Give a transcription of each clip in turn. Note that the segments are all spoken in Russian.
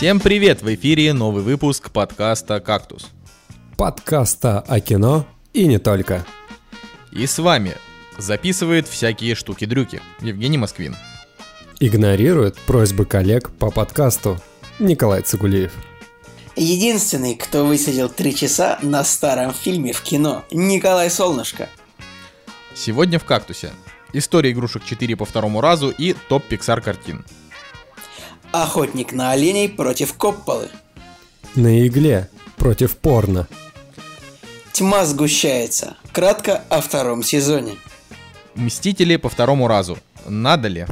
Всем привет! В эфире новый выпуск подкаста «Кактус». Подкаста о кино и не только. И с вами записывает всякие штуки-дрюки Евгений Москвин. Игнорирует просьбы коллег по подкасту Николай Цигулиев. Единственный, кто высадил три часа на старом фильме в кино, Николай Солнышко. Сегодня в «Кактусе» история игрушек 4 по второму разу и топ Pixar картин. Охотник на оленей против Копполы. На игле против порно. Тьма сгущается. Кратко о втором сезоне. Мстители по второму разу. Надо ли?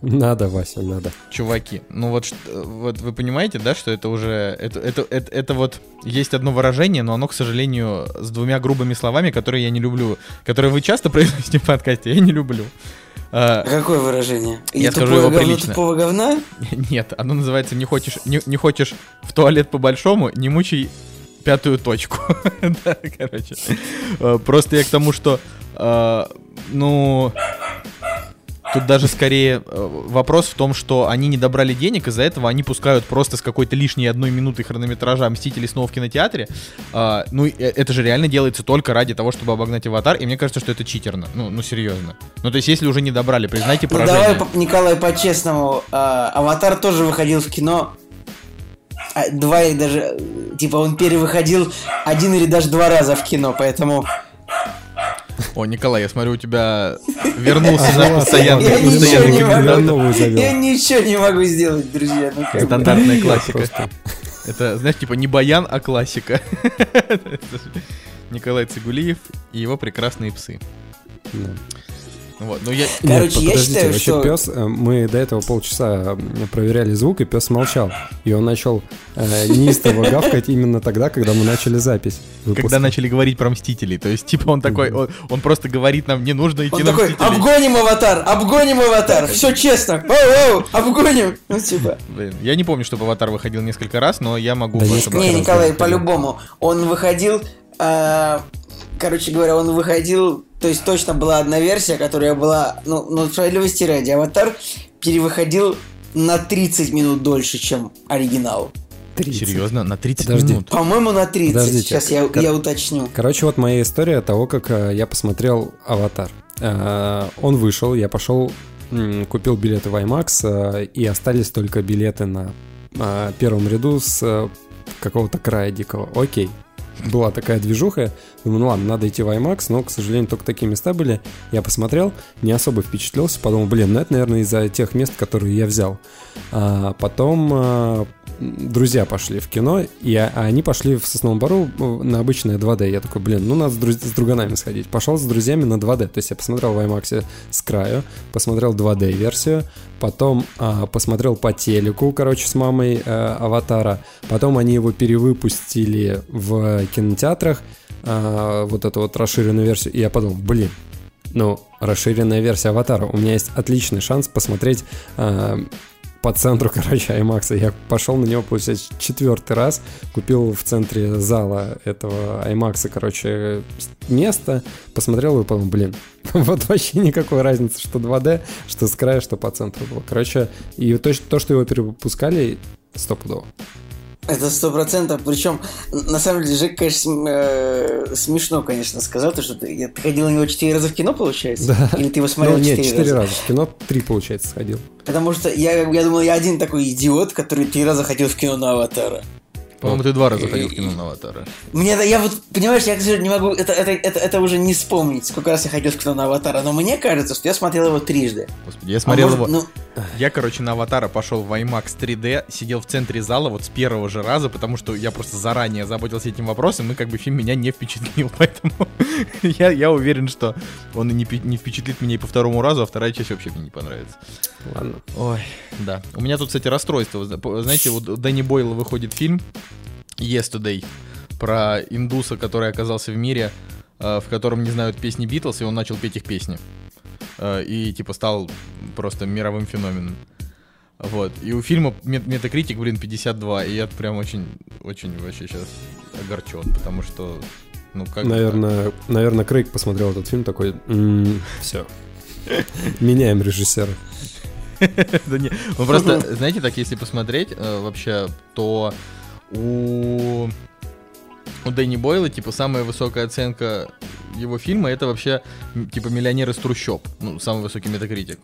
Надо, Вася, надо. Чуваки, ну вот, вот вы понимаете, да, что это уже, это, это, это, это вот, есть одно выражение, но оно, к сожалению, с двумя грубыми словами, которые я не люблю, которые вы часто произносите в подкасте, я не люблю. А, Какое выражение? Я скажу его прилично. тупого говна? Нет, оно называется «Не хочешь, не, не хочешь в туалет по-большому, не мучай пятую точку». Да, короче. Э, Просто я к тому, что, э, ну... Тут даже скорее э, вопрос в том, что они не добрали денег, из-за этого они пускают просто с какой-то лишней одной минуты хронометража «Мстители» снова в кинотеатре. А, ну, э, это же реально делается только ради того, чтобы обогнать «Аватар», и мне кажется, что это читерно. Ну, ну серьезно. Ну, то есть, если уже не добрали, признайте Ну, поражение. давай, по- Николай, по-честному. а, Аватар тоже выходил в кино. А, Два или даже... э, Типа он перевыходил один или даже два раза в кино, поэтому... О, Николай, я смотрю, у тебя вернулся на Ага, постоянный, Я ничего не могу. сделать, друзья. Ну. Стандартная классика. Это, знаешь, типа не баян, а классика. Николай Цигулиев и его прекрасные псы. Да. Вот, ну я... Короче, я подождите, считаю, вообще что- пес, э, мы до этого полчаса э, проверяли звук, и пес молчал. И он начал э, неистово гавкать именно тогда, когда мы начали запись. выпуска. Когда начали говорить про Мстителей, то есть, типа, он такой, он, он просто говорит нам, не нужно идти Он на такой, Мстителей. обгоним аватар, обгоним аватар, все честно, оу, оу, обгоним. Ну, типа. Блин, я не помню, чтобы Аватар выходил несколько раз, но я могу... Да не Николай, по-любому. Он выходил, а, короче говоря, он выходил, то есть точно была одна версия, которая была, ну, ну справедливости ради, аватар перевыходил на 30 минут дольше, чем оригинал. 30. Серьезно? На 30 Подожди. минут? По-моему, на 30. Подождите. Сейчас я, Кор- я уточню. Короче, вот моя история того, как э, я посмотрел «Аватар». Э, Он вышел, я пошел, м, купил билеты в IMAX, э, и остались только билеты на э, первом ряду с э, какого-то края дикого. Окей. Была такая движуха. Думаю, ну ладно, надо идти в IMAX, но, к сожалению, только такие места были. Я посмотрел, не особо впечатлился, подумал, блин, ну это, наверное, из-за тех мест, которые я взял. А потом э, друзья пошли в кино, и а- а они пошли в Сосновом Бару э, на обычное 2D. Я такой, блин, ну надо с, друз- с друганами сходить. Пошел с друзьями на 2D. То есть я посмотрел в IMAX с краю, посмотрел 2D-версию, потом а, посмотрел по телеку, короче, с мамой э, Аватара. Потом они его перевыпустили в кинотеатрах, а, вот эту вот расширенную версию. И я подумал, блин, ну, расширенная версия Аватара. У меня есть отличный шанс посмотреть а, по центру, короче, IMAX. Я пошел на него, получается, четвертый раз. Купил в центре зала этого IMAX, короче, место. Посмотрел и подумал, блин, вот вообще никакой разницы, что 2D, что с края, что по центру было. Короче, и то, что- то, что его перепускали, стопудово. Это сто процентов. Причем, на самом деле, Жек, конечно, см- э, смешно, конечно, сказал, то, что ты, ты ходил на него четыре раза в кино, получается? Да. Или ты его смотрел ну, нет, четыре четыре раза? раза. В кино три, получается, сходил. Потому что я, я думал, я один такой идиот, который три раза ходил в кино на Аватара. По-моему, ты два раза ходил в кино на Аватара. Мне я вот, понимаешь, я, к сожалению, не могу, это, это, это, это уже не вспомнить, сколько раз я ходил в кино на Аватара, но мне кажется, что я смотрел его трижды. Господи, я смотрел А может, его... Ну, Я, короче, на Аватара пошел в IMAX 3D, сидел в центре зала вот с первого же раза, потому что я просто заранее заботился этим вопросом, и как бы фильм меня не впечатлил, поэтому я, я уверен, что он и не, не впечатлит меня и по второму разу, а вторая часть вообще мне не понравится. Ладно. Ой, да. У меня тут, кстати, расстройство. Знаете, вот у Дэнни Бойла выходит фильм Yesterday про индуса, который оказался в мире, э, в котором не знают песни Битлз, и он начал петь их песни. Э, И, типа, стал просто мировым феноменом. Вот. И у фильма мет- метакритик, блин, 52. И я прям очень, очень вообще сейчас огорчен, потому что, ну, как... бы так? Наверное, наверное, Крейг посмотрел этот фильм такой, все. Меняем режиссера. Да не, ну просто, знаете, так, если посмотреть э, вообще, то у у Дэнни Бойла, типа, самая высокая оценка его фильма это вообще, типа, «Миллионер из трущоб». Ну, самый высокий метакритик.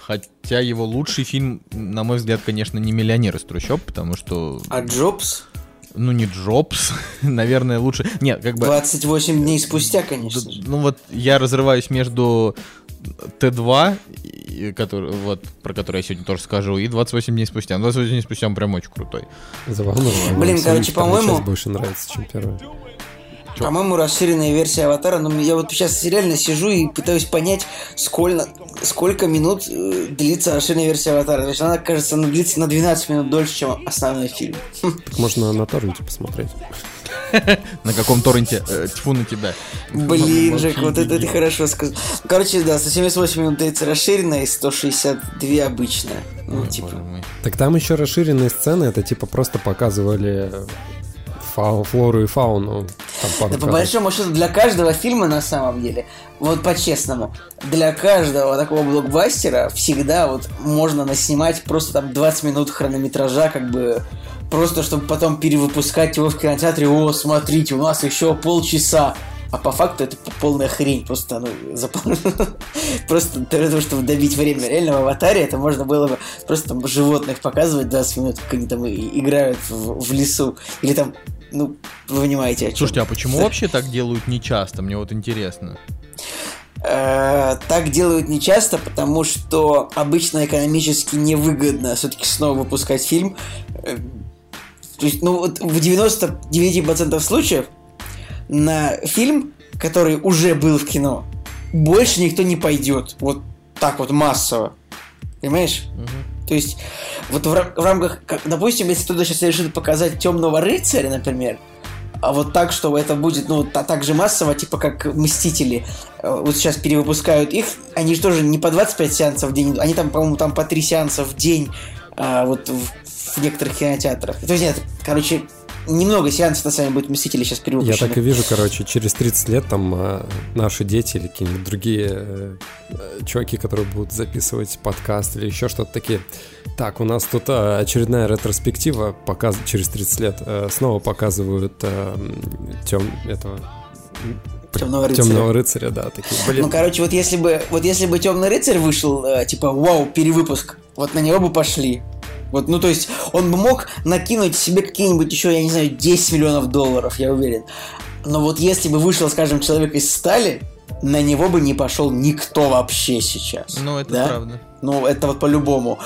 Хотя его лучший фильм, на мой взгляд, конечно, не «Миллионер из трущоб», потому что, А Джобс? ну, не Джобс, наверное, лучше... Нет, как бы... 28 дней спустя, конечно. Ну вот я разрываюсь между Т2, и- который, вот, про который я сегодня тоже скажу, и 28 дней спустя. Ну, 28 дней спустя он прям очень крутой. Забавно. Блин, короче, по-моему- больше нравится, чем первая. Чё? По-моему, расширенная версия аватара, но я вот сейчас реально сижу и пытаюсь понять, сколько, сколько минут э, длится расширенная версия аватара. То есть она, кажется, ну, длится на 12 минут дольше, чем основной фильм. Так можно на торренте посмотреть. На каком торренте? Э, тьфу на тебя. Блин, Жек, вот это ты хорошо сказал. Короче, да, 178 минут длится расширенная и 162 обычная. Ну, типа. Так там еще расширенные сцены, это типа просто показывали фау- флору и фауну. Там Да по большому счету для каждого фильма на самом деле, вот по-честному, для каждого такого блокбастера всегда вот можно наснимать просто там 20 минут хронометража, как бы просто чтобы потом перевыпускать его в кинотеатре, о, смотрите, у нас еще полчаса. А по факту это полная хрень, просто, ну, зап- просто для того, чтобы добить время. Реально в аватаре это можно было бы просто там животных показывать 20 минут, как они там играют в, в лесу. Или там, ну, вы понимаете, о чем. Слушайте, а почему вообще так делают нечасто? Мне вот интересно. Э, так делают нечасто, потому что обычно экономически невыгодно все-таки снова выпускать фильм. Э, То есть, ну вот в 99% случаев на фильм, который уже был в кино, больше никто не пойдет. Вот так вот массово. Понимаешь? То есть, вот в, в рамках, как, допустим, если кто-то сейчас решит показать темного рыцаря, например, а вот так, что это будет, ну, та- так же массово, типа как Мстители. Э, Вот сейчас перевыпускают их, они же тоже не по 25 сеансов в день, они там, по-моему, там по 3 сеанса в день, а, вот в, в некоторых кинотеатрах. То есть нет, короче, немного сеансов на самом деле будет Мстители сейчас Я перевыпущены. так и вижу, короче, через 30 лет там э, наши дети или какие-нибудь другие э, э, чуваки, которые будут записывать подкаст или еще что-то такие. Так, у нас тут э, очередная ретроспектива, показ... через 30 лет э, снова показывают э, тем... этого... Темного рыцаря. Темного рыцаря, да, такие. Блин, Ну, короче, вот если бы, вот если бы Темный рыцарь вышел, э, типа, вау, перевыпуск, вот на него бы пошли. Вот, ну, то есть, он бы мог накинуть себе какие-нибудь еще, я не знаю, 10 миллионов долларов, я уверен. Но вот если бы вышел, скажем, человек из стали, на него бы не пошел никто вообще сейчас. Ну, это Да? правда. Ну, это вот по-любому.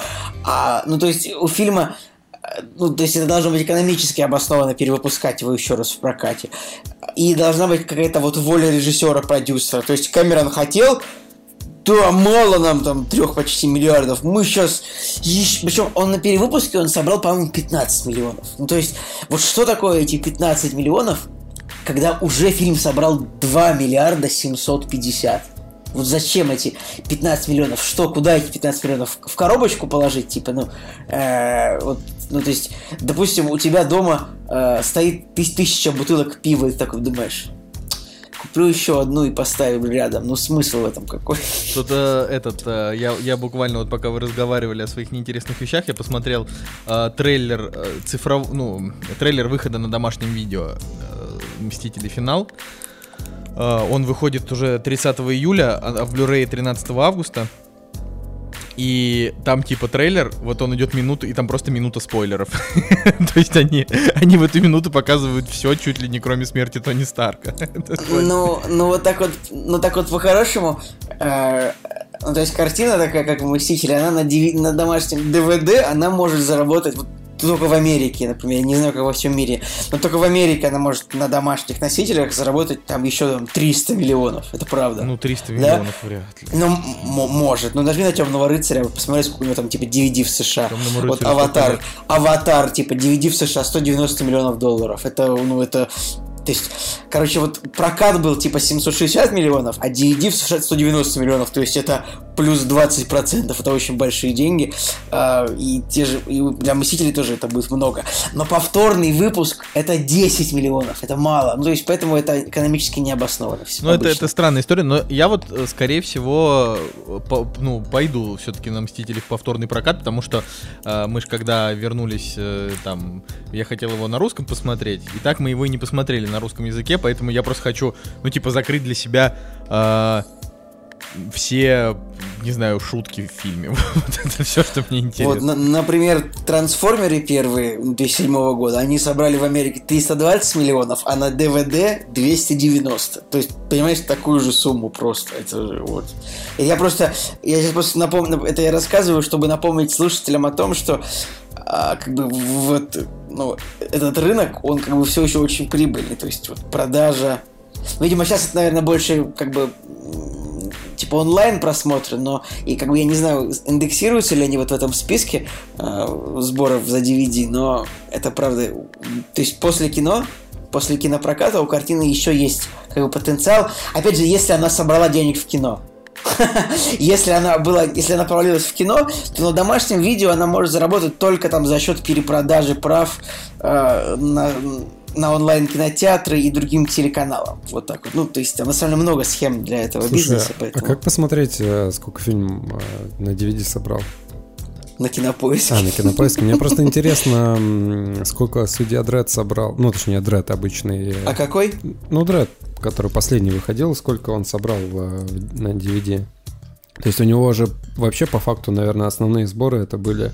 А, ну, то есть, у фильма... э, Ну, то есть, это должно быть экономически обоснованно перевыпускать его еще раз в прокате. И должна быть какая-то вот воля режиссера, продюсера. То есть, Кэмерон хотел, да, мало нам там трех почти миллиардов. Мы сейчас... Причем он на перевыпуске он собрал, по-моему, 15 миллионов. Ну, то есть, вот что такое эти 15 миллионов, когда уже фильм собрал 2 миллиарда 750? Вот зачем эти 15 миллионов? Что, куда эти 15 миллионов? В коробочку положить? Типа, ну, э, вот, ну, то есть, допустим, у тебя дома э, стоит тыс- тысяча бутылок пива, и ты такой думаешь, куплю еще одну и поставлю рядом. Ну, смысл в этом какой? Что-то этот, э, я, я буквально вот пока вы разговаривали о своих неинтересных вещах, я посмотрел э, трейлер э, цифров, ну, трейлер выхода на домашнем видео э, Мстители финал. Э, он выходит уже 30 июля, а а в Blu-ray 13 августа. И там типа трейлер, вот он идет минуту, и там просто минута спойлеров. То есть они, они в эту минуту показывают все, чуть ли не кроме смерти Тони Старка. Ну, ну вот так вот, ну так вот по-хорошему, э, ну то есть картина такая, как в Мстители, она на, диви- на домашнем DVD, она может заработать вот только в Америке, например, я не знаю, как во всем мире, но только в Америке она может на домашних носителях заработать там еще там, 300 миллионов, это правда. Ну, 300 Да? миллионов вряд ли. Ну, может. Ну, нажми на Темного рыцаря, посмотри, сколько у него там, типа, DVD в США. Вот Аватар. Аватар, типа, DVD в США 190 миллионов долларов. Это, ну, это То есть, короче, вот прокат был типа 760 миллионов, а DVD в США 190 миллионов. То есть это плюс 20%. Это очень большие деньги. А, и те же и для Мстителей тоже это будет много. Но повторный выпуск это 10 миллионов. Это мало. Ну, то есть, поэтому это экономически не обосновано. Ну, это, это странная история, но я вот, э, скорее всего, по, ну, пойду все-таки на Мстителей в повторный прокат, потому что э, мы же когда вернулись э, там, я хотел его на русском посмотреть, и так мы его и не посмотрели на русском языке, поэтому я просто хочу, ну, типа, закрыть для себя э, все, не знаю, шутки в фильме. вот это все, что мне интересно. Вот, на, например, трансформеры первые 2007 года, они собрали в Америке 320 миллионов, а на ДВД 290. То есть, понимаешь, такую же сумму просто. Это же вот. И я просто, я сейчас просто напомню, это я рассказываю, чтобы напомнить слушателям о том, что а, как бы вот ну, этот рынок, он как бы все еще очень прибыльный. То есть вот продажа. Видимо, сейчас это, наверное, больше как бы типа онлайн просмотры, но и как бы я не знаю, индексируются ли они вот в этом списке э, сборов за DVD, но это правда. То есть после кино, после кинопроката у картины еще есть как бы потенциал. Опять же, если она собрала денег в кино. если она была, если она провалилась в кино, то на домашнем видео она может заработать только там за счет перепродажи прав э, на, на онлайн-кинотеатры и другим телеканалам. Вот так вот. Ну, то есть там на самом деле много схем для этого Слушай, бизнеса. А поэтому... А как посмотреть, э, сколько фильм э, на DVD собрал? На кинопоиске. А, на кинопоиске. Мне просто интересно, сколько судья Дред собрал. Ну, точнее, Дред обычный. А какой? Ну, Дред, который последний выходил, сколько он собрал на DVD. То есть у него же вообще по факту, наверное, основные сборы это были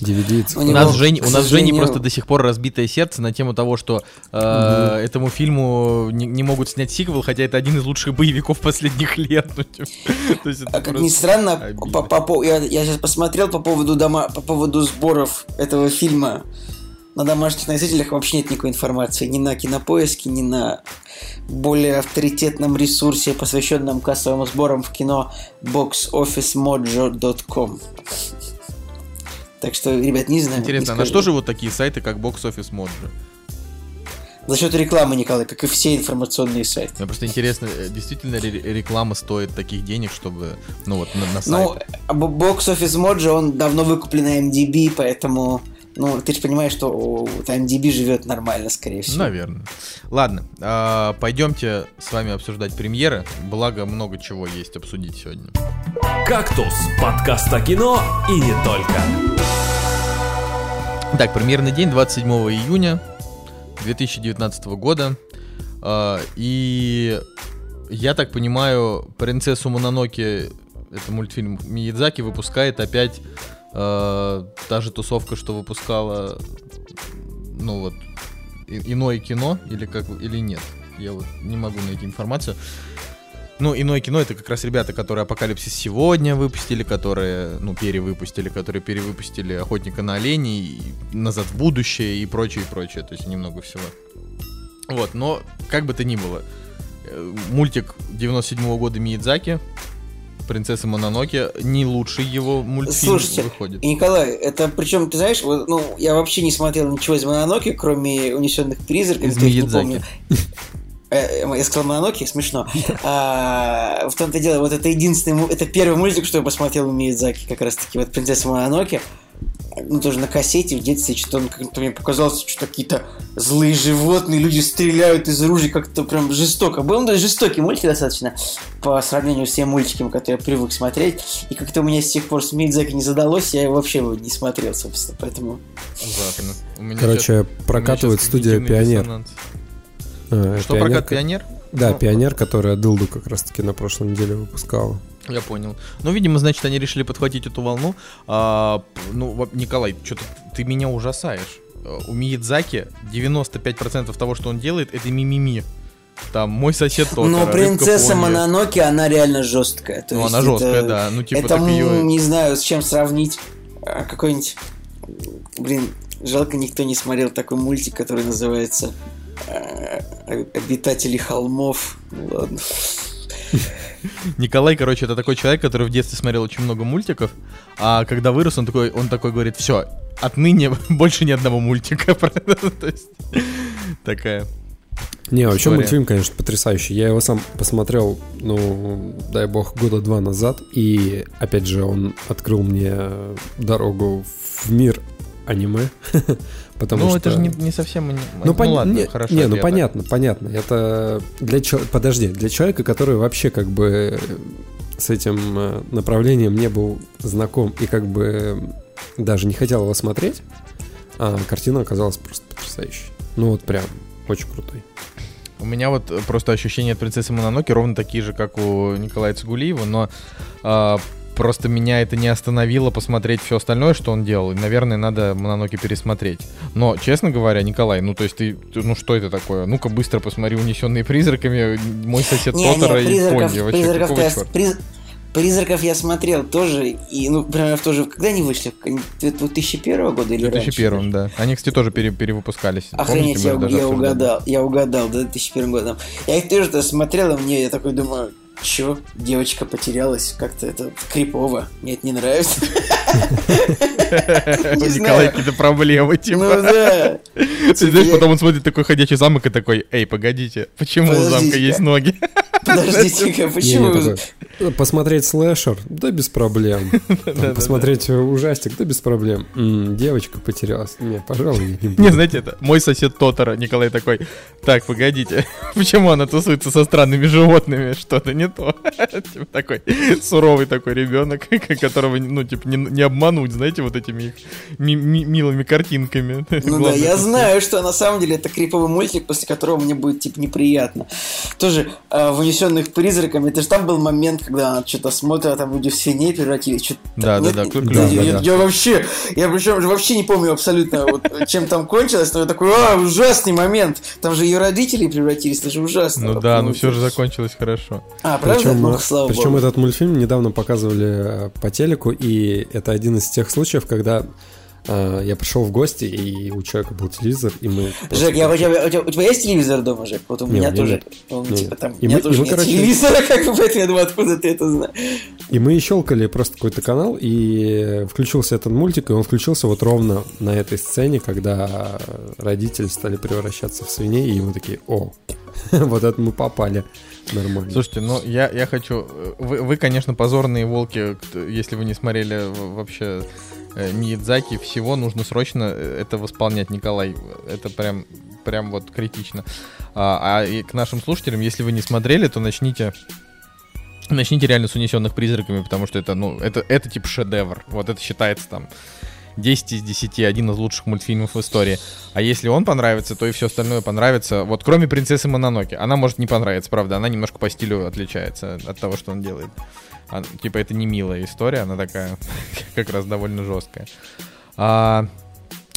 DVD. У, у нас, Жень, у нас Жени просто до сих пор разбитое сердце на тему того, что э, mm этому фильму не, не могут снять сиквел, хотя это один из лучших боевиков последних лет. Ну, типа, а как ни странно, по, по, я, я сейчас посмотрел по поводу, дома, по поводу сборов этого фильма на домашних носителях вообще нет никакой информации. Ни на кинопоиске, ни на более авторитетном ресурсе, посвященном кассовым сборам в кино boxofficemojo.com. Так что, ребят, не знаю. Интересно, не а на что же вот такие сайты, как Box Office Mojo? За счет рекламы, Николай, как и все информационные сайты. Мне просто интересно, э, действительно ли реклама стоит таких денег, чтобы, ну вот, на, на сайт? Ну, Box Office Mojo, он давно выкуплен на MDB, поэтому ну, ты же понимаешь, что MDB живет нормально, скорее всего. Наверное. Ладно, э, пойдемте с вами обсуждать премьеры. Благо, много чего есть обсудить сегодня. «Кактус» — подкаст о кино и не только. Так, премьерный день 27 июня 2019 года. Э, и я так понимаю, «Принцессу Мононоки» это мультфильм Миядзаки выпускает опять э, та же тусовка, что выпускала, ну вот, иное кино, или как, или нет. Я вот не могу найти информацию. Ну, иное кино это как раз ребята, которые Апокалипсис сегодня выпустили, которые, ну, перевыпустили, которые перевыпустили Охотника на оленей, Назад в будущее и прочее, и прочее. То есть немного всего. Вот, но как бы то ни было, э, мультик 97 -го года Миядзаки, принцессы Мононоки не лучший его мультфильм Слушайте, выходит. Николай, это причем, ты знаешь, вот, ну, я вообще не смотрел ничего из Мононоки, кроме унесенных призраков. Из Миядзаки. Э, я сказал Мононоки, смешно. А, в том-то дело, вот это единственный, это первый мультик, что я посмотрел у Миядзаки, как раз таки, вот «Принцесса Мононоки» ну, тоже на кассете в детстве, что-то он как-то мне показалось, что какие-то злые животные, люди стреляют из ружей как-то прям жестоко. Был он даже жестокий мультик достаточно по сравнению с теми мультиками, которые я привык смотреть. И как-то у меня с тех пор с Мидзаки не задалось, я вообще его не смотрел, собственно, поэтому... Короче, сейчас, прокатывает студия «Пионер». А, что пионер, прокат «Пионер»? Да, ну, «Пионер», которая Дылду как раз-таки на прошлой неделе выпускала. Я понял. Ну, видимо, значит, они решили подхватить эту волну. А, ну, Николай, что-то ты меня ужасаешь. У Миядзаки 95% того, что он делает, это мимими. Там мой сосед тот. Но принцесса Мононоки, она реально жесткая. То ну, она жесткая, это, да. Ну, типа, это, так ее... не знаю, с чем сравнить. А, какой-нибудь... Блин, жалко, никто не смотрел такой мультик, который называется э, «Обитатели холмов». Ладно. Николай, короче, это такой человек, который в детстве смотрел очень много мультиков, а когда вырос, он такой, он такой говорит, все, отныне больше ни одного мультика. То есть, такая Не, вообще История. мультфильм, конечно, потрясающий. Я его сам посмотрел, ну, дай бог, года два назад. И, опять же, он открыл мне дорогу в мир аниме. Потому ну, что... это же не, не совсем... аниме. Ну, пон- ладно, не, хорошо. Не, ну это- понятно, понятно. Это для чел- Подожди, для человека, который вообще как бы с этим э, направлением не был знаком и как бы даже не хотел его смотреть, а картина оказалась просто потрясающей. Ну вот прям очень крутой. У меня вот э, просто ощущения от принцессы Мононоки ровно такие же, как у Николая Цигулиева, но а, просто меня это не остановило посмотреть все остальное, что он делал. И, наверное, надо Мононоки пересмотреть. Но, честно говоря, Николай, ну то есть ты, ты- ну что это такое? Ну-ка быстро посмотри «Унесенные призраками», «Мой сосед Не, Тотора» не, и «Понди». Вообще, призраков, какого приз- призраков я смотрел тоже, и, ну, прям тоже, когда они вышли? В 2001 года или В раньше? 2001, да. Они, кстати, тоже пере- перевыпускались. Охренеть, Помните, я, я угадал, я угадал, да, 2001 годом. Я их тоже -то смотрел, и мне, я такой думаю, чё, девочка потерялась, как-то это крипово, мне это не нравится. У Николая какие-то проблемы, Ну типа. да. Ты знаешь, потом он смотрит такой ходячий замок и такой, эй, погодите, почему у замка есть ноги? Подождите-ка, почему? такой, Посмотреть слэшер? Да без проблем. Посмотреть ужастик? Да без проблем. Девочка потерялась. Не, пожалуй, не. Не, знаете, это мой сосед Тотора, Николай такой, так, погодите, почему она тусуется со странными животными, что-то не то. Типа такой суровый такой ребенок, которого, ну, типа, не, не обмануть, знаете, вот этими их ми- ми- милыми картинками. Ну да, я знаю, что на самом деле это криповый мультик, после которого мне будет типа неприятно. Тоже э, в унесенных призраками, это же там был момент, когда она что-то смотрит, а там люди в свиней превратились. что-то Да, там- да, нет, да, да, я, да, я- да. я вообще, я причем вообще не помню абсолютно, вот, чем там кончилось, но я такой, а, ужасный момент. Там же ее родители превратились, это же ужасно. Ну да, ну все же закончилось хорошо. А, правда? Причем, ну, слава причем богу. этот мультфильм недавно показывали э, по телеку, и это один из тех случаев, когда э, я пришел в гости, и у человека был телевизор, и мы... просто Жек, я, у, тебя, у, тебя, у тебя есть телевизор дома, Жек? Вот у Не, меня у тоже. нет. Он, Не. типа, там, И у меня мы- и тоже мы, нет короче- телевизора, как бы, поэтому я думаю, откуда ты это знаешь. И мы щелкали просто какой-то канал, и включился этот мультик, и он включился вот ровно на этой сцене, когда родители стали превращаться в свиней, и мы такие, о, вот это мы попали нормально. Слушайте, ну я, я хочу... э, Вы, вы, конечно, позорные волки, если вы не смотрели вообще э, Миядзаки, всего нужно срочно э, это восполнять, Николай. Это прям, прям вот критично. А, а и к нашим слушателям, если вы не смотрели, то начните... Начните реально с унесенных призраками, потому что это, ну, это, это типа шедевр. Вот это считается там 10 из 10, один из лучших мультфильмов в истории. А если он понравится, то и все остальное понравится. Вот кроме принцессы Мононоки. Она может не понравиться, правда. Она немножко по стилю отличается от того, что он делает. А, типа это не милая история, она такая как раз довольно жесткая. А,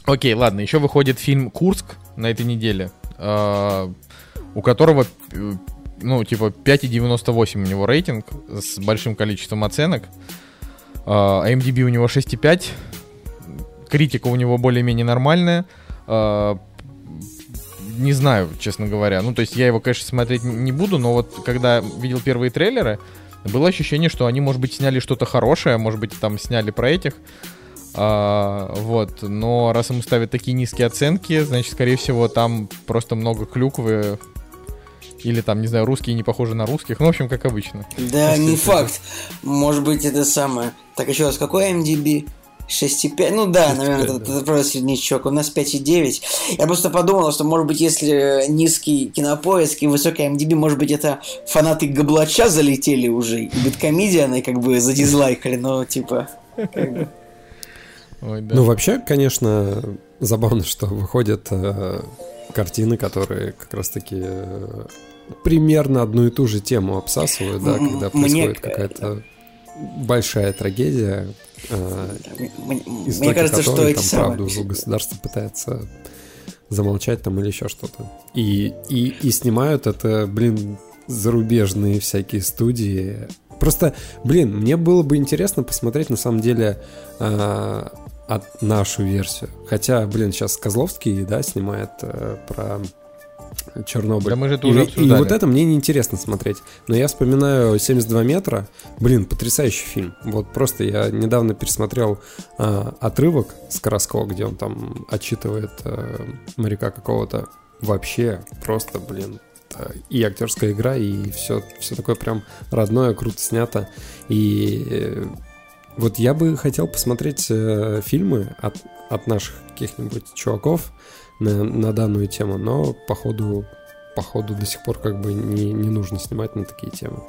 окей, ладно. Еще выходит фильм Курск на этой неделе, а, у которого э, ну типа 5,98 у него рейтинг с большим количеством оценок. А, IMDb у него 6,5 критика у него более-менее нормальная. А, Не знаю, честно говоря. Ну, то есть я его, конечно, смотреть не буду, но вот когда видел первые трейлеры, было ощущение, что они, может быть, сняли что-то хорошее, может быть, там сняли про этих. А, вот, но раз ему ставят такие низкие оценки, значит, скорее всего, там просто много клюквы. Или там, не знаю, русские не похожи на русских. Ну, в общем, как обычно. Да, не факт. Может быть, это самое. Так, еще раз, какой MDB? 6,5? Ну да, наверное, это, это просто среднячок. У нас 5,9. Я просто подумал, что, может быть, если низкий кинопоиск и высокий MDB, может быть, это фанаты Габлача залетели уже, и Бэткомедианы как бы задизлайкали, но типа... как бы. Ой, да. Ну, вообще, конечно, забавно, что выходят э, картины, которые как раз-таки э, примерно одну и ту же тему обсасывают, да, М- когда мне происходит какая-то большая трагедия, э, Мне, мне кажется, что эти там самые... правду уже государство пытается замолчать там или еще что-то. И, и, и снимают это, блин, зарубежные всякие студии. Просто, блин, мне было бы интересно посмотреть на самом деле э, от нашу версию. Хотя, блин, сейчас Козловский, да, снимает э, про Чернобыль. Да мы же это и, уже и обсуждали. вот это мне неинтересно смотреть. Но я вспоминаю 72 метра. Блин, потрясающий фильм. Вот просто я недавно пересмотрел а, отрывок с Караскова, где он там отчитывает а, моряка какого-то. вообще просто, блин, э, и актерская игра, и все, все такое прям родное, круто снято. И э, вот я бы хотел посмотреть э, фильмы от, от наших каких-нибудь чуваков на, на данную тему, но походу, походу до сих пор как бы не, не нужно снимать на такие темы.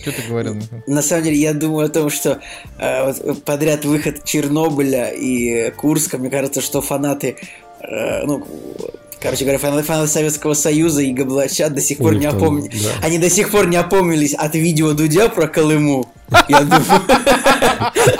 Что ты говорил? На самом деле, я думаю о том, что э, вот подряд выход Чернобыля и Курска, мне кажется, что фанаты, э, ну, короче говоря, фанаты, фанаты Советского Союза и Габлача до сих пор не там, опомнились. да. Они до сих пор не опомнились от видео Дудя про Колыму. Я думаю.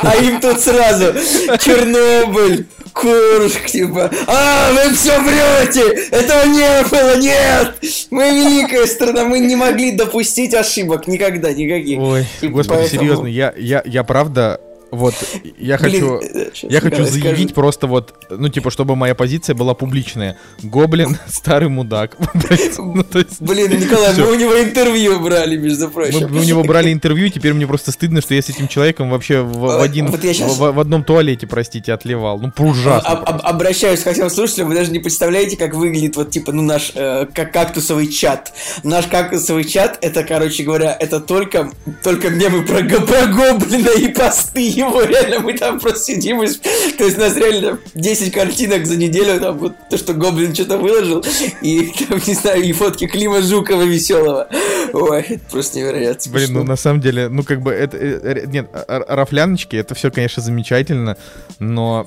А им тут сразу Чернобыль, Курск, типа, а, вы все врете, этого не было, нет, мы великая страна, мы не могли допустить ошибок никогда, никаких. Ой, И господи, серьезно, я, я, я правда, вот, я хочу... Я хочу Николай заявить просто вот, ну, типа, чтобы моя позиция была публичная. Гоблин — старый мудак. Ну, Блин, Николай, всё. мы у него интервью брали, между прочим. мы у него брали интервью, теперь мне просто стыдно, что я с этим человеком вообще в, А, один, в, одном туалете, простите, отливал. Ну, А- ужасно. об- обращаюсь ко всем слушателям, вы даже не представляете, как выглядит вот типа, ну, наш э, как кактусовый чат. Наш кактусовый чат, это, короче говоря, это только, только мемы про гоблина и посты его, реально, мы там просто сидим, и то есть у нас реально 10 картинок за неделю, там вот то, что гоблин что-то выложил, и там, не знаю, и фотки Клима Жукова веселого. Ой, это просто невероятно. Блин, ну на самом деле, ну как бы это... э, э, Нет, а- а- рафляночки, это все, конечно, замечательно, но...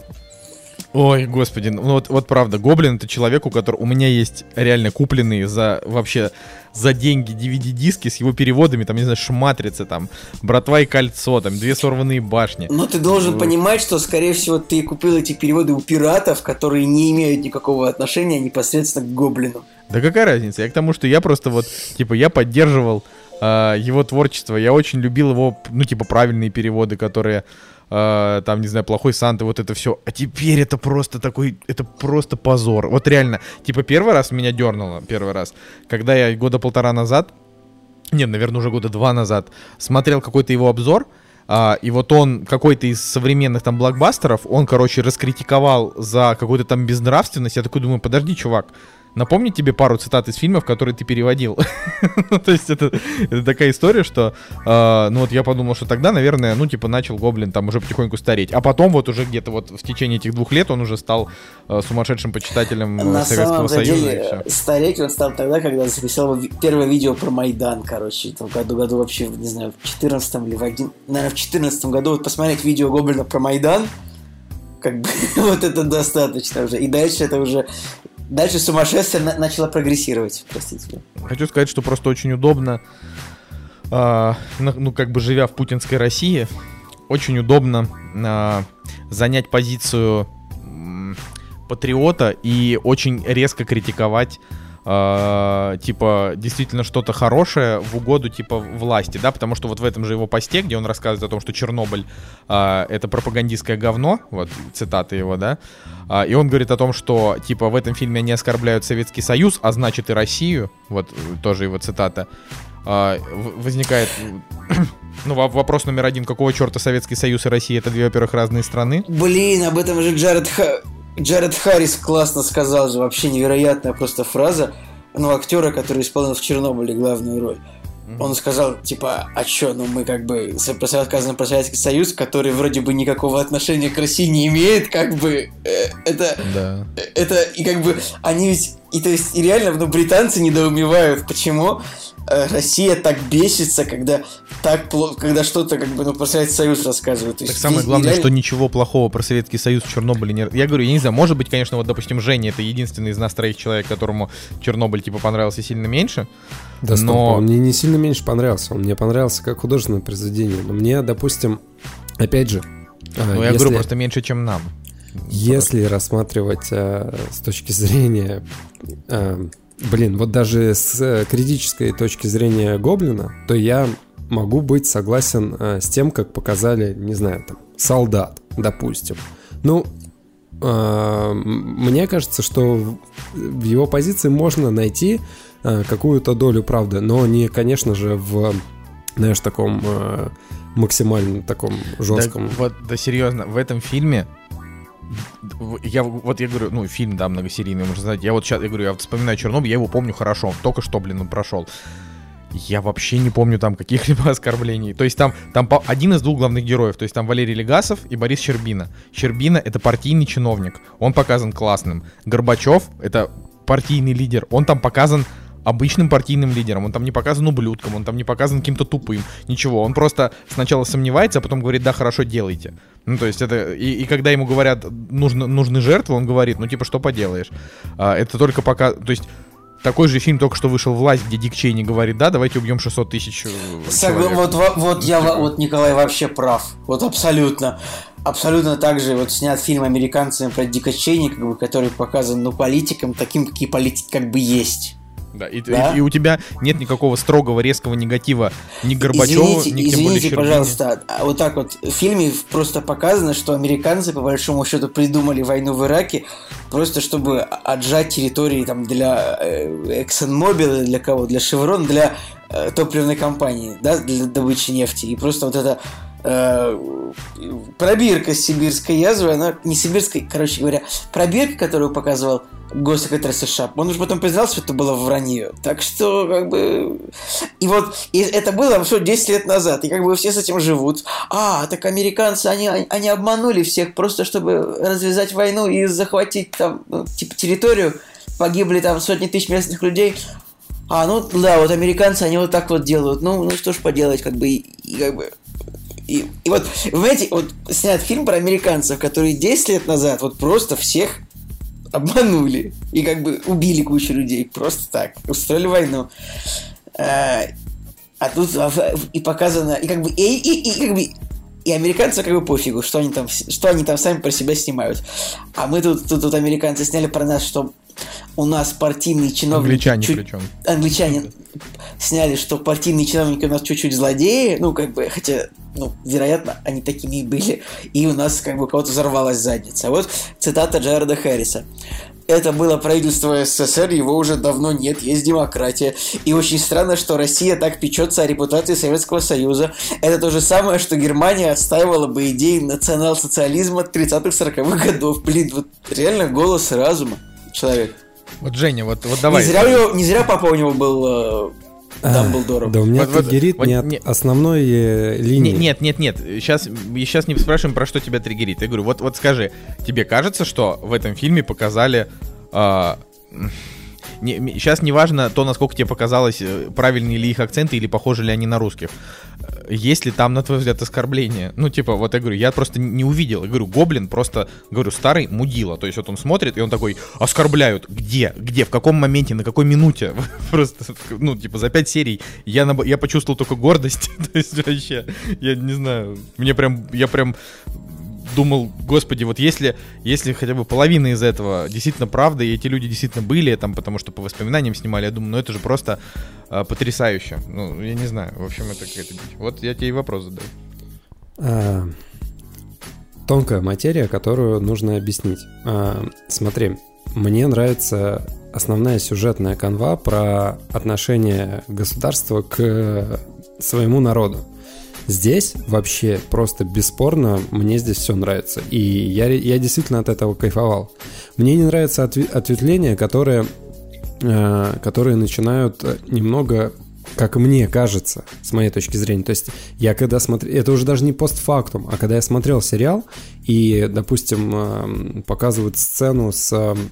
Ой, господи, ну вот, вот правда, Гоблин это человек, у которого у меня есть реально купленные за вообще за деньги DVD-диски с его переводами, там, не знаю, Шматрица, там, Братва и Кольцо, там, Две сорванные башни. Но ты должен понимать, что, скорее всего, ты купил эти переводы у пиратов, которые не имеют никакого отношения непосредственно к гоблину. Да какая разница? Я к тому, что я просто вот, типа, я поддерживал а, его творчество, я очень любил его, ну, типа, правильные переводы, которые, а, там, не знаю, плохой Санта, вот это все. А теперь это просто такой, это просто позор. Вот реально, типа, первый раз меня дернуло, первый раз, когда я года полтора назад, нет, наверное, уже года два назад, смотрел какой-то его обзор, а, и вот он какой-то из современных там блокбастеров, он, короче, раскритиковал за какую-то там безнравственность. Я такой думаю, подожди, чувак, напомни тебе пару цитат из фильмов, которые ты переводил. Ну, То есть это, это такая история, что, а, ну вот я подумал, что тогда, наверное, ну типа начал Гоблин там уже потихоньку стареть. А потом вот уже где-то вот в течение этих двух лет он уже стал а, сумасшедшим почитателем э, На Советского самом Союза деле, стареть он стал тогда, когда записал первое видео про Майдан, короче, в том году, году вообще, не знаю, в 14 или в один, наверное, в 14 году, вот посмотреть видео Гоблина про Майдан, как бы, вот это достаточно уже. И дальше это уже, дальше сумасшествие на- начало прогрессировать, простите. Хочу сказать, что просто очень удобно, на- ну, как бы живя в путинской России, очень удобно а, занять позицию м, патриота и очень резко критиковать а, типа действительно что-то хорошее в угоду типа власти, да, потому что вот в этом же его посте, где он рассказывает о том, что Чернобыль а, это пропагандистское говно, вот цитаты его, да, а, и он говорит о том, что типа в этом фильме они оскорбляют Советский Союз, а значит и Россию, вот э, тоже его цитата, в- возникает ну, во- вопрос номер один, какого черта Советский Союз и Россия это две, во-первых, разные страны. Блин, об этом же Джаред, Ха- Джаред Харрис классно сказал же, вообще невероятная просто фраза, ну, актера, который исполнил в Чернобыле главную роль. Он сказал, типа, а чё, ну мы как бы с- рассказываем про Советский Союз, который вроде бы никакого отношения к России не имеет, как бы, э, это, Да. э, это, и как бы, они ведь, и то есть, и реально, ну, британцы недоумевают, почему э, Россия так бесится, когда так плохо, когда что-то, как бы, ну, про Советский Союз рассказывают. Так самое главное, реально- что ничего плохого про Советский Союз в Чернобыле не... Я говорю, я не знаю, может быть, конечно, вот, допустим, Женя это единственный из нас троих человек, которому Чернобыль, типа, понравился сильно меньше. Да, стоп, Но- он мне не сильно меньше понравился. Он мне понравился как художественное произведение. Но мне, допустим, опять же, а, Ну, я если- говорю, просто меньше, чем нам. Если рассматривать э, с точки зрения, э, блин, вот даже с э, критической точки зрения Гоблина, то я могу быть согласен э, с тем, как показали, не знаю, там, солдат, допустим. Ну, э, мне кажется, что в- его позиции можно найти э, какую-то долю правды, но не, конечно же, в, знаешь, таком э, максимально таком Да, жестком. вот, да серьезно, в этом фильме я вот я говорю, ну, фильм, да, многосерийный, можно сказать. Я вот сейчас, я говорю, я вспоминаю Чернобыль, я его помню хорошо. Только что, блин, он прошел. Я вообще не помню там каких-либо оскорблений. То есть там, там один из двух главных героев. То есть там Валерий Легасов и Борис Щербина. Щербина — это партийный чиновник. Он показан классным. Горбачев — это партийный лидер. Он там показан обычным партийным лидером. Он там не показан ублюдком, он там не показан каким-то тупым. Ничего. Он просто сначала сомневается, а потом говорит, да, хорошо, делайте. Ну, то есть это... И, и когда ему говорят, нужно, нужны жертвы, он говорит, ну, типа, что поделаешь. А, это только пока... То есть такой же фильм только что вышел «Власть», где Дик Чейни говорит, да, давайте убьем 600 тысяч э, человек. вот, во- вот я, во- вот Николай вообще прав. Вот абсолютно. Абсолютно так же вот снят фильм американцами про Дика Чейни, как бы, который показан, ну, политикам, таким, какие политики как бы есть. Да, и, Да? и- и у тебя нет никакого строгого, резкого негатива ни к Горбачеву, извините, ни тем более извините, Щербине. пожалуйста, а вот так вот в фильме просто показано, что американцы по большому счету придумали войну в Ираке просто чтобы отжать территории там для э, ExxonMobil, для кого, для Chevron, для э, топливной компании, да, для добычи нефти. И просто вот эта э, пробирка с сибирской язвой, она не сибирской, короче говоря, пробирка, которую показывал госсекретарь США, он уже потом признался, что это было вранье. Так что, как бы... И вот и это было, что, 10 лет назад, и как бы все с этим живут. А, так американцы, они, они обманули всех просто, чтобы развязать войну и захватить там, ну, типа, территорию. Погибли там сотни тысяч местных людей. А, ну да, вот американцы, они вот так вот делают. Ну, ну что ж поделать, как бы, и, и как бы... И, и вот, вы понимаете, вот снят фильм про американцев, которые 10 лет назад вот просто всех обманули и как бы убили кучу людей просто так, устроили войну. А тут а, в- и показано, и как бы, и, и, и как бы, и американцам как бы пофигу, что они там, что они там сами про себя снимают. А мы тут, тут, тут американцы сняли про нас, что у нас партийные чиновники... Англичане чуть- причем. Англичане сняли, что партийные чиновники у нас чуть-чуть злодеи, ну, как бы, хотя, ну, вероятно, они такими и были, и у нас, как бы, у кого-то взорвалась задница. Вот цитата Джареда Харриса. Это было правительство СССР, его уже давно нет, есть демократия. И очень странно, что Россия так печется о репутации Советского Союза. Это то же самое, что Германия отстаивала бы идеи национал-социализма 30-40-х годов. Блин, вот реально голос разума человек. Вот, Женя, вот, вот давай. Не зря, у него- не зря папа у него был э, Дамблдором. Да у меня Вот- триггерит вот не от не- основной э, линии. нет, нет, нет. Сейчас, сейчас не спрашиваем, про что тебя триггерит. Я говорю, вот, вот скажи, тебе кажется, что в этом фильме показали... а, сейчас не важно то, насколько тебе показалось, э, правильные ли их акценты или похожи ли они на русских. Э, Есть ли там, на твой взгляд, оскорбление? Ну, типа, вот я говорю, я просто не увидел. Я говорю, Гоблин просто, говорю, старый мудила. То есть вот он смотрит, и он такой, оскорбляют. Где? Где? В каком моменте? На какой минуте? Просто, ну, типа, за пять серий я, наб- я почувствовал только гордость. То есть вообще, я не знаю, мне прям, я прям думал, господи, вот если, если хотя бы половина из этого действительно правда, и эти люди действительно были там, потому что по воспоминаниям снимали, я думаю, ну это же просто а, потрясающе. Ну, я не знаю, в общем, это какая-то. Вот я тебе и вопрос задаю. А, тонкая материя, которую нужно объяснить. А, смотри, мне нравится основная сюжетная канва про отношение государства к своему народу. Здесь вообще просто бесспорно мне здесь все нравится. И я, я действительно от этого кайфовал. Мне не нравится отве- ответвления, которые, э, которые начинают э, немного как мне кажется, с моей точки зрения. То есть я когда смотрел... Это уже даже не постфактум, а когда я смотрел сериал, и, допустим, эм, показывают сцену с эм,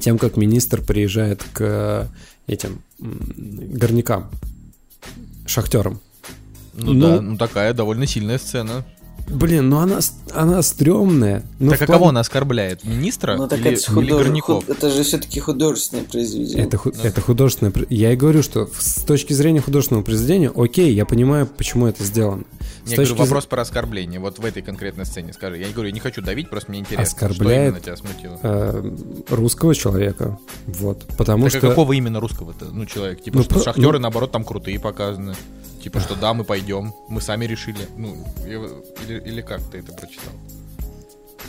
тем, как министр приезжает к э, этим горнякам, шахтерам. Ну, Ну- да, ну такая довольно сильная сцена. Блин, ну она, она стрёмная. Ну, так а плане- кого она оскорбляет? Министра Ну так или, это, ж или худож- горняков? худ- это же все-таки художественное произведение. Это, ху- это художественное... Я и говорю, что с точки зрения художественного произведения, окей, я понимаю, почему это сделано. С Я точки говорю, з- вопрос про оскорбление. Вот в этой конкретной сцене скажи. Я не говорю, я не хочу давить, просто мне интересно. Оскорбляет- Что именно тебя смутило? э, русского человека. Вот. Потому Так а что... какого именно русского-то, ну, человек? Типа, Ну, что про- шахтеры, ну- наоборот, там крутые показаны. Типа, что да, мы пойдем, мы сами решили. Ну, или, или как ты это прочитал?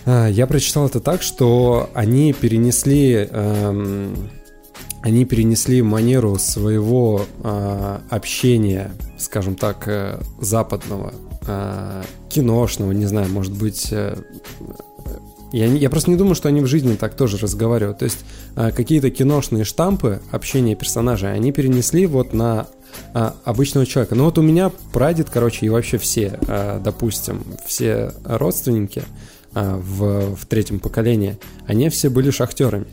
А, Я прочитал это так, что они перенесли, эм, они перенесли манеру своего а, общения, скажем так, э, западного, а, киношного, не знаю, может быть, э, Я, я просто не думаю, что они в жизни так тоже разговаривают. То есть а, какие-то киношные штампы общения персонажей они перенесли вот на а, обычного человека. Ну вот у меня прадед, короче, и вообще все, а, допустим, все родственники а, в, в третьем поколении, они все были шахтерами.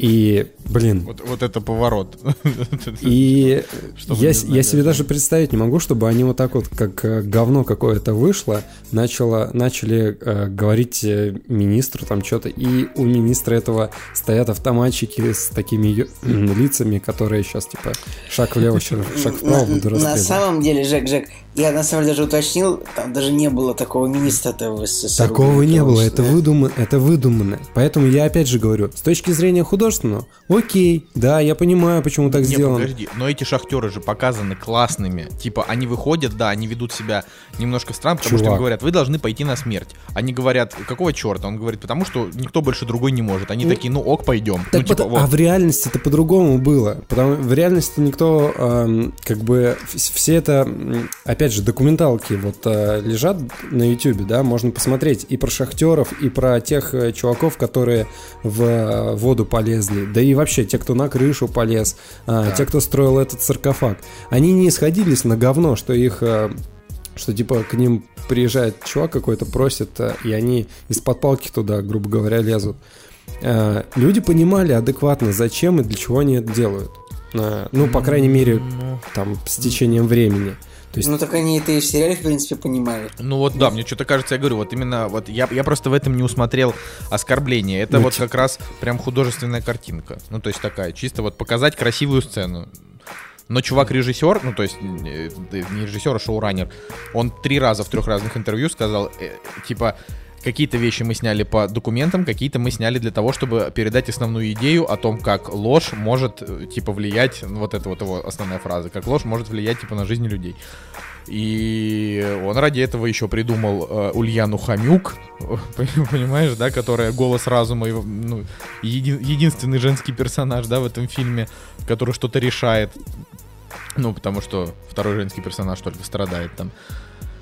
И, блин, Вот, вот это поворот. и я, я себе да. даже представить не могу, чтобы они вот так вот, как э, говно какое-то вышло, начало, начали э, говорить э, министру там что-то, и у министра этого стоят автоматчики с такими лицами, которые сейчас типа шаг влево, шаг вправо буду на, самом деле, Жек, Жек, я на самом деле даже уточнил, там даже не было такого министра в СССР. Такого не было, это, Да. выдумано, это выдумано. Поэтому я опять же говорю, с точки зрения художественного, окей, да, я понимаю, почему так Не, сделано. подожди, но эти шахтеры же показаны классными. Типа, они выходят, да, они ведут себя немножко странно, потому что им Чувак. говорят, вы должны пойти на смерть. Они говорят, какого черта? Он говорит, потому что никто больше другой не может. Они Ну, такие, ну ок, пойдем. Так ну, типа, вот, вот. А в реальности это по-другому было. Потому в реальности никто, эм, как бы, вс- все это, опять же, документалки вот э, лежат на Ютубе, да, можно посмотреть и про шахтеров, и про тех э, чуваков, которые в э, воду полезли, да и вообще те, кто на крышу полез, а, те, кто строил этот саркофаг. Они не исходились на говно, что их... что типа к ним приезжает чувак какой-то, просит, и они из-под палки туда, грубо говоря, лезут. Люди понимали адекватно, зачем и для чего они это делают. Ну, по крайней мере, Ну, там, с течением времени. То есть, Ну так они это и в сериале, в принципе, понимали. Ну вот да, мне что-то кажется, я говорю, вот именно вот я, я просто в этом не усмотрел оскорбление. Это Ну, вот ти- как раз прям художественная картинка. Ну то есть такая, чисто вот показать красивую сцену. Но чувак-режиссер, ну то есть э, не режиссер, а шоураннер, он три раза в трех разных интервью сказал, э, типа, какие-то вещи мы сняли по документам, какие-то мы сняли для того, чтобы передать основную идею о том, как ложь может, э, типа, влиять, ну, вот это вот его основная фраза, как ложь может влиять, типа, на жизнь людей. И он ради этого еще придумал э, Ульяну Хомюк, понимаешь, да, которая голос разума, и, ну, еди- единственный женский персонаж, да, в этом фильме, который что-то решает. Ну, потому что второй женский персонаж только страдает там.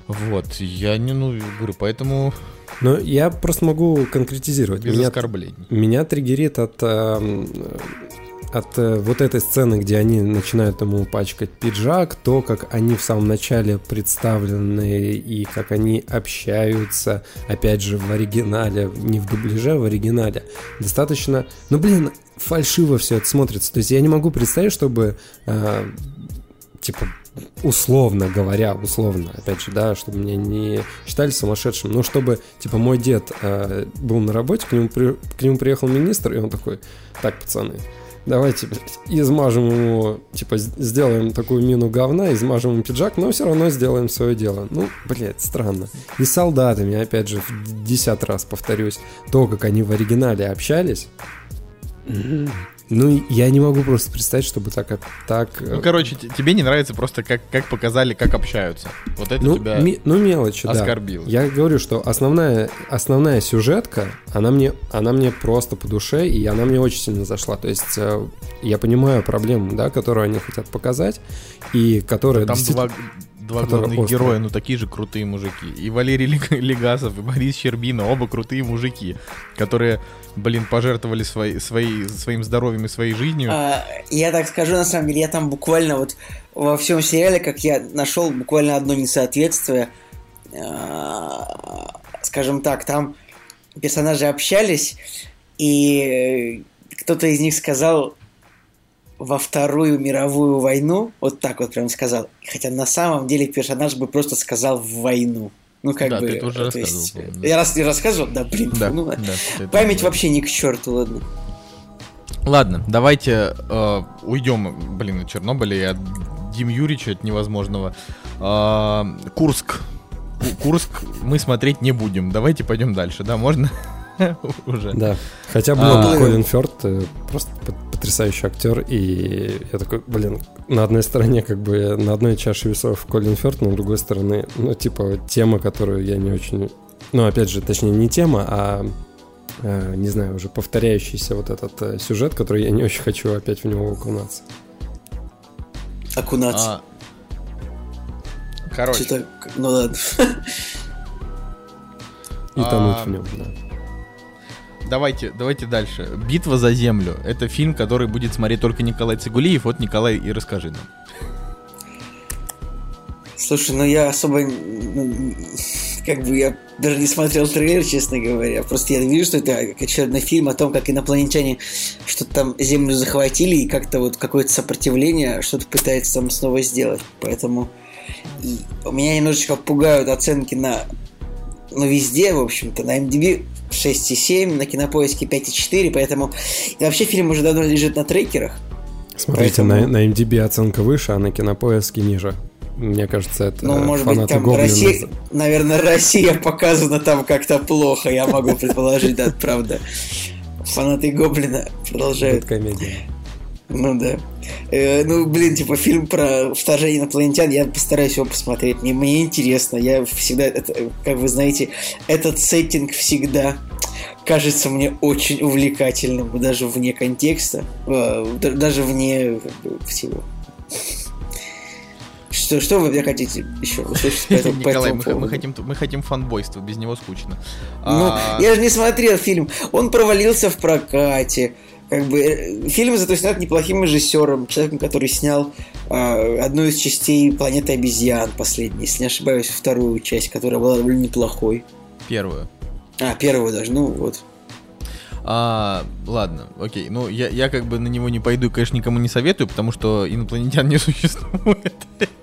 Вот, я не, ну, говорю, поэтому ну, я просто могу конкретизировать. без Меня, оскорблений. меня триггерит от, эм, от э, вот этой сцены, где они начинают ему пачкать пиджак, то, как они в самом начале представлены и как они общаются, опять же, в оригинале, не в дубляже, а в оригинале. Достаточно, ну, блин, фальшиво все это смотрится. То есть я не могу представить, чтобы э, типа, условно говоря, условно, опять же, да, чтобы меня не считали сумасшедшим, но чтобы, типа, мой дед э, был на работе, к нему, при- к нему приехал министр, и он такой, так, пацаны, давайте, блядь, измажем ему, типа, сделаем такую мину говна, измажем ему пиджак, но все равно сделаем свое дело. Ну, блядь, странно. И с солдатами, опять же, в десятый раз повторюсь, то, как они в оригинале общались, ну, я не могу просто представить, чтобы так... так э, Ну, короче, тебе не нравится просто, как, как показали, как общаются. Вот это Ну, тебя ми- ну мелочи, да. оскорбило. Я говорю, что основная, основная сюжетка, она мне, она мне просто по душе, и она мне очень сильно зашла. То есть э, я понимаю проблему, да, которую они хотят показать, и которая Там действительно- два, два которая главных острая. героя, ну такие же крутые мужики. И Валерий Лег- Легасов, и Борис Щербина, оба крутые мужики, которые, блин, пожертвовали свои, свои, своим здоровьем и своей жизнью. А, я так скажу, на самом деле, я там буквально вот во всем сериале, как я нашел буквально одно несоответствие, а, скажем так, там персонажи общались, и кто-то из них сказал во Вторую мировую войну, вот так вот прям сказал, хотя на самом деле персонаж бы просто сказал в войну. Ну, как Да, бы... ты это уже то есть. Я раз не рассказывал? Да, блин, да, ну, да, Память вообще ни к черту, ладно. Ладно, давайте э, уйдем, блин, от Чернобыля и от Дим Юрича, от невозможного. Э, Курск. Ку- Курск мы смотреть не будем. Давайте пойдем дальше, да, можно? Уже. Да. Хотя бы А. Колин Фёрд э, просто потрясающий актер, и я такой, блин, на одной стороне как бы на одной чаше весов Колин Фёрд, на другой стороне, ну, типа, тема, которую я не очень... Ну, опять же, точнее, не тема, а э, не знаю, уже повторяющийся вот этот э, сюжет, который я не очень хочу опять в него окунаться. Окунаться. А, Короче, Что-то, ну ладно. И А. тонуть в нем, да. Давайте, давайте дальше. Битва за землю. Это фильм, который будет смотреть только Николай Цигулиев. Вот, Николай, и расскажи нам. Слушай, ну я особо... ну, Как бы я даже не смотрел трейлер, честно говоря. Просто я вижу, что это очередной фильм о том, как инопланетяне что-то там Землю захватили и как-то вот какое-то сопротивление что-то пытается там снова сделать. Поэтому и меня немножечко пугают оценки на... Ну, везде, в общем-то. На MDB 6,7, на Кинопоиске 5,4, поэтому... И вообще фильм уже давно лежит на трекерах. Смотрите, Поэтому- на, на MDB оценка выше, а на кинопоиске ниже. Мне кажется, это Ну, может быть, там Гоблина. Россия, наверное, Россия показана там как-то плохо, я могу предположить, да, правда. Фанаты Гоблина продолжают. комедия. Ну да. Э, ну, блин, типа фильм про вторжение инопланетян, я постараюсь его посмотреть. Мне, мне интересно. Я всегда, это, как вы знаете, этот сеттинг всегда кажется мне очень увлекательным, даже вне контекста, э, да- даже вне как бы, всего. Что, что вы мне хотите еще услышать по этому, по Николай, этому мы, мы хотим, мы хотим фанбойства, без него скучно. Ну, А, я же не смотрел фильм. Он провалился в прокате. Как бы э, фильм зато снят неплохим режиссером, человеком, который снял э, одну из частей Планеты обезьян, последней, если не ошибаюсь, вторую часть, которая была довольно неплохой. Первую. А, первую даже, ну вот. А, ладно, окей. Ну, я, я как бы на него не пойду, конечно, никому не советую, потому что инопланетян не существует.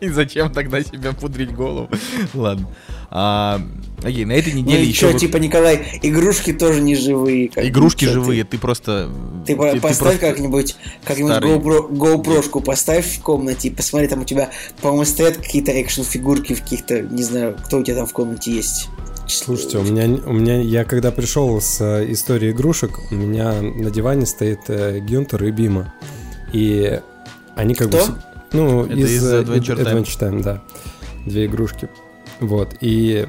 И зачем тогда себя пудрить голову? Ладно. А, окей, на этой Ну неделе и еще... чё, типа, Николай, игрушки тоже не живые. Игрушки ты? живые, ты просто... Ты, по- поставь просто как-нибудь как-нибудь. GoPro, GoPro-шку поставь в комнате и посмотри, там у тебя, по-моему, стоят какие-то экшн-фигурки в каких-то, не знаю, кто у тебя там в комнате есть. Слушайте, у меня, у меня, я когда пришел с э, историей игрушек, у меня на диване стоит э, Гюнтер и Бима. И они как бы... Кто? вс- Ну, Это из, из э, Adventure Time. Adventure Time, да. Две игрушки. Вот, и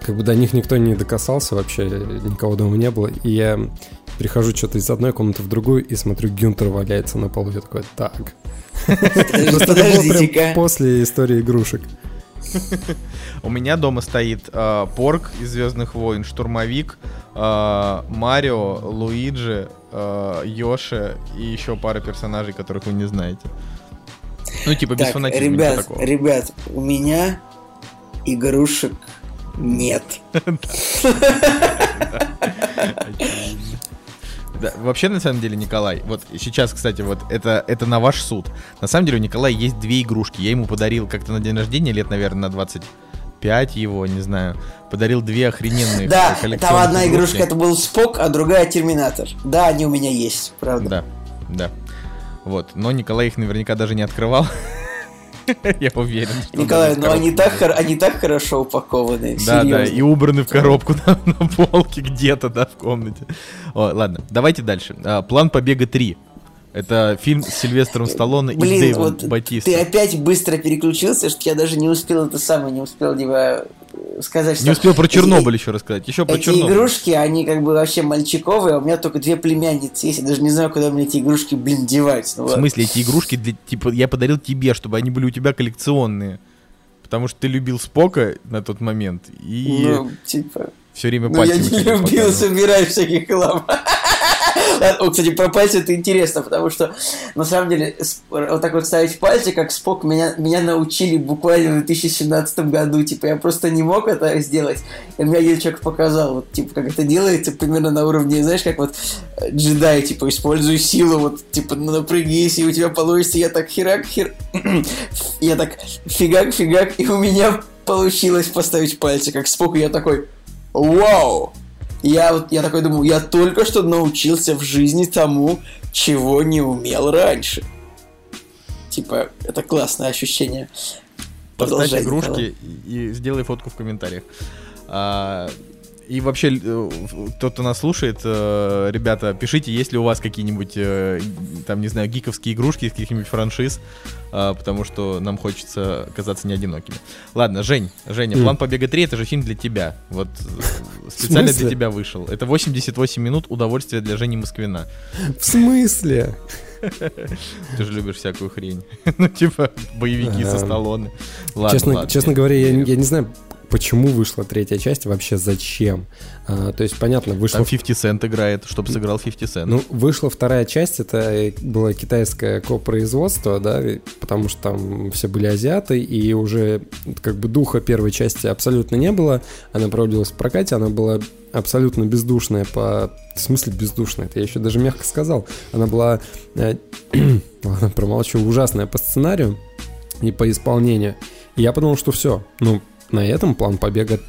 как бы до них никто не докасался вообще, никого дома не было. И я прихожу что-то из одной комнаты в другую и смотрю, Гюнтер валяется на полу. Я такой, так. Просто это было после истории игрушек. У меня дома стоит э, Порк из Звездных войн, Штурмовик, э, Марио, Луиджи, э, Йоши и еще пара персонажей, которых вы не знаете. Ну, типа, без Так, фанатизма, ребят, такого. ребят, у меня игрушек нет. Да, вообще, на самом деле, Николай, вот сейчас, кстати, вот это, это на ваш суд. На самом деле, у Николая есть две игрушки. Я ему подарил как-то на день рождения, лет, наверное, на 25 его, не знаю. Подарил две охрененные Да, там одна игрушки. игрушка это был Спок, а другая Терминатор. Да, они у меня есть, правда. Да, да. Вот, но Николай их наверняка даже не открывал. Я уверен. Николай, ну они так, они так хорошо упакованы. Да, да, и убраны в коробку на, полке где-то, да, в комнате. Ладно, давайте дальше. А, План побега 3. Это фильм с Сильвестром Сталлоне и Блин, Дэйвом вот Батисто. ты опять быстро переключился, что я даже не успел это самое, не успел типа, сказать, что... Не успел про Чернобыль еще рассказать. Еще про Эти Чернобыль. игрушки, они как бы вообще мальчиковые, а у меня только две племянницы есть, я даже не знаю, куда мне эти игрушки, блин, девать. Ну, В смысле, эти игрушки, для, типа, я подарил тебе, чтобы они были у тебя коллекционные. Потому что ты любил Спока на тот момент и Ну, типа... все время Ну, я не любил показывал. собирать всяких хлам. О, кстати, про пальцы это интересно, потому что на самом деле вот так вот ставить пальцы, как Спок, меня, меня научили буквально в 2017 году. Типа, я просто не мог это сделать. И мне один человек показал, вот, типа, как это делается, примерно на уровне, знаешь, как вот э, джедай, типа, используй силу, вот, типа, ну, напрягись, и у тебя получится, я так херак, хер... я так фигак, фигак, и у меня получилось поставить пальцы, как Спок, и я такой, вау! Я вот, я такой думаю, я только что научился в жизни тому, чего не умел раньше. Типа, это классное ощущение. Поставь игрушки и, и сделай фотку в комментариях. А, и вообще, э, тот, кто нас слушает, э, ребята, пишите, есть ли у вас какие-нибудь, э, там, не знаю, гиковские игрушки из каких-нибудь франшиз, потому что нам хочется казаться не одинокими. Ладно, Жень, Женя. «План побега 3» — это же фильм для тебя. Вот специально для тебя вышел. Это 88 минут удовольствия для Жени Москвина. В смысле? Ты же любишь всякую хрень. ну, типа, боевики со. Сталлоне. Ладно, честно, ладно. честно говоря, я не знаю, почему вышла третья часть, вообще зачем. А, то есть, понятно, вышла... Там 50 Cent играет, чтобы сыграл 50 Cent. Ну, вышла вторая часть, это было китайское копроизводство, да, потому что там все были азиаты, и уже как бы духа первой части абсолютно не было. Она проводилась в прокате, она была абсолютно бездушная по... В смысле бездушная? Это я еще даже мягко сказал. Она была... э, Ладно, промолчу. Ужасная по сценарию и по исполнению. И я подумал, что все. Ну, на этом план побега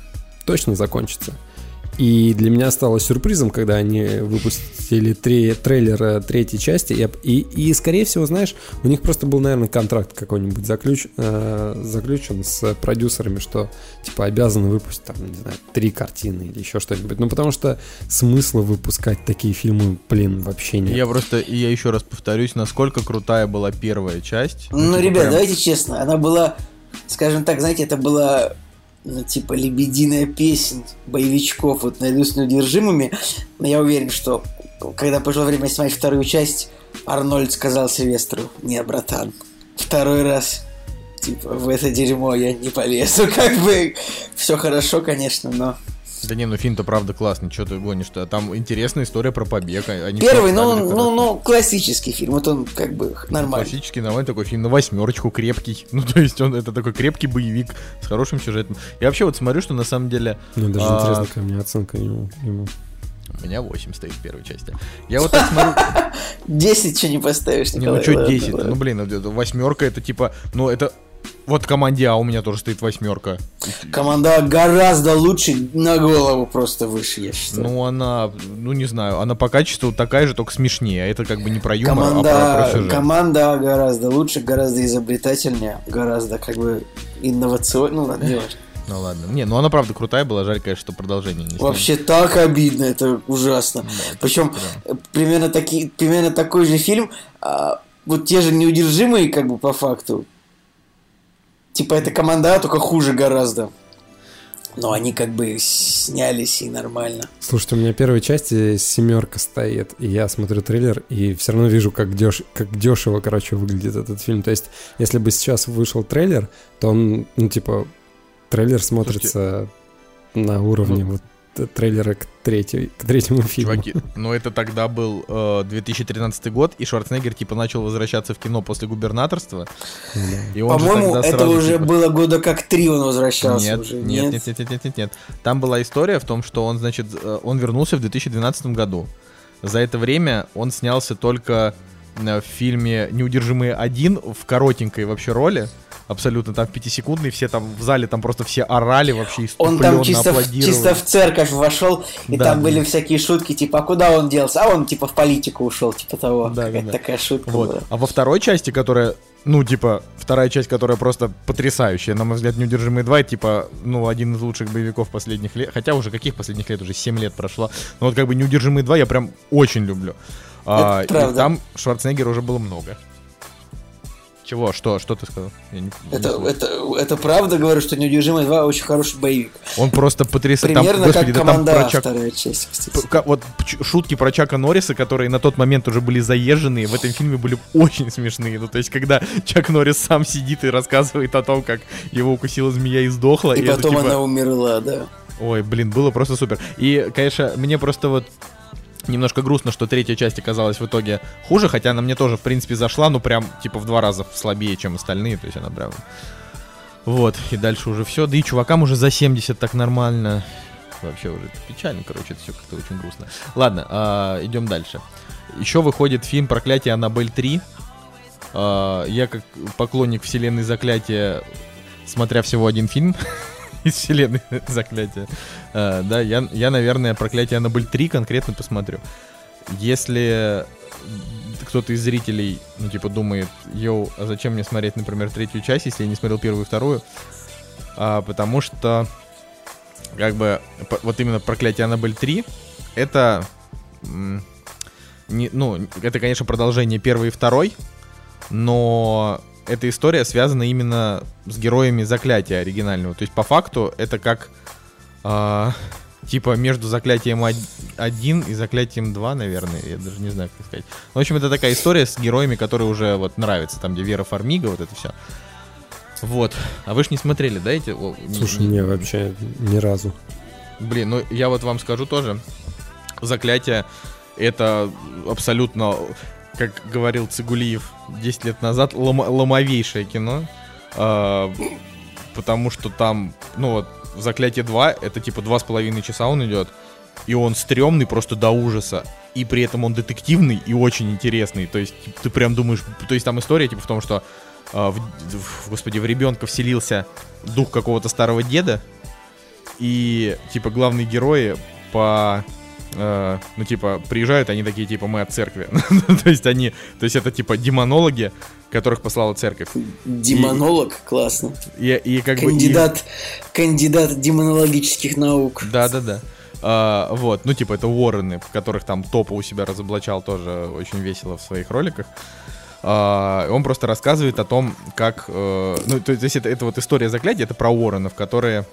точно закончится. И для меня стало сюрпризом, когда они выпустили три, трейлер э, третьей части. И, и, и, скорее всего, знаешь, у них просто был, наверное, контракт какой-нибудь заключ, э, заключен с продюсерами, что типа обязаны выпустить там, не знаю, три картины или еще что-нибудь. Ну, потому что смысла выпускать такие фильмы, блин, вообще нет. Я просто, я еще раз повторюсь, насколько крутая была первая часть. Ну, типа, ребят, прям- давайте честно, она была, скажем так, знаете, это была, ну, типа, лебединая песнь боевичков, вот наряду с неудержимыми. Но я уверен, что когда пришло время снимать вторую часть, Арнольд сказал Сильвестру, не, братан, второй раз, типа, в это дерьмо я не полезу. Как бы, все хорошо, конечно, но... Да не, ну фильм-то правда классный, что ты гонишь-то? Там интересная история про побег. а- они Первый, ну, вставили ну, хорошо. ну, классический фильм, вот он как бы нормальный. Классический нормальный такой фильм на восьмерочку, крепкий. Ну, то есть он это такой крепкий боевик с хорошим сюжетом. Я вообще вот смотрю, что на самом деле Мне даже А, интересно, какая у меня оценка ему. ему. у меня 8 стоит в первой части. Я вот так смотрю, 10 что не поставишь, не, Николай? ну что ладно, 10? ладно. Ну, блин, восьмерка это типа, ну это... Вот команде А у меня тоже стоит восьмерка. Команда гораздо лучше, на голову просто выше, я считаю. Ну, она, ну не знаю, она по качеству такая же, только смешнее. А это как бы не про юмор, команда, а про, про сюжет. команда гораздо лучше, гораздо изобретательнее, гораздо как бы инновационнее. Ну ладно, не важно. Ну ладно. Не, ну она правда крутая была, жаль, конечно, что продолжение не сняли. Вообще так обидно, это ужасно. Причем э, примерно, таки, примерно такой же фильм, а, вот те же неудержимые, как бы по факту. Типа это команда, А, только хуже гораздо. Но они как бы снялись и нормально. Слушайте, у меня первой части семерка стоит, и я смотрю трейлер, и все равно вижу, как, деш... как дешево, короче, выглядит этот фильм. То есть, если бы сейчас вышел трейлер, то он, ну, типа, трейлер смотрится на уровне Ну, вот т- трейлера к, третьей, к третьему фильму. Чуваки, ну это тогда был э, 2013 год, и Шварценеггер типа начал возвращаться в кино после губернаторства. Да. И он же По-моему, это сразу, уже типа, было года как три он возвращался Нет, уже. нет, нет, нет, нет, нет, нет, нет. Там была история в том, что он, значит, э, он вернулся в 2012 году. За это время он снялся только э, в фильме «Неудержимые один» в коротенькой вообще роли. Абсолютно там в пятисекундной, все там в зале там просто все орали вообще Он там чисто в, чисто в церковь вошел, и Да. там были всякие шутки, типа, а куда он делся? А он, типа, в политику ушел, типа того. Да, да, Какая-то да. такая шутка Вот. была. А во второй части, которая, ну, типа, вторая часть, которая просто потрясающая, на мой взгляд, «Неудержимые 2», типа, ну, один из лучших боевиков последних лет, хотя уже каких последних лет, уже 7 лет прошло, но вот как бы «Неудержимые 2» я прям очень люблю. А, Это и правда. там Шварценеггера уже было много. Чего? Что? Что ты сказал? Я не- не Это, слышу. это, это правда, говорю, что «Неудержимый 2» очень хороший боевик. Он просто потрясающий. Примерно господи, как да там «Команда про А», Чак- вторая часть, кстати. Вот шутки про Чака Норриса, которые на тот момент уже были заезженные, в этом фильме были очень смешные. Ну, то есть, когда Чак Норрис сам сидит и рассказывает о том, как его укусила змея и сдохла. И это, потом типа, она умерла, да. Ой, блин, было просто супер. И, конечно, мне просто вот немножко грустно, что третья часть оказалась в итоге хуже, хотя она мне тоже, в принципе, зашла, ну, прям, типа, в два раза слабее, чем остальные, то есть она прям... Вот, и дальше уже все. Да и чувакам уже за 70 так нормально. Вообще уже печально, короче, это все как-то очень грустно. Ладно, а, идем дальше. Еще выходит фильм «Проклятие Аннабель 3». А, я как поклонник вселенной Заклятия, смотря всего один фильм из вселенной Заклятия, а, да, я, я, наверное, «Проклятие Аннабель 3» конкретно посмотрю. Если кто-то из зрителей, ну, типа, думает, йоу, а зачем мне смотреть, например, третью часть, если я не смотрел первую и вторую? А, потому что, как бы, вот именно «Проклятие Аннабель 3» это, не, ну, это, конечно, продолжение первой и второй, но эта история связана именно с героями заклятия оригинального. То есть, по факту, это как а, типа между заклятием 1 и заклятием 2, наверное. Я даже не знаю, как сказать. В общем, это такая история с героями, которые уже вот нравятся. Там, где Вера Фармига, вот это все. Вот. А вы ж не смотрели, да, эти? о, не- Слушай, не- не, вообще ни разу. Блин, ну я вот вам скажу тоже. Заклятие это абсолютно, как говорил Цигулиев 10 лет назад, ломо- ломовейшее кино. А, потому что там, ну вот, Заклятие 2 это типа два с половиной часа он идет. И он стрёмный просто до ужаса. И при этом он детективный и очень интересный. То есть ты прям думаешь... То есть там история типа в том, что а, в, в- господи, в ребенка вселился дух какого-то старого деда, и типа главные герои по э, ну типа приезжают они такие типа мы от церкви то есть они то есть это типа демонологи которых послала церковь. Демонолог, классно. и, и как бы и- Кандидат, кандидат демонологических наук. да да да А, вот ну типа это Уоррены которых там топа у себя разоблачал тоже очень весело в своих роликах. А, он просто рассказывает о том, как... э, ну, то есть это, это вот история заклятия, это про Уорренов, которые,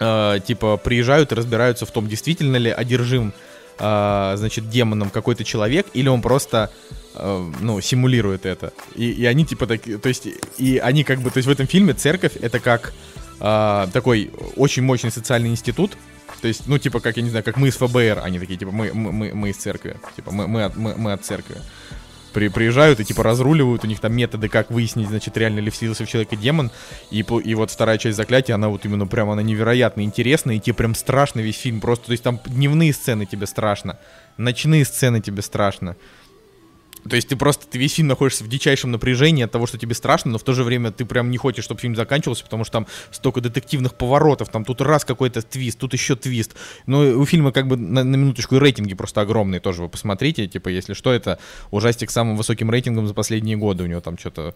э, типа, приезжают и разбираются в том, действительно ли одержим, э, значит, демоном какой-то человек, или он просто, э, ну, симулирует это. И, и они, типа, так, то есть, и они как бы, то есть в этом фильме церковь это как э, такой очень мощный социальный институт, то есть, ну, типа, как, я не знаю, как мы из ФБР, они такие, типа, мы, мы, мы из церкви, типа, мы, мы, от, мы, мы от церкви при, приезжают и типа разруливают, у них там методы, как выяснить, значит, реально ли вселился в человека демон. И, и вот вторая часть заклятия, она вот именно прям, она невероятно интересная, и тебе прям страшно весь фильм. Просто, то есть там дневные сцены тебе страшно, ночные сцены тебе страшно. То есть ты просто, ты весь фильм находишься в дичайшем напряжении от того, что тебе страшно, но в то же время ты прям не хочешь, чтобы фильм заканчивался, потому что там столько детективных поворотов, там тут раз какой-то твист, тут еще твист. Ну, и у фильма как бы на, на минуточку и рейтинги просто огромные тоже, вы посмотрите, типа, если что, это ужастик с самым высоким рейтингом за последние годы, у него там что-то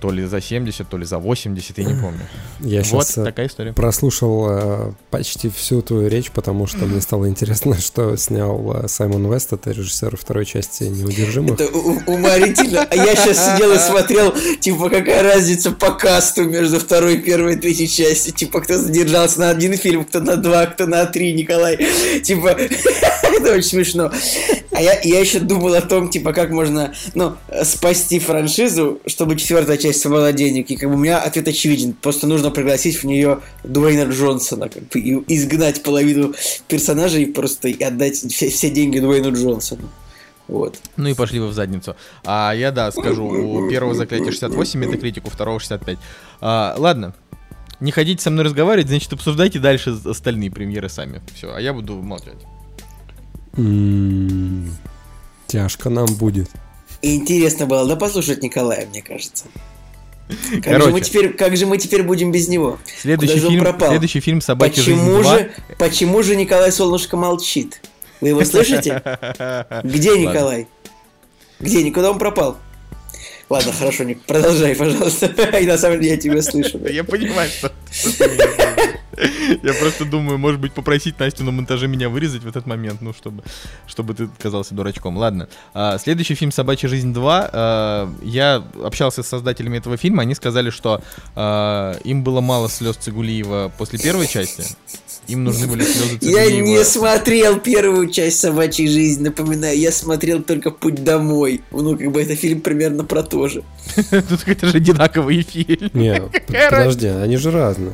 то ли за 70, то ли за 80, я не помню. Я вот сейчас такая история. прослушал э, почти всю твою речь, потому что мне стало интересно, что снял э, Саймон Вест, это режиссер второй части «Неудержимых». Это уморительно. А я сейчас сидел и смотрел, типа, какая разница по касту между второй, первой и третьей частью. Типа, кто задержался на один фильм, кто на два, кто на три, Николай. Типа, это очень смешно. А я, я еще думал о том, типа, как можно, ну, спасти франшизу, чтобы четвертая часть собрала денег. И как бы у меня ответ очевиден. Просто нужно пригласить в нее Дуэйна Джонсона, как бы, и изгнать половину персонажей и просто и отдать все, все деньги Дуэйну Джонсону. Вот. Ну и пошли вы в задницу. А я, да, скажу, у первого заклятия 68 метакритик, у второго 65. А, ладно, не хотите со мной разговаривать, значит, обсуждайте дальше остальные премьеры сами. Все, а я буду молчать. М, Тяжко нам будет. Интересно было, да, послушать Николая, мне кажется. Как, Короче. же мы теперь, как же мы теперь будем без него? Следующий Куда фильм, пропал? следующий фильм «Собачья Почему жизнь 2». же, почему же Николай Солнышко молчит? Вы его слышите? Где. Николай? Где? Никуда он пропал? Ладно, хорошо, Ник, продолжай, пожалуйста. И на самом деле я тебя слышу. Я понимаю, что. Я просто думаю, может быть, попросить Настю на монтаже меня вырезать в этот момент, ну, чтобы, чтобы ты казался дурачком. Ладно. А, следующий фильм «Собачья жизнь 2». а, я общался с создателями этого фильма, они сказали, что а, им было мало слез Цигулиева после первой части. Им нужны были слезы Я не смотрел первую часть собачьей жизни, напоминаю, я смотрел только Путь домой. Ну, как бы это фильм примерно про то же. Тут это же одинаковый фильм. Не, Какая подожди, они же разные.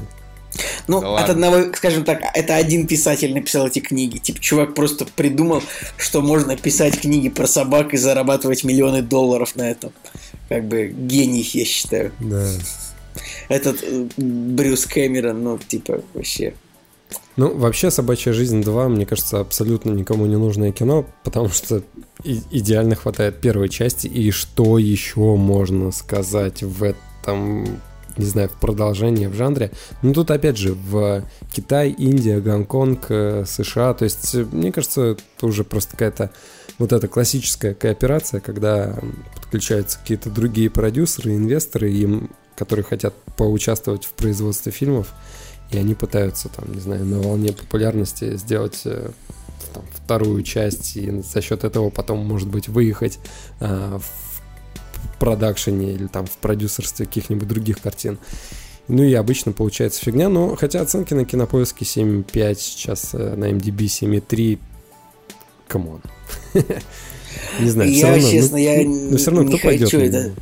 Ну, Да от ладно. одного, скажем так, это один писатель написал эти книги. Типа, чувак просто придумал, что можно писать книги про собак и зарабатывать миллионы долларов на этом. Как бы гений, я считаю. Да. Этот э, Брюс Кэмерон, ну, типа, вообще. Ну, вообще, «Собачья жизнь 2», мне кажется, абсолютно никому не нужное кино, потому что идеально хватает первой части, и что еще можно сказать в этом, не знаю, в продолжении, в жанре. Ну, тут, опять же, в Китай, Индия, Гонконг, э, США, то есть, э, мне кажется, это уже просто какая-то вот эта классическая кооперация, когда подключаются какие-то другие продюсеры, инвесторы, им, которые хотят поучаствовать в производстве фильмов, и они пытаются, там, не знаю, на волне популярности сделать э, там, вторую часть, и за счет этого потом, может быть, выехать а, в продакшене или там в продюсерстве каких-нибудь других картин. Ну и обычно получается фигня, но хотя оценки на кинопоиске 7.5, сейчас э, на MDB 7.3, come on. Не знаю, Я, равно. ну, честно, я ну, все равно не хочу это.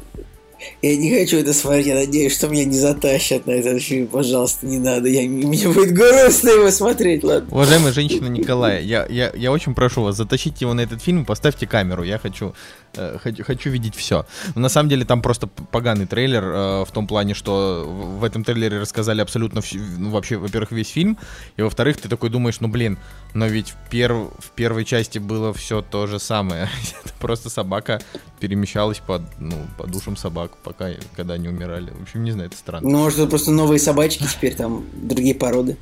Я не хочу это смотреть, я надеюсь, что меня не затащат на этот фильм. Пожалуйста, не надо. Я, мне будет грустно его смотреть, ладно. Уважаемая женщина Николая, я, я, я очень прошу вас, затащите его на этот фильм и поставьте камеру. Я хочу, э, хочу, хочу видеть все. На самом деле там просто поганый трейлер э, в том плане, что в, этом трейлере рассказали абсолютно всю, ну, вообще, во-первых, весь фильм, и во-вторых, ты такой думаешь, ну блин, но ведь в, перв, в первой части было все то же самое. Просто собака перемещалась под, ну, по душам собак, пока, когда они умирали. В общем, не знаю, это странно. Ну, может, это просто новые собачки теперь, там, другие породы.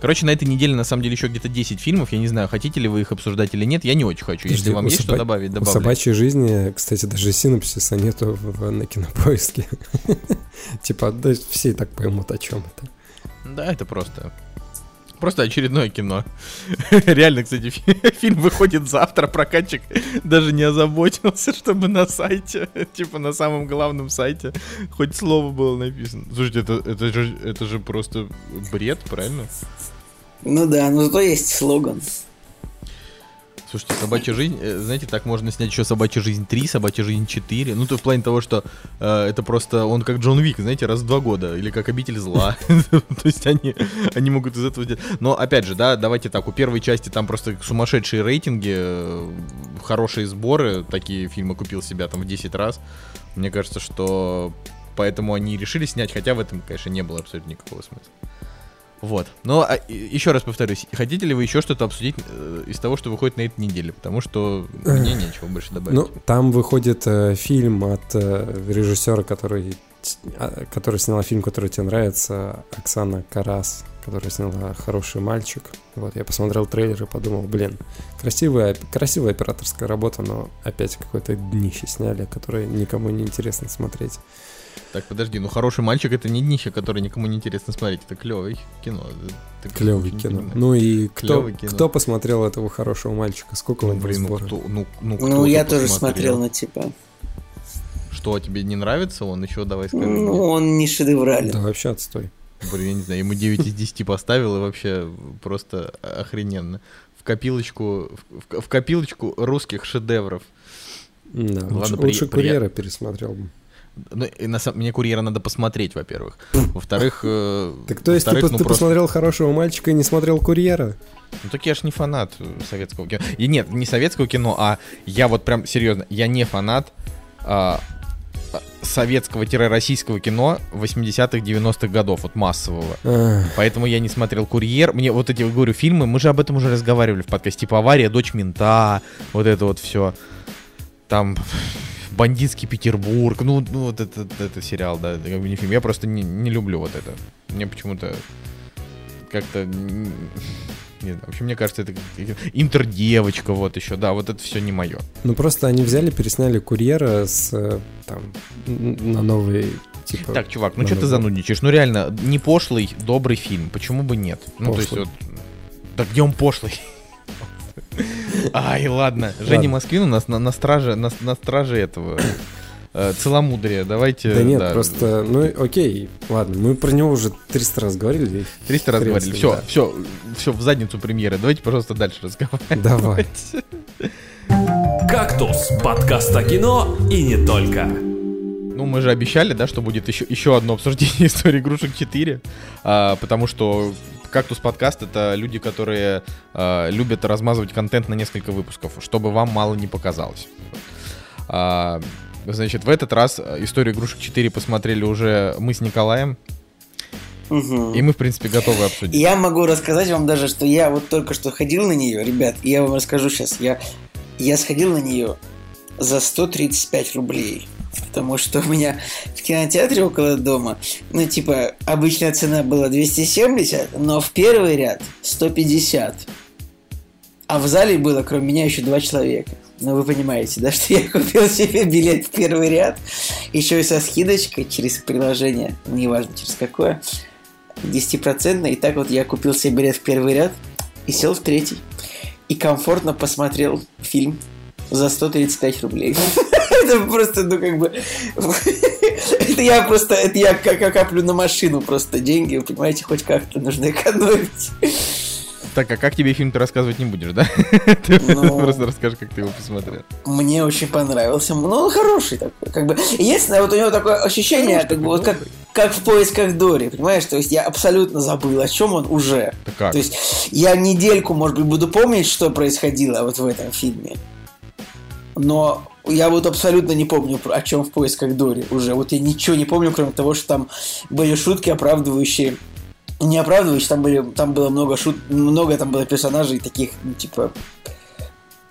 Короче, на этой неделе на самом деле еще где-то 10 фильмов. Я не знаю, хотите ли вы их обсуждать или нет. Я не очень хочу. Если Подожди, вам у есть соба- что добавить, У добавляйте. собачьей жизни, кстати, даже синопсиса нету в- в- на кинопоиске. Типа, да, все и так поймут, о чем это. Да, это просто... Просто очередное кино. Реально, кстати, фи- фильм выходит завтра, прокатчик даже не озаботился, чтобы на сайте, типа на самом главном сайте, хоть слово было написано. Слушайте, это, это, же, это же просто бред, правильно? Ну да, но зато есть слоган. Слушайте, собачья жизнь, э, знаете, так можно снять еще собачья жизнь 3, собачья жизнь 4. Ну, то в плане того, что э, это просто он как Джон Уик, знаете, раз в два года, или как обитель зла. То есть они, они могут из этого делать. Но опять же, да, давайте так, у первой части там просто сумасшедшие рейтинги, э, хорошие сборы, такие фильмы купил себя там в 10 раз. Мне кажется, что поэтому они решили снять, хотя в этом, конечно, не было абсолютно никакого смысла. Вот. Но а, еще раз повторюсь, хотите ли вы еще что-то обсудить э, из того, что выходит на этой неделе? Потому что мне нечего больше добавить. Ну, там выходит э, фильм от э, режиссера, который, а, который сняла фильм, который тебе нравится, Оксана Карас, которая сняла «Хороший мальчик». Вот, я посмотрел трейлер и подумал, блин, красивая, красивая операторская работа, но опять какое-то днище сняли, которое никому не интересно смотреть. Так, подожди, ну хороший мальчик это не днище, который никому не интересно смотреть. Это клевое кино. Ты Клевый кино. понимаешь. Ну и кто, кино. кто посмотрел этого хорошего мальчика? Сколько Ну, он блин, ну кто, ну, ну, Ну, кто-то я тоже посмотрел. смотрел, но типа... Что, тебе не нравится он? Еще давай скажи. Ну, мне. он не шедеврален. Да, вообще отстой. Блин, я не знаю, ему 9 из 10 поставил, и вообще просто охрененно. В копилочку, в, в копилочку русских шедевров. Да, Ладно, лучше, при- лучше курьера пересмотрел бы. Ну, и на самом- мне курьера надо посмотреть, во-первых. Во-вторых, э, Так то есть ты, ну, ты просто- посмотрел хорошего мальчика и не смотрел курьера? Ну так я ж не фанат э, советского кино. И нет, не советского кино, а я вот прям серьезно, я не фанат а, а, советского-российского кино 80-х, 90-х годов, вот массового. Ах, Поэтому я не смотрел «Курьер». Мне вот эти, говорю, фильмы, мы же об этом уже разговаривали в подкасте, типа «Авария», «Дочь мента», вот это вот все. Там «Бандитский Петербург», ну, ну вот это, это сериал, да, это как бы не фильм. Я просто не, не люблю вот это. Мне почему-то как-то... Не знаю, в общем, мне кажется, это интердевочка вот еще, да, вот это все не мое. Ну просто они взяли, пересняли курьера с э, там на новый типа. Так, чувак, ну что ты занудничаешь? Ну реально, не пошлый, добрый фильм, почему бы нет? Ну, то есть Пошлый. вот... Да где он пошлый? Ай, ладно. Женя Ладно. Москвин у нас на, на страже, на, на страже этого э, целомудрия. Давайте... Да нет, просто, ну окей, ладно, мы про него уже 300 раз говорили. 300 раз говорили. Все, да. все, все, в задницу премьеры. Давайте, пожалуйста, дальше разговаривать. Давай. «Кактус» — подкаст о кино и не только. Ну, мы же обещали, да, что будет еще, еще одно обсуждение истории игрушек 4, а, потому что Кактус подкаст это люди, которые а, любят размазывать контент на несколько выпусков, чтобы вам мало не показалось. А, значит, в этот раз а, историю игрушек 4 посмотрели уже мы с Николаем, Мгм. и мы, в принципе, готовы обсудить. Я могу рассказать вам даже, что я вот только что ходил на нее, ребят, и я вам расскажу сейчас. Я, я сходил на нее за 135 рублей. Потому что у меня в кинотеатре около дома, ну, типа, обычная цена была 270, но в первый ряд 150. А в зале было, кроме меня, еще два человека. Ну, вы понимаете, да, что я купил себе билет в первый ряд, еще и со скидочкой через приложение, неважно через какое, 10%. И так вот я купил себе билет в первый ряд и сел в третий. И комфортно посмотрел фильм за 135 рублей. Это просто, ну, как бы... Это я просто... Это я как каплю на машину просто деньги. Вы понимаете, хоть как-то нужно экономить. Так, а как тебе фильм ты рассказывать не будешь, да? Ты Ну. просто расскажешь, как ты его посмотрел. Мне очень понравился. Ну, он хороший такой. Как бы. Единственное, вот у него такое ощущение, как бы, вот как, как в поисках Дори, понимаешь? То есть я абсолютно забыл, о чем он уже. Да как? То есть я недельку, может быть, буду помнить, что происходило вот в этом фильме. Но я вот абсолютно не помню, о чем в поисках Дори уже. Вот я ничего не помню, кроме того, что там были шутки, оправдывающие не оправдывающие, там, были, там было много шут, много там было персонажей таких, ну, типа,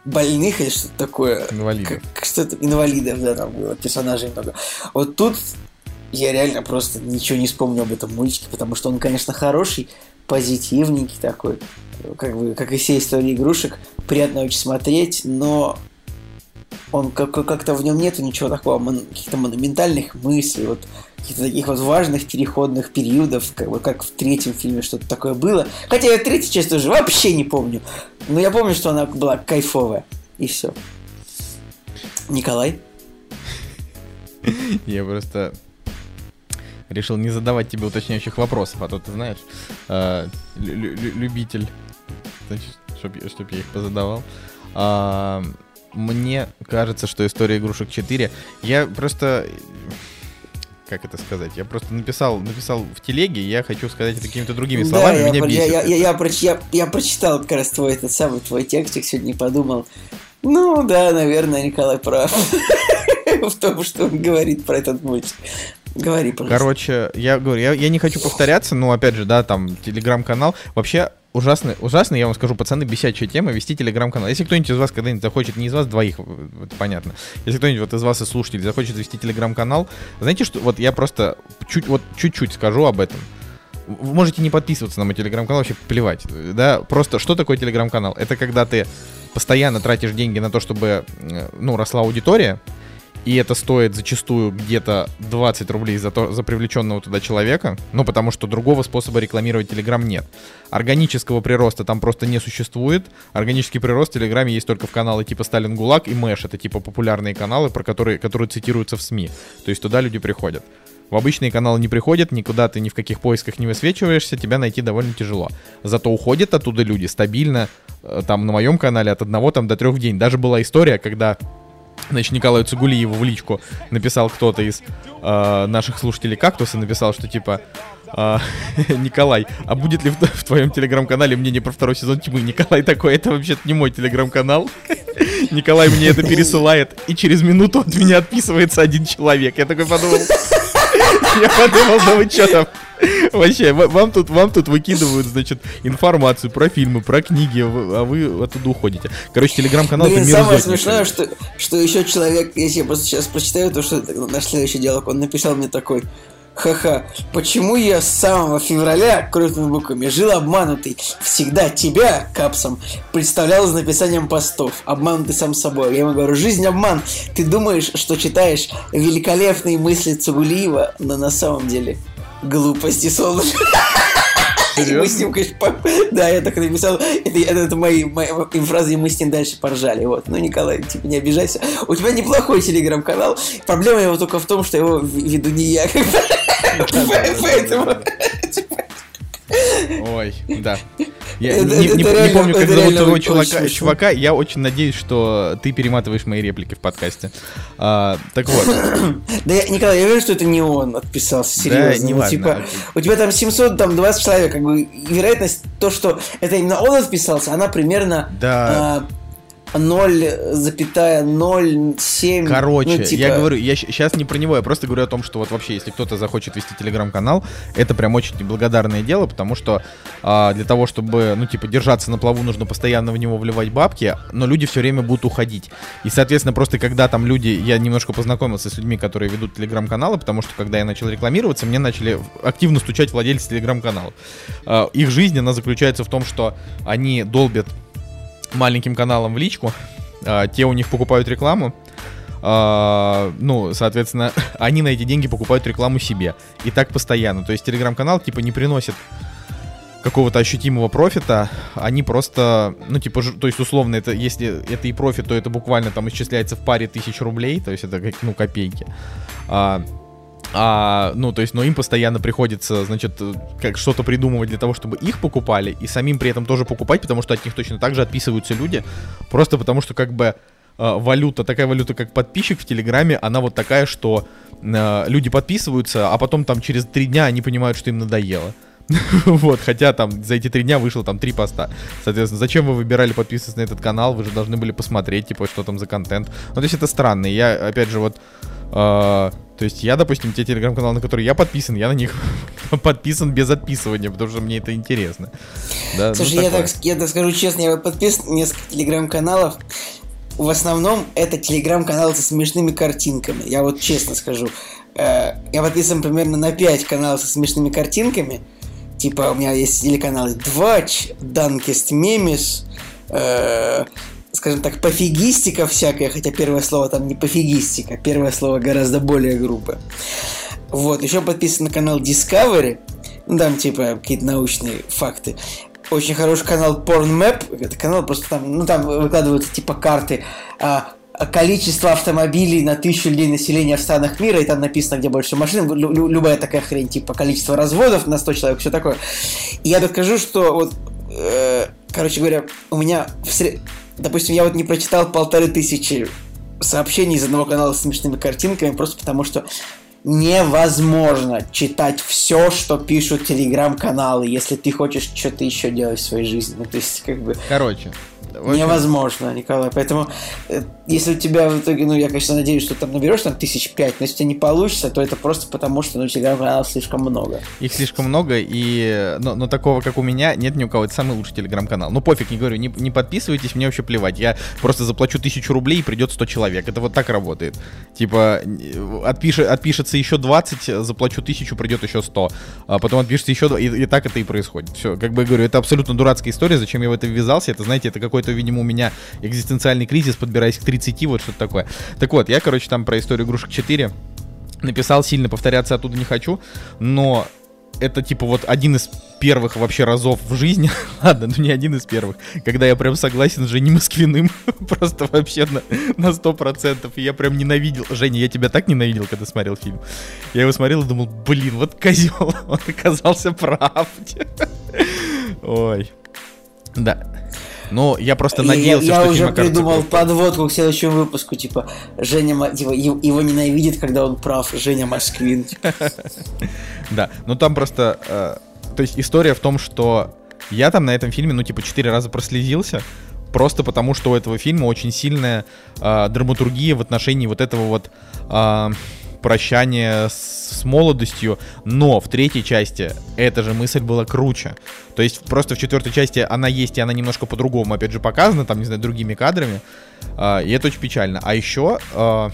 больных или что-то такое. Инвалидов. Как, что-то, инвалидов, да, там было персонажей много. Вот тут я реально просто ничего не вспомню об этом мультике, потому что он, конечно, хороший, позитивненький такой, как бы, как и все истории игрушек, приятно очень смотреть, но он как- как-то в нем нету ничего такого, каких-то монументальных мыслей, вот каких-то таких вот важных переходных периодов, как, бы, как в третьем фильме что-то такое было. Хотя я третью часть тоже вообще не помню. Но я помню, что она была кайфовая. И все. Николай? Я просто решил не задавать тебе уточняющих вопросов, а то ты знаешь, э, лю- лю- лю- любитель, значит, чтоб, я- их позадавал. Мне кажется, что история игрушек 4. Я просто. Как это сказать? Я просто написал, написал в телеге, я хочу сказать это какими-то другими словами, да, я, меня я, бесит. я, я, я проч- я- я прочитал как раз твой этот самый твой текстик сегодня и подумал. Ну да, наверное, Николай прав в том, что он говорит про этот мультик. Говори, пожалуйста. Короче, я говорю, я, я не хочу повторяться, но опять же, да, там телеграм-канал. Вообще, ужасно, ужасно, я вам скажу, пацаны, бесячая тема, вести телеграм-канал. Если кто-нибудь из вас когда-нибудь захочет, не из вас двоих, это понятно. Если кто-нибудь вот из вас из слушателей захочет вести телеграм-канал, знаете что, вот я просто чуть, вот чуть-чуть скажу об этом. Вы можете не подписываться на мой телеграм-канал, вообще плевать. Да, просто что такое телеграм-канал? Это когда ты постоянно тратишь деньги на то, чтобы, э, ну, росла аудитория, и это стоит зачастую где-то 20 рублей за, то, за привлеченного туда человека, ну, потому что другого способа рекламировать Telegram нет. Органического прироста там просто не существует. Органический прирост в Телеграме есть только в каналы типа Сталин ГУЛАГ и Мэш. Это типа популярные каналы, про которые, которые цитируются в СМИ. То есть туда люди приходят. В обычные каналы не приходят, никуда ты ни в каких поисках не высвечиваешься, тебя найти довольно тяжело. Зато уходят оттуда люди стабильно, э, там на моем канале от одного там до трех в день. Даже была история, когда Значит, Николаю Цугулиеву в личку написал кто-то из э, наших слушателей кактуса, написал, что типа а, Николай, а будет ли в, в твоем телеграм-канале мнение про второй сезон тьмы? Николай такой, это вообще-то не мой телеграм-канал. Николай мне это пересылает, и через минуту от меня отписывается один человек. Я такой подумал, я подумал, да вы что там? Вообще, ва- вам тут, вам тут выкидывают, значит, информацию про фильмы, про книги, а вы оттуда уходите. Короче, телеграм-канал это Блин, самое мерзотнейший. смешное, что, что еще человек, если я просто сейчас прочитаю то, что наш следующий диалог, он написал мне такой, ха-ха, почему я с самого февраля крупными буквами жил обманутый, всегда тебя, капсом, представлял с написанием постов, обманутый сам собой. Я ему говорю, жизнь обман, ты думаешь, что читаешь великолепные мысли Цугулиева, но на самом деле глупости солнышко. И мы с ним, конечно, по- да, я так написал, это, это, это мои, мои фразы, и мы с ним дальше поржали. Вот. Ну, Николай, типа, не обижайся. У тебя неплохой телеграм-канал. Проблема его только в том, что его веду не я. Поэтому... Ой, да. Я Это- не, это не- не реально- помню, как зовут очень чувака, чувака. Я очень надеюсь, что ты перематываешь мои реплики в подкасте. А, так вот, Да, я, Николай, я уверен, что это не он отписался, серьезно. Ну, типа, у тебя там 720 человек, как бы, вероятность, то, что это именно он отписался, она примерно Да. а, 0,07. короче, ну, типа, я говорю, я сейчас не про него, я просто говорю о том, что вот вообще, если кто-то захочет вести телеграм-канал, это прям очень неблагодарное дело, потому что а, для того, чтобы, ну, типа, держаться на плаву, нужно постоянно в него вливать бабки, но люди все время будут уходить. И, соответственно, просто когда там люди, я немножко познакомился с людьми, которые ведут телеграм-каналы, потому что когда я начал рекламироваться, мне начали активно стучать владельцы телеграм-каналов. А, их жизнь, она заключается в том, что они долбят маленьким каналам в личку, а, те у них покупают рекламу, а, ну, соответственно, они на эти деньги покупают рекламу себе. И так постоянно. То есть телеграм-канал типа не приносит какого-то ощутимого профита, они просто, ну, типа, то есть, условно, это, если это и профит, то это буквально там исчисляется в паре тысяч рублей, то есть это, ну, копейки. А, А, ну, то есть, но им постоянно приходится, значит, э, как что-то придумывать для того, чтобы их покупали, и самим при этом тоже покупать, потому что от них точно так же отписываются люди, просто потому что как бы э, валюта, такая валюта, как подписчик в Телеграме, она вот такая, что э, люди подписываются, а потом там через три дня они понимают, что им надоело. Вот, хотя там за эти три дня вышло там три поста. Соответственно, зачем вы выбирали подписываться на этот канал? Вы же должны были посмотреть, типа, что там за контент. Ну, то есть это странно. Я, опять же, вот... э, то есть я, допустим, те телеграм-каналы, на которые я подписан, я на них подписан без отписывания, потому что мне это интересно. Да, ну, Слушай, я такое. так, я так скажу честно, я подписан на несколько телеграм-каналов. В основном это телеграм-каналы со смешными картинками. Я вот честно скажу. Э, Я подписан примерно на 5 каналов со смешными картинками. Типа у меня есть телеканалы Двач, Данкест Мемис, э, скажем так, пофигистика всякая, хотя первое слово там не пофигистика, первое слово гораздо более грубое. Вот, еще подписан на канал Discovery, ну там типа какие-то научные факты. Очень хороший канал PornMap, это канал просто там, ну там выкладываются типа карты а, а количество автомобилей на тысячу людей населения в странах мира, и там написано, где больше машин, лю- лю- любая такая хрень, типа количество разводов на 100 человек, все такое. И я тут скажу, что вот, э, короче говоря, у меня, в сре- допустим, я вот не прочитал полторы тысячи сообщений из одного канала с смешными картинками, просто потому что невозможно читать все, что пишут телеграм-каналы, если ты хочешь что-то еще делать в своей жизни. Ну, то есть, как бы, Короче. Общем, невозможно, Николай. Поэтому, э, если у тебя в итоге, ну, я, конечно, надеюсь, что там наберешь там тысяч пять, но если у тебя не получится, то это просто потому, что, ну, телеграм-каналов слишком много. Их слишком много, и но, но такого, как у меня, нет ни у кого. Это самый лучший телеграм-канал. Ну, пофиг, не говорю, не, не подписывайтесь, мне вообще плевать. Я просто заплачу тысячу рублей, и придет 100 человек. Это вот так работает. Типа, отпишет, отпишется еще 20, заплачу тысячу, придет еще 100. А потом отпишется еще 2, и, и так это и происходит. Все, как бы я говорю, это абсолютно дурацкая история, зачем я в это ввязался. Это, знаете, это какой-то, видимо, у меня экзистенциальный кризис, подбираясь к 30, вот что-то такое. Так вот, я, короче, там про историю игрушек 4 написал, сильно повторяться оттуда не хочу, но это типа вот один из первых вообще разов в жизни, ладно, ну не один из первых, когда я прям согласен с Женей Москвиным, просто вообще на, на 100%, и я прям ненавидел, Женя, я тебя так ненавидел, когда смотрел фильм, я его смотрел и думал, блин, вот козел, он оказался прав, ой, да, ну, я просто надеялся, я, я что уже фильм окажется придумал крутым. подводку к следующему выпуску, типа, Женя, типа, его, его ненавидит, когда он прав, Женя Москвин. типа. Да, ну там просто, э, то есть история в том, что я там на этом фильме, ну типа четыре раза прослезился, просто потому что у этого фильма очень сильная э, драматургия в отношении вот этого вот э, прощания с, с молодостью, но в третьей части эта же мысль была круче. То есть просто в четвертой части она есть, и она немножко по-другому, опять же, показана, там, не знаю, другими кадрами, э, и это очень печально. А еще... э,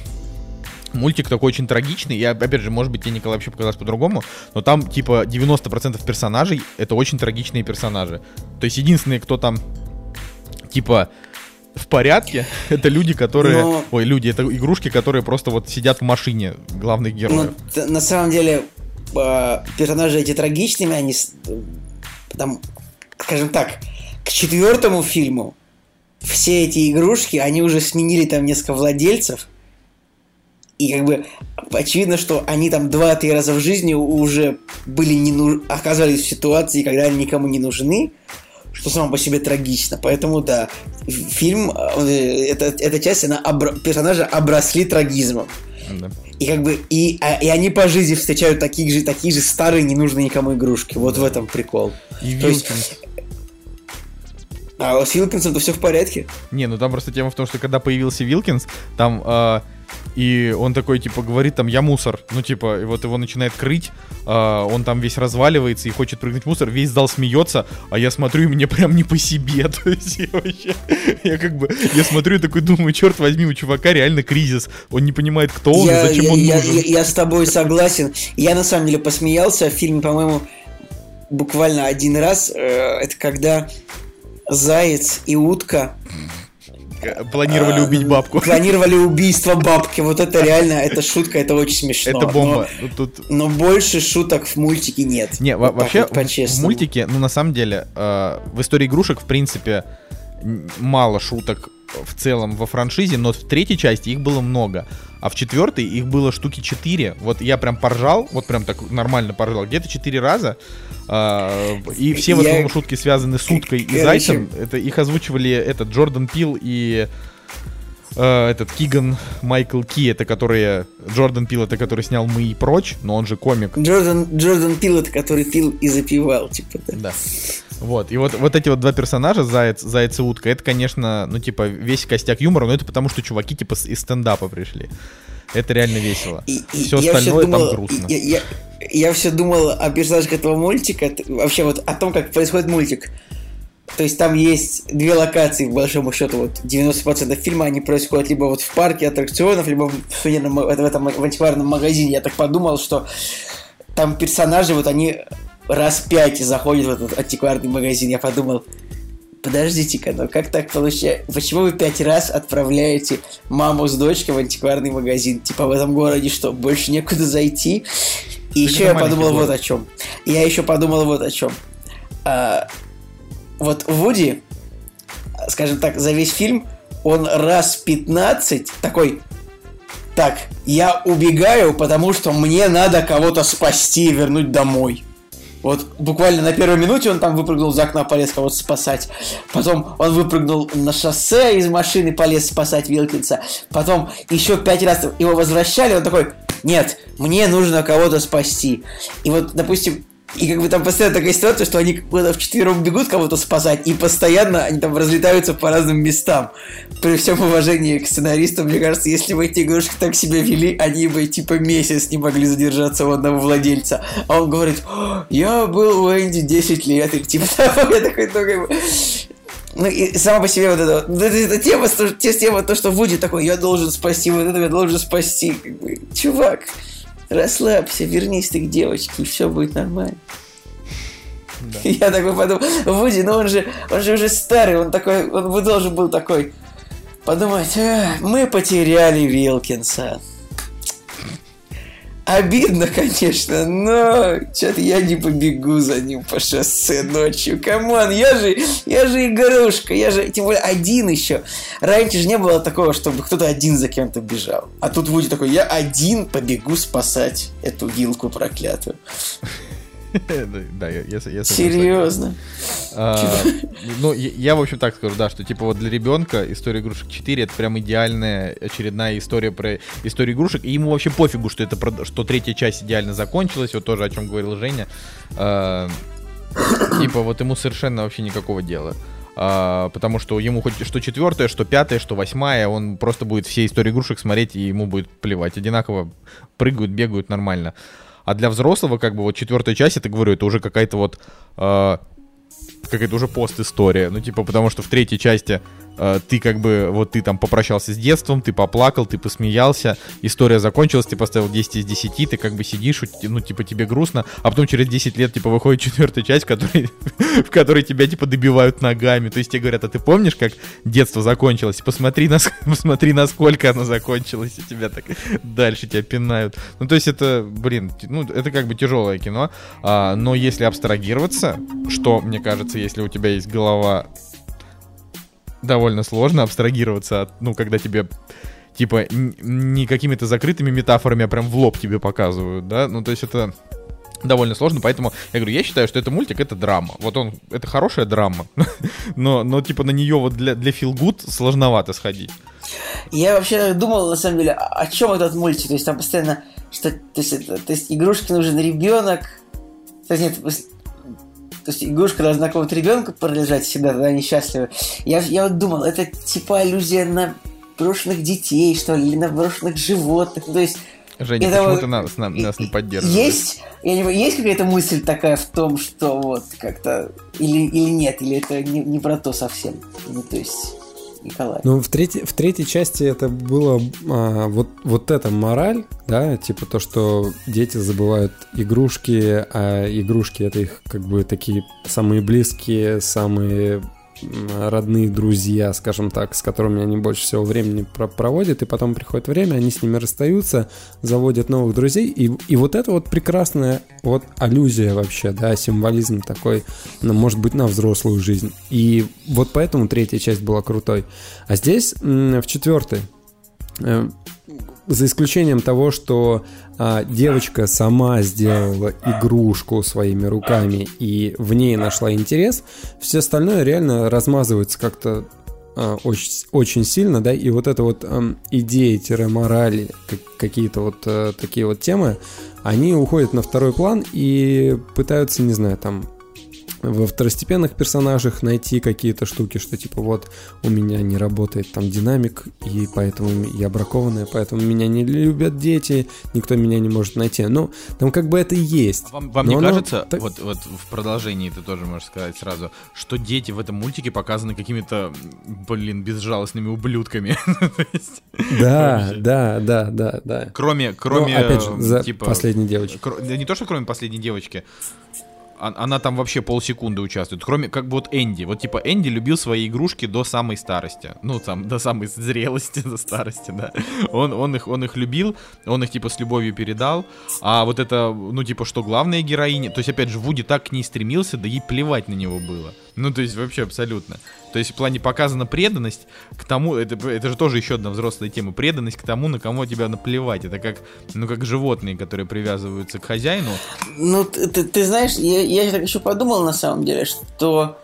Мультик такой очень трагичный, и опять же, может быть, тебе, Николай, вообще показалось по-другому, но там, типа, 90% персонажей — это очень трагичные персонажи. То есть единственные, кто там, типа, в порядке, это люди, которые... Но- Ой, люди, это игрушки, которые просто вот сидят в машине главных Ну, героев. т- на самом деле, э, персонажи эти трагичными, они, там, скажем так, к четвертому фильму все эти игрушки, они уже сменили там несколько владельцев, и как бы очевидно, что они там два-три раза в жизни уже были не ну... оказались в ситуации, когда они никому не нужны, что само по себе трагично. Поэтому, да, фильм, э, эта, эта часть, она обра- персонажи обросли трагизмом. Да. И как бы и, а- и они по жизни встречают такие же, такие же старые, ненужные никому игрушки. Вот в этом прикол. И То есть-. А с Вилкинсом-то все в порядке. Не, ну там просто тема в том, что когда появился Вилкинс, там а, и он такой, типа, говорит там, я мусор. Ну, типа, и вот его начинает крыть, а, он там весь разваливается и хочет прыгнуть в мусор, весь зал смеется, а я смотрю, и мне прям не по себе. То есть я вообще, я как бы, я смотрю и такой думаю, черт возьми, у чувака реально кризис. Он не понимает, кто он я, и зачем я- он я- нужен. я- я с тобой согласен. Я на самом деле посмеялся в фильме, по-моему, буквально один раз. Э, Это когда заяц и утка Планировали а, убить бабку. планировали убийство бабки. Вот это реально, это шутка, это очень смешно. Это бомба. Ну, Тут Но, но больше шуток в мультике нет. Не, во- Вот вообще вот в- мультике, ну на самом деле, э, в истории игрушек, в принципе, мало шуток в целом во франшизе, но в третьей части их было много. А в четвертой их было штуки 4. Вот я прям поржал, вот прям так нормально поржал, где-то 4 раза. А, и все в Я- основном шутки связаны с уткой и зайцем. Это их озвучивали этот Джордан Пил и э, этот Киган Майкл Ки, это которые Джордан Пил, это который снял Мы и прочь, но он же комик. Джордан, Джордан пил это, который пил и запивал, типа, да. Да. Вот, и вот, вот эти вот два персонажа, Заяц, Заяц и Утка, это, конечно, ну, типа, весь костяк юмора, но это потому, что чуваки, типа, из стендапа пришли. Это реально весело. И, и Все остальное всё думал, там грустно. Я, я, я все думал о персонажах этого мультика, вообще вот о том, как происходит мультик. То есть там есть две локации, в большому счету, вот 90% фильма, они происходят либо вот в парке аттракционов, либо в, сувенирном ма- в этом в антикварном магазине. Я так подумал, что там персонажи, вот они раз пять заходят в этот антикварный магазин. Я подумал, подождите-ка, ну как так получается? Почему вы пять раз отправляете маму с дочкой в антикварный магазин? Типа в этом городе что, больше некуда зайти? И еще я подумал город. вот о чем. Я еще подумал вот о чем. А, вот Вуди, скажем так, за весь фильм он раз 15 такой так, я убегаю, потому что мне надо кого-то спасти и вернуть домой. Вот буквально на первой минуте он там выпрыгнул из окна, полез кого-то спасать. Потом он выпрыгнул на шоссе из машины, полез спасать Вилкинса. Потом еще пять раз его возвращали, он такой, нет, мне нужно кого-то спасти. И вот, допустим, и как бы там постоянно такая ситуация, что они куда-то вчетвером бегут кого-то спасать, и постоянно они там разлетаются по разным местам. При всем уважении к сценаристам, мне кажется, если бы эти игрушки так себя вели, они бы типа месяц не могли задержаться у одного владельца. А он говорит, «О, я был у Энди 10 лет, и типа того, я такой, ну. Ну и сама по себе вот это, вот, эта, эта тема, тема, то, что Вуди такой, я должен спасти, вот этого я должен спасти. Чувак, расслабься, вернись ты к девочке, и все будет нормально. Я такой подумал, Вуди, ну он же, он же уже старый, он такой, он бы должен был такой подумать, «А, мы потеряли Вилкинса. Обидно, конечно, но что-то я не побегу за ним по шоссе ночью. Come on, я же, я же игрушка, я же, тем более один еще. Раньше же не было такого, чтобы кто-то один за кем-то бежал. А тут Вуди такой, я один побегу спасать эту вилку проклятую. Да, я, Серьезно. А, ну, я, я, в общем, так скажу, да, что, типа, вот для ребенка история игрушек 4 это прям идеальная очередная история про историю игрушек. И ему вообще пофигу, что это что третья часть идеально закончилась, вот тоже о чем говорил Женя. А, типа, вот ему совершенно вообще никакого дела. А, потому что ему хоть что четвертая, что пятая, что восьмая, он просто будет все истории игрушек смотреть, и ему будет плевать. Одинаково прыгают, бегают нормально. А для взрослого, как бы, вот четвертая часть, это говорю, это уже какая-то вот а, какая-то уже пост-история. Ну, типа, потому что в третьей части э, ты как бы, вот ты там попрощался с детством, ты поплакал, ты посмеялся, история закончилась, ты поставил 10 из 10, ты как бы сидишь, ну, типа, тебе грустно, а потом через 10 лет, типа, выходит четвертая часть, в которой, в которой тебя, типа, добивают ногами. То есть тебе говорят, а ты помнишь, как детство закончилось? Посмотри, нас, посмотри, насколько оно закончилось, и тебя так дальше тебя пинают. Ну, то есть это, блин, ну, это как бы тяжелое кино, а, но если абстрагироваться, что, мне кажется, если у тебя есть голова довольно сложно абстрагироваться от, ну, когда тебе типа не какими-то закрытыми метафорами, а прям в лоб тебе показывают, да, ну, то есть это довольно сложно, поэтому я говорю, я считаю, что это мультик, это драма. Вот он, это хорошая драма, но, но типа на нее вот для, для feel good сложновато сходить. Я вообще думал, на самом деле, о чем этот мультик. То есть там постоянно, что, то есть, то есть игрушке нужен ребенок. То есть нет, то есть игрушка должна какого-то ребенка принадлежать всегда, тогда они счастливы. Я, я вот думал, это типа аллюзия на брошенных детей, что ли, или на брошенных животных. То есть Женя, Это почему вот- ты нас, на- нас не поддерживаешь? есть, я не есть какая-то мысль такая в том, что вот как-то или, или нет, или это не, не про то совсем. Ну, то есть, Николай. Ну, в третьей, в третьей части это было а, вот, вот эта мораль, да, типа то, что дети забывают игрушки, а игрушки это их как бы такие самые близкие, самые родные друзья, скажем так, с которыми они больше всего времени про- проводят, и потом приходит время, они с ними расстаются, заводят новых друзей, и, и вот это вот прекрасная вот аллюзия вообще, да, символизм такой, ну, может быть, на взрослую жизнь. И вот поэтому третья часть была крутой. А здесь в четвертой э, за исключением того, что а, девочка сама сделала игрушку своими руками и в ней нашла интерес, все остальное реально размазывается как-то а, очень, очень сильно, да, и вот эта вот эм, идеи-морали, как, какие-то вот э, такие вот темы, они уходят на второй план и пытаются, не знаю, там во второстепенных персонажах найти какие-то штуки, что типа вот у меня не работает там динамик, и поэтому я бракованная, поэтому меня не любят дети, никто меня не может найти. Ну, там как бы это и есть. А вам, вам Но не оно кажется, так- вот, вот в продолжении ты тоже можешь сказать сразу, что дети в этом мультике показаны какими-то, блин, безжалостными ублюдками? Да, да, да, да, да. Кроме, Ну, кроме, опять же, э, за типа... последней девочки. да не то, что кроме последней девочки, а- она там вообще полсекунды участвует. Кроме, как бы вот Энди. Вот типа Энди любил свои игрушки до самой старости. Ну, там, до самой зрелости, до старости, да. Он, он, их, он их любил, он их типа с любовью передал. А вот это, ну, типа, что главная героиня... То есть, опять же, Вуди так к ней стремился, да ей плевать на него было. Ну, то есть, вообще абсолютно. То есть, в плане показана преданность к тому... Это, это же тоже еще одна взрослая тема. Преданность к тому, на кого тебя наплевать. Это как, ну, как животные, которые привязываются к хозяину. Ну, ты, ты- знаешь, я, я так еще подумал на самом деле, что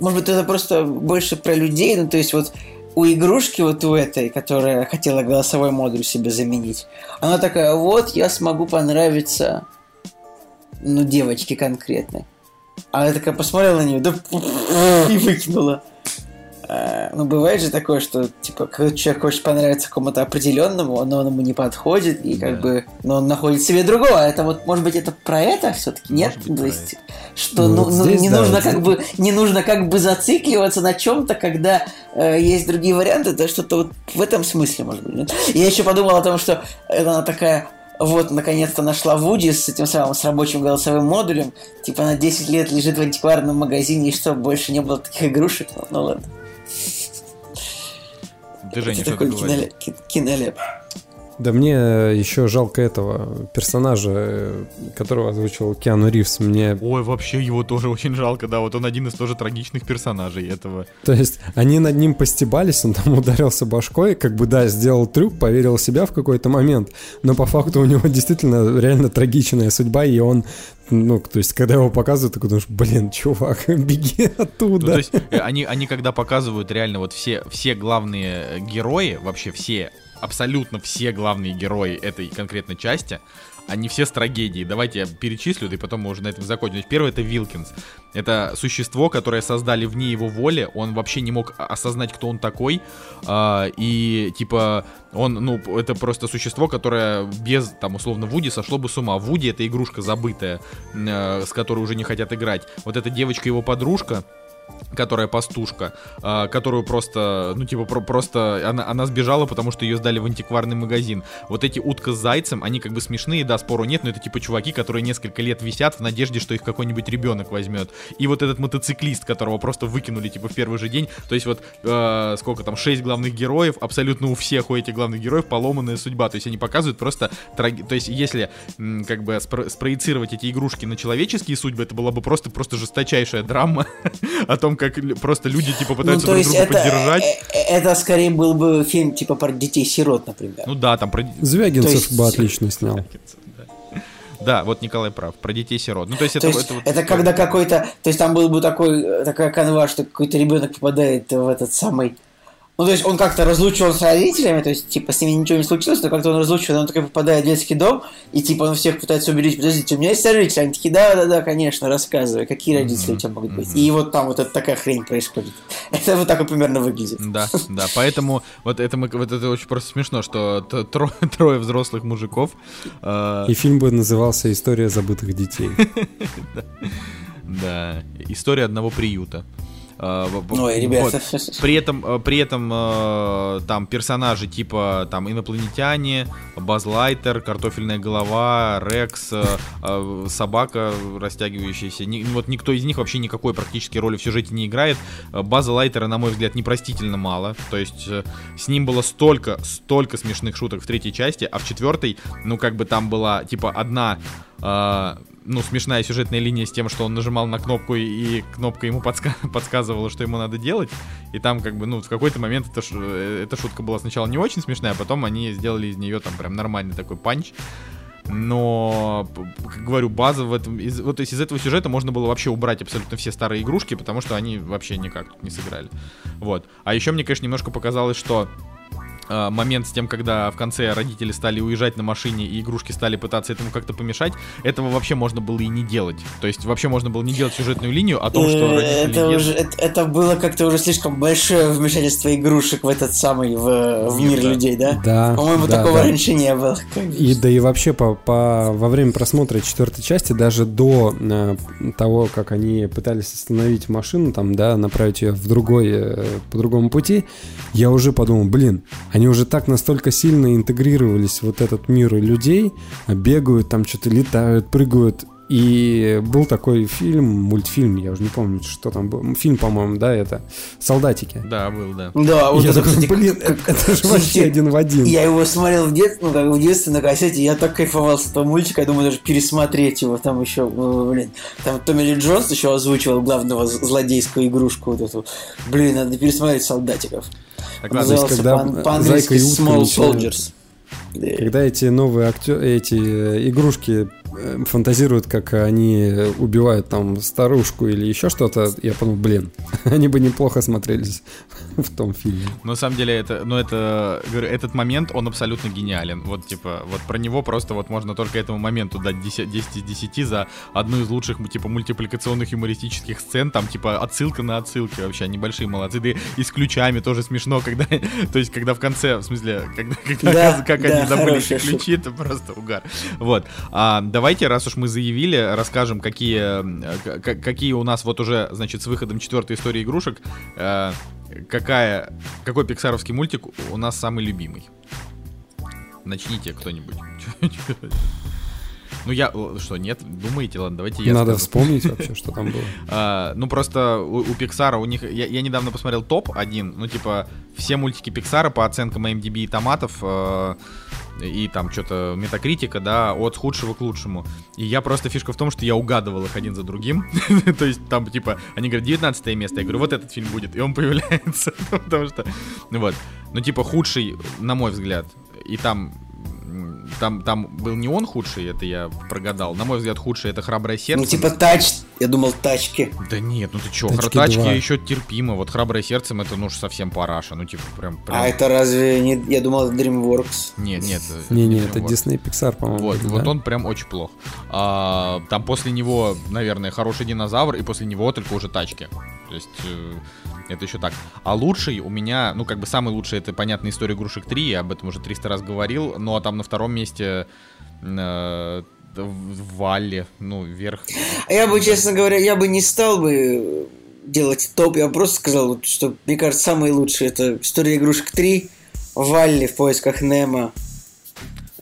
может быть это просто больше про людей, ну то есть вот у игрушки вот у этой, которая хотела голосовой модуль себе заменить, она такая, вот я смогу понравиться, ну девочке конкретной. А я такая посмотрела на нее, да и выкинула. А, Ну, бывает же такое, что, типа, когда человек хочет понравиться кому-то определенному, но он ему не подходит, и как Да. бы, но он находит себе другого. А Это вот, может быть, это про это все-таки? Нет? Быть, То есть, что Ну, ну, ну, здесь, не да, нужно вот как здесь. бы не нужно как бы зацикливаться на чем-то, когда э, есть другие варианты, это что-то вот в этом смысле, может быть. нет? Я еще подумал о том, что это она такая вот, наконец-то нашла Вуди с этим самым, с рабочим голосовым модулем. Типа, она 10 лет лежит в антикварном магазине, и что, больше не было таких игрушек? Ну, ну ладно. Женя, Это такой кинолеп. ки- кинолеп. Да мне еще жалко этого персонажа, э, которого озвучил Киану Ривз. Мне, Ой, вообще его тоже очень жалко, да, вот он один из тоже трагичных персонажей этого. то есть, они над ним постебались, он там ударился башкой, как бы, да, сделал трюк, поверил в себя в какой-то момент, но по факту у него действительно реально трагичная судьба, и он, ну, то есть, когда его показывают, такой думаешь, блин, чувак, беги Ну, оттуда. то есть, э, они, они когда показывают реально вот все, все главные э, герои, вообще все, абсолютно все главные герои этой конкретной части, они все с трагедией. Давайте я перечислю, и потом мы уже на этом закончим. Значит, Первый это Вилкинс. Это существо, которое создали вне его воли. Он вообще не мог осознать, кто он такой. А, и типа он, ну, это просто существо, которое без, там, условно, Вуди сошло бы с ума. Вуди это игрушка забытая, э, с которой уже не хотят играть. Вот эта девочка его подружка, которая пастушка, а, которую просто, ну, типа, про- просто она, она сбежала, потому что ее сдали в антикварный магазин. Вот эти утка с зайцем, они как бы смешные, да, спору нет, но это типа чуваки, которые несколько лет висят в надежде, что их какой-нибудь ребенок возьмет. И вот этот мотоциклист, которого просто выкинули, типа, в первый же день. То есть вот, э, сколько там, шесть главных героев, абсолютно у всех у этих главных героев поломанная судьба. То есть они показывают просто, траги- то есть если, как бы, спро- спроецировать эти игрушки на человеческие судьбы, это была бы просто, просто жесточайшая драма о том, как просто люди, типа, Ну, пытаются то друг есть друга это, поддержать. э, э, это скорее был бы фильм типа про детей-сирот, например. Ну да, там про... Звягинцев есть- бы отлично снял. Да. Да, вот Николай прав, про детей-сирот. Ну, то есть То это, есть это вот это когда какой-то, то есть там был бы такой, э, такая канва, что какой-то ребенок попадает в этот самый, ну то есть он как-то разлучен с родителями, то есть типа с ними ничего не случилось, но как-то он разлучен, он такой попадает в детский дом, и типа он всех пытается убедить, подождите, у меня есть родители, они такие, да, да, да, конечно, рассказывай, какие родители у тебя могут быть. И вот там вот эта такая хрень происходит. Это вот так вот примерно выглядит. Да, да, поэтому вот это, мы, вот это очень просто смешно, что т- тро- трое взрослых мужиков, э, И фильм бы назывался «История забытых детей». да, история одного приюта. Э, Ой, ребята. вот. При этом, э, при этом э, там персонажи типа там инопланетяне, Базлайтер, картофельная голова, Рекс, собака растягивающаяся. Вот никто из них вообще никакой практически роли в сюжете не играет. Э, База Лайтера, на мой взгляд, непростительно мало. То есть с ним было столько, столько смешных шуток в третьей части, а в четвертой, ну как бы там была типа одна э, ну, смешная сюжетная линия с тем, что он нажимал на кнопку, и кнопка ему подска- подсказывала, что ему надо делать. И там, как бы, ну, в какой-то момент эта, ш- э, эта шутка была сначала не очень смешная, а потом они сделали из нее там прям нормальный такой панч. Но, как говорю, база в этом... Из, вот, то есть из этого сюжета можно было вообще убрать абсолютно все старые игрушки, потому что они вообще никак тут не сыграли. Вот. А еще мне, конечно, немножко показалось, что момент с тем, когда в конце родители стали уезжать на машине и игрушки стали пытаться этому как-то помешать, этого вообще можно было и не делать. То есть вообще можно было не делать сюжетную линию о том, что Э, родители это, уже, это, это было как-то уже слишком большое вмешательство игрушек в этот самый, в, в Мир, мир да. людей, да? Да. По-моему, да, такого да. раньше не было. И да и вообще по, по, во время просмотра четвертой части, даже до э, того, как они пытались остановить машину, там, да, направить ее в другой, э, по другому пути, я уже подумал, блин, они уже так настолько сильно интегрировались в вот этот мир людей, а бегают, там что-то летают, прыгают. И был такой фильм, мультфильм, я уже не помню, что там был. Фильм, по-моему, да, это «Солдатики». Да, был, да. Да, вот я это, такой, кстати, блин, как- это, же вообще один в один. Я его смотрел в детстве, ну как в детстве на кассете, я так кайфовал с этого мультика, я думаю даже пересмотреть его, там еще, блин, там Томми Ли Джонс еще озвучивал главного злодейскую игрушку вот эту. Блин, надо пересмотреть солдатиков. Назывался когда, по- по-английски Зайка и утка Small Soldiers. Да. Когда эти новые актеры, эти э, игрушки фантазируют, как они убивают там старушку или еще что-то, я подумал, блин, они бы неплохо смотрелись в том фильме. На самом деле, это, ну, это, говорю, этот момент, он абсолютно гениален. Вот, типа, вот про него просто вот можно только этому моменту дать 10, 10 из 10 за одну из лучших, типа, мультипликационных юмористических сцен. Там, типа, отсылка на отсылки вообще, они большие молодцы. Да и, с ключами тоже смешно, когда, то есть, когда в конце, в смысле, когда, когда Да, как да, они забыли ключи, это просто угар. Вот. А, давайте, раз уж мы заявили, расскажем, какие, э, какие у нас вот уже, значит, с выходом четвертой истории игрушек, э, какая, какой пиксаровский мультик у нас самый любимый? Начните кто-нибудь. Ну я, что, нет? Думаете? Ладно, давайте я Надо скажу. вспомнить вообще, что там было. А, ну просто у, у Pixar у них я, я недавно посмотрел топ один, ну типа все мультики Pixar по оценкам MDB и томатов э, и там что-то метакритика, да, от худшего к лучшему. И я просто фишка в том, что я угадывал их один за другим. То есть там типа они говорят 19 место, я говорю вот этот фильм будет, и он появляется, потому что ну вот, ну типа худший на мой взгляд, и там там, там был не он худший, это я прогадал. На мой взгляд, худший это храброе сердце. Ну типа тач, я думал тачки. Да нет, ну ты чё, Тачки тачки еще терпимо. Вот храброе сердцем это ну уж совсем параша. Ну типа прям. прям... А это разве не... Я думал, это DreamWorks. Нет, нет. Не-не, не это. Disney Pixar, по-моему. Вот, вот он прям очень плох. А, там после него, наверное, хороший динозавр, и после него только уже тачки. То есть э, это еще так. А лучший у меня, ну как бы самый лучший, это понятная история игрушек 3, я об этом уже 300 раз говорил. Ну а там на втором месте э, в Валле, ну вверх. А я бы, честно говоря, я бы не стал бы делать топ, я бы просто сказал, вот, что, мне кажется, самые лучшие это «История игрушек 3», «Валли в поисках Немо».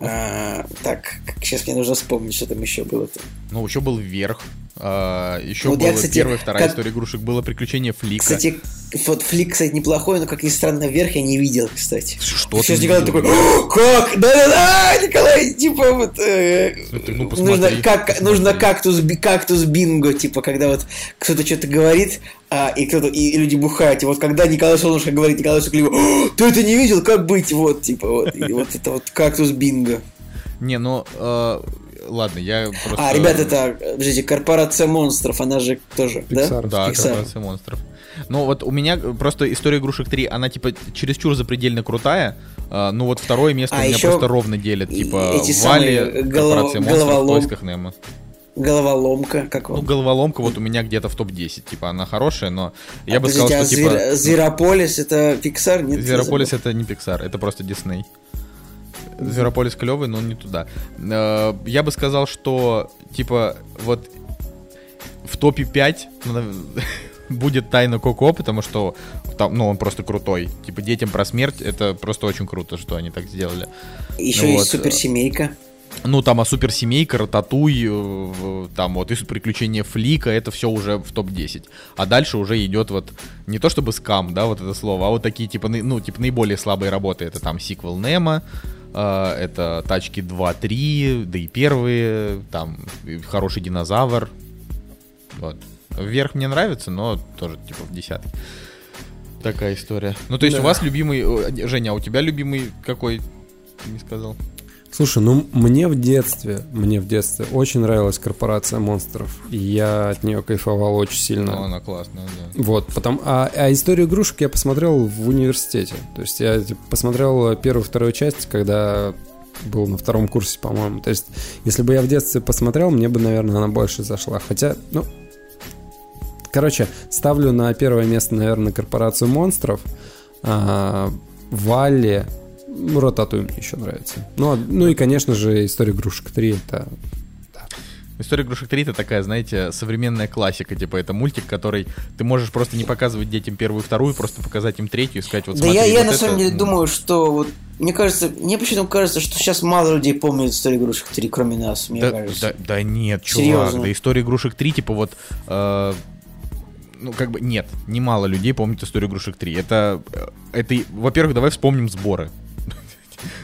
А, так, сейчас мне нужно вспомнить, что там еще было-то. Ну, еще был вверх. А, еще Вот было я, кстати, первая, вторая как- история игрушек, было приключение Флика. Кстати, вот флик, кстати, неплохой, но, как ни странно, вверх я не видел, кстати. Что Сейчас ты Николай такой, видел? «О, как? Да-да-да, Николай, типа вот... э, Смотри, ну, нужно, как, посмотри. нужно кактус, кактус бинго, типа, когда вот кто-то что-то говорит, а, и кто-то и, люди бухают. И вот когда Николай Солнышко говорит Николай Сукливо, «О, ты это не видел, как быть? Вот, типа, вот, и вот это вот кактус бинго. Не, ну, э, ладно, я просто... А, ребят, это, подождите, корпорация монстров, она же тоже, Pixar. да? Да, Pixar. корпорация монстров. Ну, вот у меня просто история игрушек 3, она, типа, чересчур запредельно крутая. а, ну, вот второе место А у меня еще просто ровно делят. и- Типа, эти самые голов- корпорация монстров в поисках Немо. Головоломка, как Ну, вам? головоломка вот у меня где-то в топ-10. Типа, она хорошая, но я А, бы сказал, подождите, что, а типа... Звер- Зверополис это Pixar? Нет, Зверополис это не Pixar, это просто Дисней. Зверополис клевый, но не туда. Э, Я бы сказал, что типа вот в топе 5, ну, будет тайна Коко, потому что там, ну, он просто крутой. Типа, детям про смерть, это просто очень круто, что они так сделали. Еще Ну есть вот, суперсемейка. Ну, там, а суперсемейка, Рататуй, э, там вот и приключения Флика, это все уже в топ-10. А дальше уже идет вот, не то чтобы скам, да, вот это слово, а вот такие, типа, ну, типа, наиболее слабые работы. Это там сиквел Немо, э, это Тачки 2-3, да и первые, там, хороший динозавр. Вот. Вверх мне нравится, но тоже, типа, в десятке. Такая история. Ну, то есть Да. у вас любимый... Женя, а у тебя любимый какой? Ты не сказал. Слушай, ну мне в детстве, мне в детстве очень нравилась корпорация монстров. И я от нее кайфовал очень сильно. Ну, она классная, да. Вот, потом, а, а историю игрушек я посмотрел в университете. То есть я типа, посмотрел первую, вторую часть, когда был на втором курсе, по-моему. То есть, если бы я в детстве посмотрел, мне бы, наверное, она больше зашла. Хотя, ну, короче, ставлю на первое место, наверное, корпорацию монстров. А, Валли, ну, Ротатуй мне еще нравится. Ну, а- ну и, конечно же, история игрушек 3 это История игрушек 3 это такая, знаете, современная классика. Типа, это мультик, который ты можешь просто не показывать детям первую и вторую, просто показать им третью и сказать, вот Да смотри, я, я вот на это, самом деле ну, думаю, что вот мне кажется, мне почему-то кажется, что сейчас мало людей помнят историю игрушек 3, кроме нас, мне Да, кажется. да, да нет, чувак, Серьезно? да история игрушек 3, типа вот... э, ну, как бы, нет, немало людей помнят историю игрушек 3. Это, э, это, во-первых, давай вспомним сборы.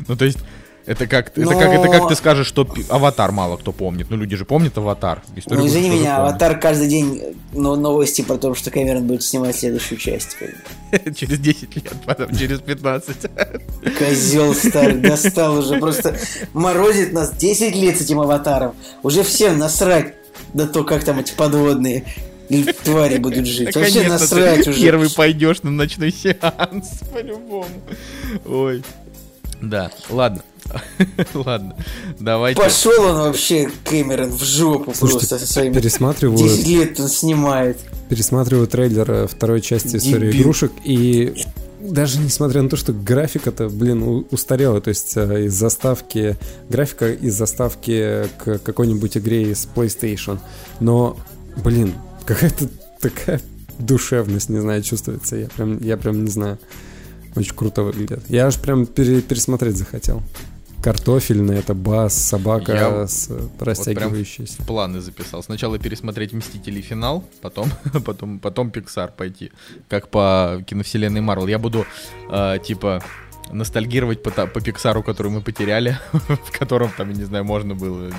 Ну, то есть, это как, это, как, это как Но- ты скажешь, что Аватар мало кто помнит. Ну, люди же помнят Аватар. Историю Ну, извини меня, Аватар каждый день но новости про то, что Кэмерон будет снимать следующую часть. Через 10 лет, потом через 15. Козел старый, достал уже, просто морозит нас 10 лет с этим аватаром. Уже всем насрать на то, как там эти подводные твари будут жить. Вообще насрать уже. первый пойдешь на ночной сеанс, по-любому. Ой. Да, ладно. Ладно, давайте. Пошел он вообще, Кэмерон, в жопу Слушайте, просто со своими... пересматриваю 10 лет он снимает. пересматриваю трейлер э, второй части истории Дебил. игрушек и даже несмотря на то, что графика-то, блин, устарела, то есть э, из заставки, графика из заставки к какой-нибудь игре из PlayStation, но, блин, какая-то такая душевность, не знаю, чувствуется, я прям, я прям не знаю, очень круто выглядит. Я аж прям пере- пересмотреть захотел. Картофельный, это бас, собака Я с э, растягивающейся. Планы записал. Сначала пересмотреть Мстители финал, потом, потом, потом Pixar пойти. Как по киновселенной Марвел. Я буду, э, типа, ностальгировать по, по Пиксару, который мы потеряли, в котором там, я не знаю, можно было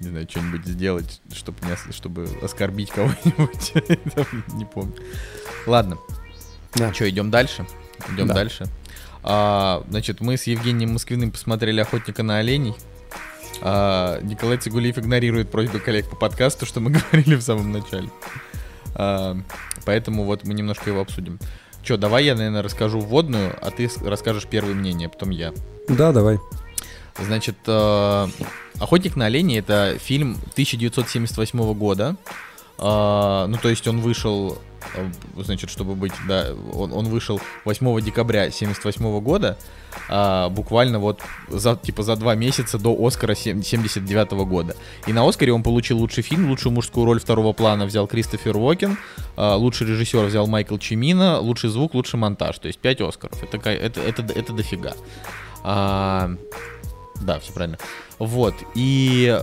не знаю, что-нибудь сделать, чтобы, не, чтобы оскорбить кого-нибудь. Не помню. Ладно. Да. Что, идем дальше? Идем Да. дальше. А, значит, мы с Евгением Москвиным посмотрели «Охотника на оленей». А, Николай Цигулиев игнорирует просьбы коллег по подкасту, что мы говорили в самом начале. А, поэтому вот мы немножко его обсудим. Че, давай я, наверное, расскажу вводную, а ты расскажешь первое мнение, потом я. Да, давай. Значит, э, «Охотник на оленей» — это фильм 1978 года. А, ну, то есть он вышел, значит, чтобы быть, да, он, он вышел 8 декабря 1978 года, а, буквально вот за, типа, за два месяца до Оскара 79 года. И на Оскаре он получил лучший фильм, лучшую мужскую роль второго плана взял Кристофер Уокен, а, лучший режиссер взял Майкл Чимина, лучший звук, лучший монтаж. То есть 5 Оскаров. Это, это, это, это дофига. А, да, все правильно. Вот. И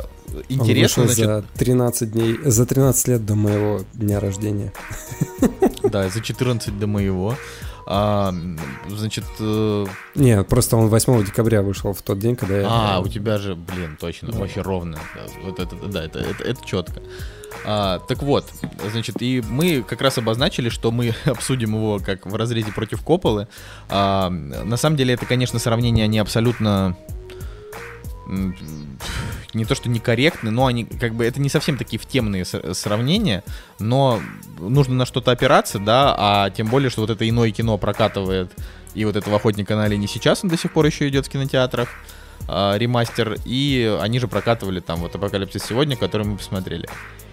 интересно, Он вышел значит, за 13 дней, за 13 лет до моего дня рождения. да, за 14 до моего. А, значит, э, Нет, просто он 8 декабря вышел в тот день, когда я... а, у тебя же, блин, точно, вообще ровно. Да, Вот это, да, это, это, это четко. А, так вот, значит, и мы как раз обозначили, что мы обсудим его как в разрезе против Копполы. А, на самом деле, это, конечно, сравнения, они абсолютно не то что некорректны, но они как бы это не совсем такие втемные с- сравнения, но нужно на что-то опираться, да, а тем более, что вот это иное кино прокатывает и вот этого охотника на оленей сейчас он до сих пор еще идет в кинотеатрах а, ремастер, и они же прокатывали там вот Апокалипсис сегодня, который мы посмотрели.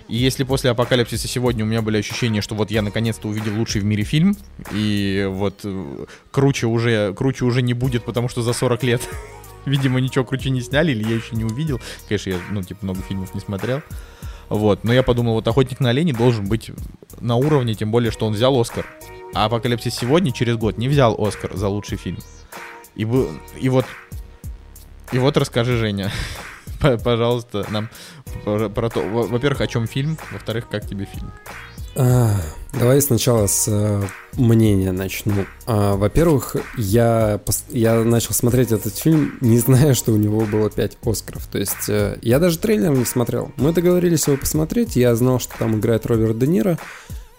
И если после Апокалипсиса сегодня у меня были ощущения, что вот я наконец-то увидел лучший в мире фильм, и вот э, круче уже, круче уже не будет, потому что за 40 лет, видимо, ничего круче не сняли, или я еще не увидел. Конечно, я, ну, типа, много фильмов не смотрел. Вот, но я подумал, вот «Охотник на оленей» должен быть на уровне, тем более, что он взял Оскар. А «Апокалипсис сегодня» через год не взял Оскар за лучший фильм. И, бы- и вот... И вот расскажи, Женя, пожалуйста, нам про, про то, во- во-первых, о чем фильм, во-вторых, как тебе фильм. А, Давай сначала с э, мнения начну. А, Во-первых, я, я начал смотреть этот фильм, не зная, что у него было 5 Оскаров. То есть э, я даже трейлер не смотрел. Мы договорились его посмотреть, я знал, что там играет Роберт Де Ниро,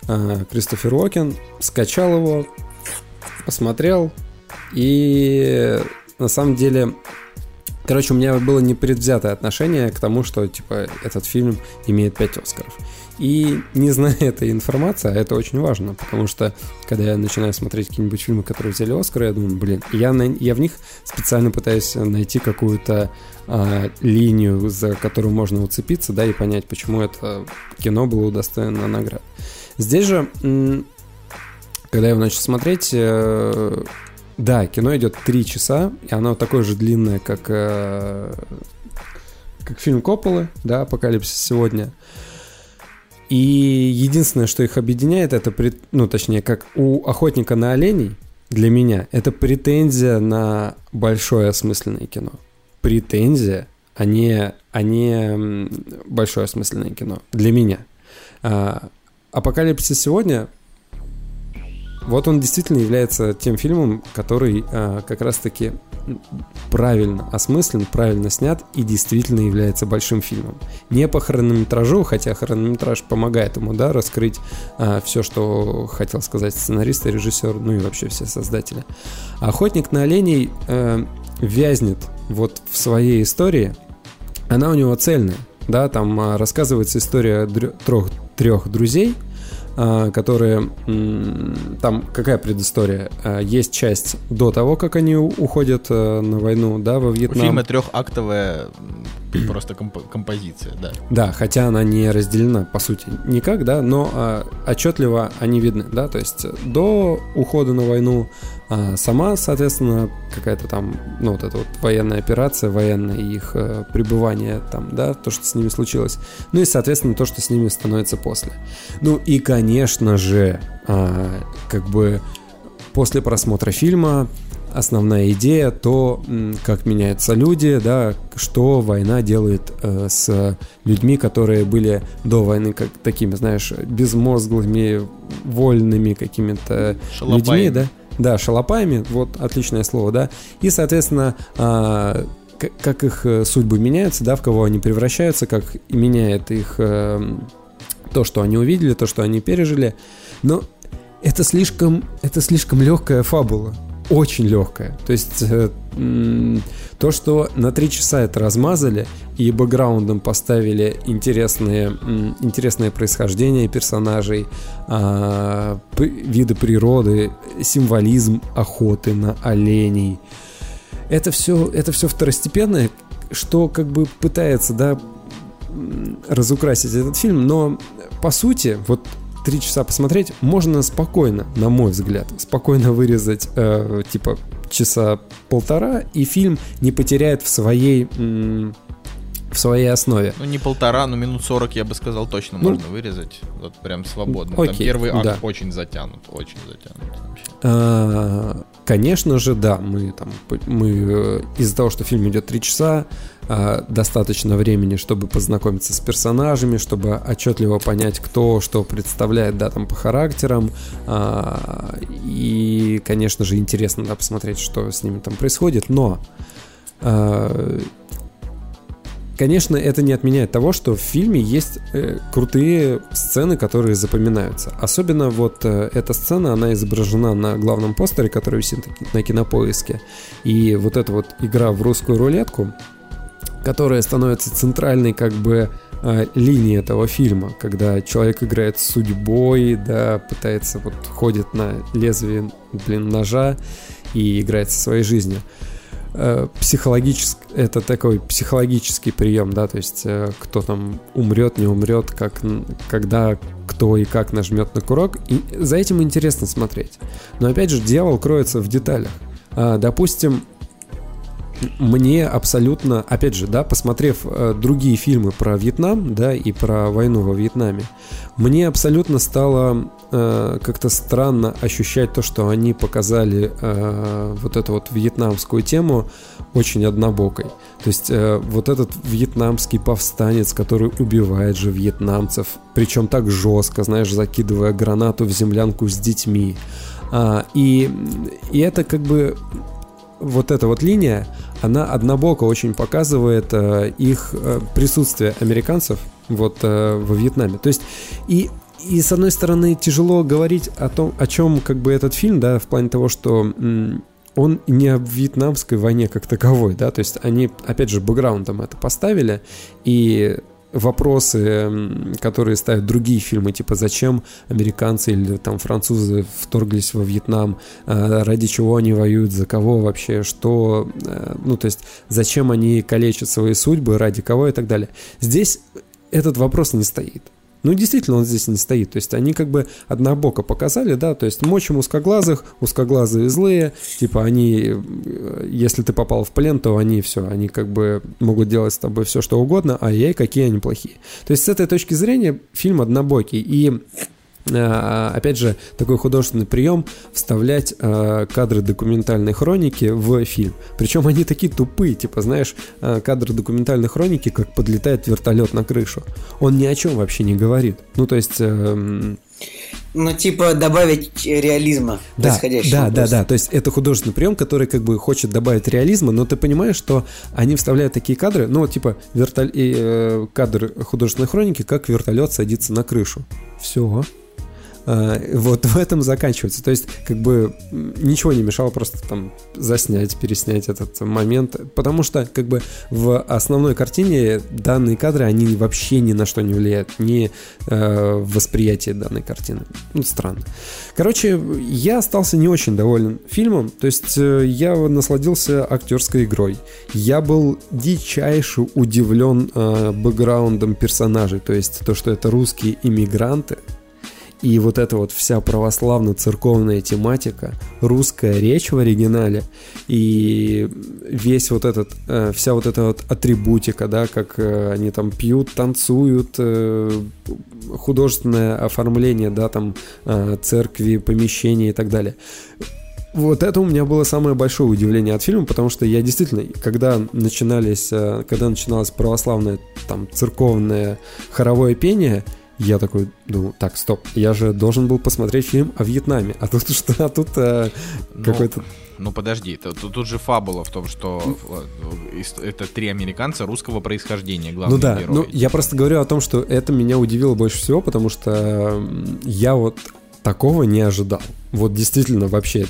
э, Кристофер Уокен, скачал его, посмотрел, и на самом деле Короче, у меня было непредвзятое отношение к тому, что, типа, этот фильм имеет 5 Оскаров. И не зная этой информации, а это очень важно, потому что, когда я начинаю смотреть какие-нибудь фильмы, которые взяли Оскар, я думаю, блин, я, на- я в них специально пытаюсь найти какую-то а, линию, за которую можно уцепиться, да, и понять, почему это кино было удостоено наград. Здесь же, когда я его начал смотреть, э, да, кино идет 3 часа, и оно такое же длинное, как, э, как фильм Копполы, да, «Апокалипсис сегодня». И единственное, что их объединяет, это, пред- ну, точнее, как у «Охотника на оленей», для меня, это претензия на большое осмысленное кино. Претензия, а не, а не большое осмысленное кино. Для меня. А, «Апокалипсис сегодня» Вот он действительно является тем фильмом, который а, как раз-таки правильно осмыслен, правильно снят и действительно является большим фильмом. Не по хронометражу, хотя хронометраж помогает ему, да, раскрыть все, что хотел сказать сценарист и режиссер, ну и вообще все создатели. А «Охотник на оленей» э, вязнет вот в своей истории, она у него цельная, да, там а, рассказывается история трех, трех друзей, а, которые... м, Там какая предыстория? А, Есть часть до того, как они у- уходят э, на войну, да, во У Вьетнам. фильма трехактовая просто комп- композиция, да. Да, хотя она не разделена, по сути, никак, да, но отчетливо они видны, да, то есть до ухода на войну а, сама, соответственно, какая-то там, ну, вот эта вот военная операция, военное их э, пребывание там, да, то, что с ними случилось, ну и, соответственно, то, что с ними становится после. Ну и, конечно же, а, как бы после просмотра фильма основная идея, то, как меняются люди, да, что война делает э, с людьми, которые были до войны как такими, знаешь, безмозглыми, вольными какими-то людьми, да. Да, шалопаями, вот отличное слово, да. И, соответственно, к- как их э, судьбы меняются, да, в кого они превращаются, как меняет их э, то, что они увидели, то, что они пережили. Но это слишком, это слишком легкая фабула. Очень легкая. То есть э, то, что на три часа это размазали и бэкграундом поставили интересные, интересное происхождение персонажей, а, виды природы, символизм охоты на оленей. Это все, это все второстепенное, что как бы пытается, да, разукрасить этот фильм, но по сути, вот три часа посмотреть можно спокойно, на мой взгляд, спокойно вырезать э, типа часа полтора, и фильм не потеряет в своей в своей основе. Ну, не полтора, но минут 40, я бы сказал, точно Ну, можно вырезать. Вот прям свободно. Там окей, первый акт да. очень затянут, очень затянут. А, Конечно же, да, мы там мы э, из-за того, что фильм идет три часа, а, достаточно времени, чтобы познакомиться с персонажами, чтобы отчетливо понять, кто что представляет, да, там по характерам, А, и, конечно же, интересно, да, посмотреть, что с ними там происходит, но Конечно, это не отменяет того, что в фильме есть э, крутые сцены, которые запоминаются. Особенно вот э, эта сцена, она изображена на главном постере, который висит на кинопоиске. И вот эта вот игра в русскую рулетку, которая становится центральной как бы э, линией этого фильма, когда человек играет с судьбой, да, пытается вот ходит на лезвие, блин, ножа и играет со своей жизнью психологический, это такой психологический прием, да, то есть э, кто там умрет, не умрет, как, когда, кто и как нажмет на курок, и за этим интересно смотреть. Но опять же, дьявол кроется в деталях. А, допустим, мне абсолютно, опять же, да, посмотрев э, другие фильмы про Вьетнам, да, и про войну во Вьетнаме, мне абсолютно стало э, как-то странно ощущать то, что они показали э, вот эту вот вьетнамскую тему очень однобокой. То есть э, вот этот вьетнамский повстанец, который убивает же вьетнамцев, причем так жестко, знаешь, закидывая гранату в землянку с детьми. А, и, и это как бы вот эта вот линия, она однобоко очень показывает э, их э, присутствие американцев вот э, во Вьетнаме. То есть и и с одной стороны тяжело говорить о том, о чем как бы этот фильм, да, в плане того, что он не о вьетнамской войне как таковой, да, то есть они, опять же, бэкграундом это поставили, и вопросы, которые ставят другие фильмы, типа зачем американцы или там французы вторглись во Вьетнам, э, ради чего они воюют, за кого вообще, что, э, ну то есть зачем они калечат свои судьбы, ради кого? и так далее. Здесь этот вопрос не стоит. Ну, действительно, он здесь не стоит. То есть они как бы однобоко показали, да, то есть мочим узкоглазых, узкоглазые злые, типа они, э, если ты попал в плен, то они все, они как бы могут делать с тобой все, что угодно, а ей какие они плохие. То есть с этой точки зрения фильм однобокий. И опять же, такой художественный прием вставлять э, кадры документальной хроники в фильм. Причем они такие тупые, типа, знаешь, э, кадры документальной хроники, как подлетает вертолет на крышу. Он ни о чем вообще не говорит. Ну, то есть... Э, ну, типа добавить реализма да, происходящего. Да, да, да. То есть это художественный прием, который как бы хочет добавить реализма, но ты понимаешь, что они вставляют такие кадры, ну, вот типа вертоль... э, кадр художественной хроники, как вертолет садится на крышу. Все. А, вот в этом заканчивается. То есть, как бы ничего не мешало просто там заснять, переснять этот момент, потому что как бы в основной картине данные кадры, они вообще ни на что не влияют, ни э, в восприятии данной картины. Ну, странно. Короче, я остался не очень доволен фильмом, то есть э, я насладился актерской игрой. Я был дичайше удивлен э, бэкграундом персонажей, то есть то, что это русские иммигранты, и вот эта вот вся православно-церковная тематика, русская речь в оригинале и весь вот этот, э, вся вот эта вот атрибутика, да, как э, они там пьют, танцуют, э, художественное оформление, да, там церкви, помещения и так далее. Вот это у меня было самое большое удивление от фильма, потому что я действительно, когда начинались, когда начиналось православное, там, церковное хоровое пение, я такой, ну, так, стоп, я же должен был посмотреть фильм о Вьетнаме, а тут что, а тут э, ну, какой-то... Ну подожди, тут, тут же фабула в том, что э, это три американца русского происхождения, главные Ну да, герои. ну я просто говорю о том, что это меня удивило больше всего, потому что я вот такого не ожидал. Вот действительно вообще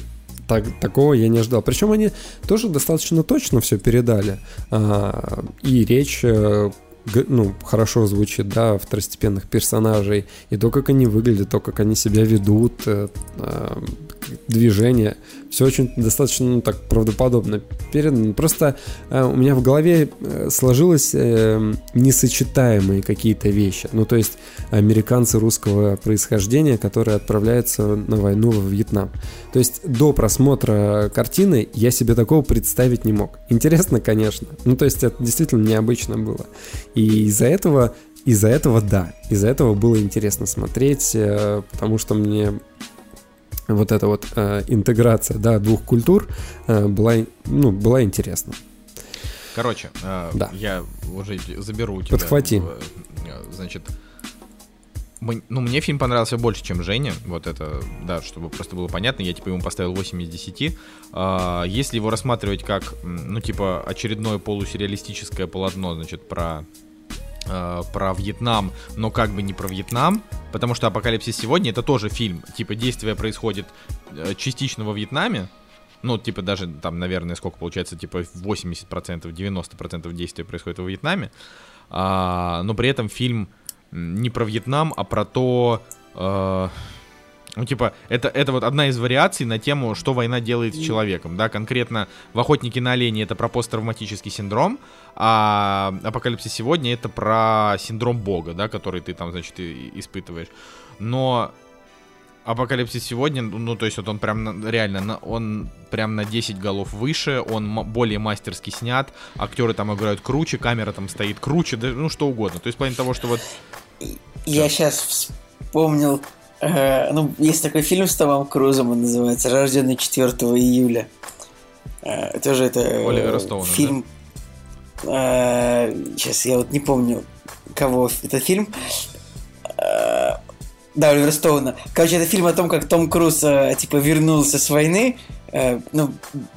так, такого я не ожидал. Причем они тоже достаточно точно все передали. А, и речь э, ну, хорошо звучит, да, второстепенных персонажей, и то, как они выглядят, то, как они себя ведут, э, э, движение, все очень достаточно, ну, так, правдоподобно передано. Просто э, у меня в голове э, сложилось э, несочетаемые какие-то вещи. Ну, то есть американцы русского происхождения, которые отправляются на войну во Вьетнам. То есть до просмотра картины я себе такого представить не мог. Интересно, конечно. Ну, то есть это действительно необычно было. И из-за этого из-за этого да, из-за этого было интересно смотреть, э, потому что мне вот эта вот э, интеграция да, двух культур э, была, ну, была интересна. Короче, э, да. я уже заберу у тебя. Подхвати. Э, значит, ну, мне фильм понравился больше, чем Женя. Вот это, да, чтобы просто было понятно. Я, типа, ему поставил 8 из 10. А, если его рассматривать как, ну, типа, очередное полусюрреалистическое полотно, значит, про э, про Вьетнам, но как бы не про Вьетнам, потому что «Апокалипсис сегодня» — это тоже фильм, типа действие происходит э, частично во Вьетнаме, ну, типа даже там, наверное, сколько получается, типа 80%, 90% действия происходит во Вьетнаме, а, но при этом фильм не про Вьетнам, а про то, э, ну, типа, это, это вот одна из вариаций на тему, что война делает с человеком, да, конкретно в «Охотнике на оленей» это про посттравматический синдром, а «Апокалипсис сегодня» это про синдром Бога, да, который ты там, значит, испытываешь. Но Апокалипсис сегодня, ну, то есть вот он прям реально, на- он прям на 10 голов выше, он более мастерски снят, актеры там играют круче, камера там стоит круче, да, ну, что угодно. То есть, в плане того, что вот... Я сейчас вспомнил, э, ну, есть такой фильм с Томом Крузом, он называется «Рожденный 4 июля». Э, тоже это э, Оливера Стоуна, фильм... сейчас я вот не помню, кого это фильм. Э, да, Оливера Стоуна. Короче, это фильм о том, как Том Круз, э, типа, вернулся с войны, э, ну,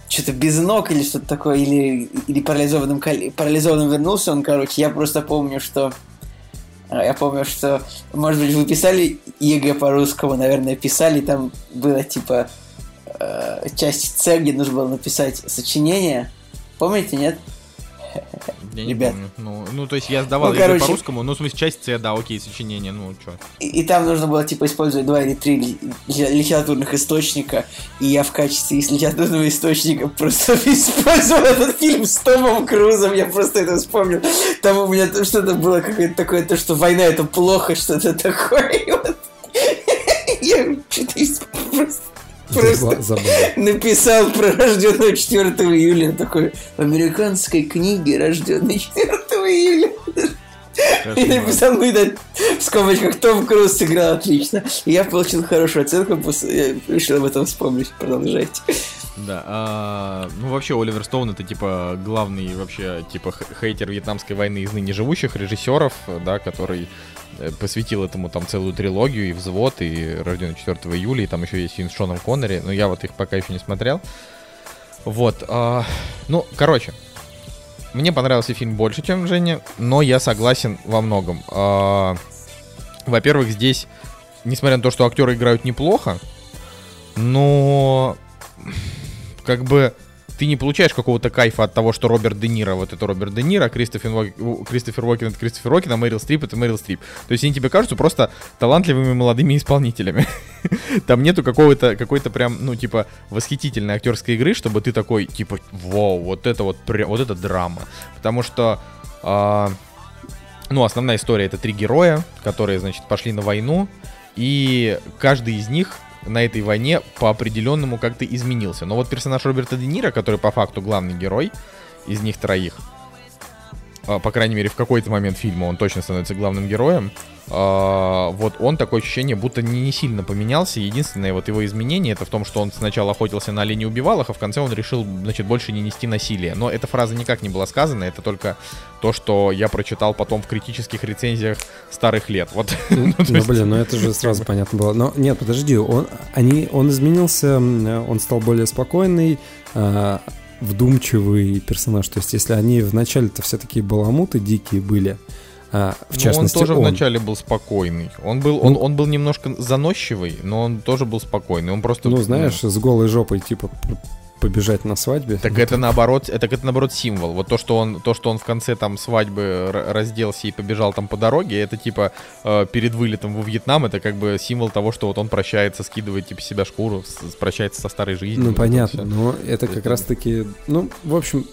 что-то без ног или что-то такое, или, или парализованным, парализованным вернулся он, короче. Я просто помню, что Я помню, что, может быть, вы писали ЕГЭ по русскому, наверное, писали, там было типа э, часть С, где нужно было написать сочинение. Помните, нет? Я не Ребят. помню. Ну, ну, то есть я сдавал Ну, короче. по-русскому, ну, в смысле, часть С, да, окей, сочинение, ну, чё. И, и там нужно было типа использовать два или три ли- ли- литературных источника, и я в качестве из литературного источника просто использовал этот фильм с Томом Крузом, я просто это вспомнил. Там у меня что-то было какое-то такое, то, что война это плохо, что-то такое. И вот Я что-то просто Просто написал про рожденного 4 июля. Такой в американской книге рожденный 4 июля. И написал, ну и да, в скобочках Том Круз сыграл отлично. И я получил хорошую оценку, после- я решил об этом вспомнить. Продолжайте. Да, а, ну вообще Оливер Стоун это типа главный вообще типа хейтер вьетнамской войны из ныне живущих режиссеров, да, который э, посвятил этому там целую трилогию и взвод, и рожденный 4 июля, и там еще есть фильм с Шоном Коннери, но я вот их пока еще не смотрел. Вот, а, ну, короче, мне понравился фильм больше, чем Женя, но я согласен во многом. А, во-первых, здесь, несмотря на то, что актеры играют неплохо, но как бы ты не получаешь какого-то кайфа от того, что Роберт Де Ниро, вот это Роберт Де Ниро, Кристофер, Кристофер Уокен это Кристофер Уокен, а Мэрил Стрип это Мэрил Стрип. То есть они тебе кажутся просто талантливыми молодыми исполнителями. Там нету какого-то, какой-то прям, ну, типа, восхитительной актерской игры, чтобы ты такой, типа, вау, вот это вот, вот это драма. Потому что, а, ну, основная история это три героя, которые, значит, пошли на войну, и каждый из них на этой войне по определенному как-то изменился. Но вот персонаж Роберта Де Ниро, который по факту главный герой из них троих, по крайней мере, в какой-то момент фильма он точно становится главным героем. а, Вот он такое ощущение, будто не, сильно поменялся. Единственное вот его изменение это в том, что он сначала охотился на оленей убивал их, а в конце он решил, значит, больше не нести насилие. Но эта фраза никак не была сказана, это только то, что я прочитал потом в критических рецензиях старых лет. Вот. Ну, Ну, ну, блин, ну это же сразу понятно было. Но нет, подожди, он, они, он изменился, м, он стал более спокойный, а, вдумчивый персонаж. То есть, если они вначале-то все такие баламуты дикие были, а, в Ну, частности, он тоже он. вначале был спокойный. Он был, он, он был немножко заносчивый, но он тоже был спокойный. Он просто. Ну, знаешь, с голой жопой, типа, побежать на свадьбе. Так это наоборот, это, это наоборот символ. Вот то, что он, то, что он в конце там свадьбы разделся и побежал там по дороге, это типа э, перед вылетом во Вьетнам, это как бы символ того, что вот он прощается, скидывает типа себя шкуру, с- прощается со старой жизнью. Ну, понятно, но это как раз-таки, ну, в общем,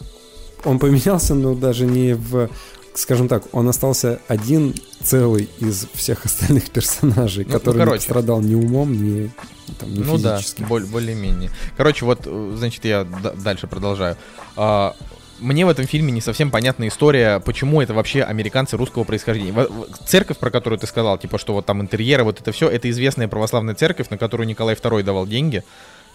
он поменялся, но даже не в, скажем так, он остался один целый из всех остальных персонажей, Ну, который ну, не пострадал ни умом, ни, там, ни Ну да, физически. боль- более-менее. Короче, вот, э, значит, я дальше продолжаю. А, Мне в этом фильме не совсем понятна история, почему это вообще американцы русского происхождения. Церковь, про которую ты сказал, типа, что вот там интерьеры, вот это все, это известная православная церковь, на которую Николай II давал деньги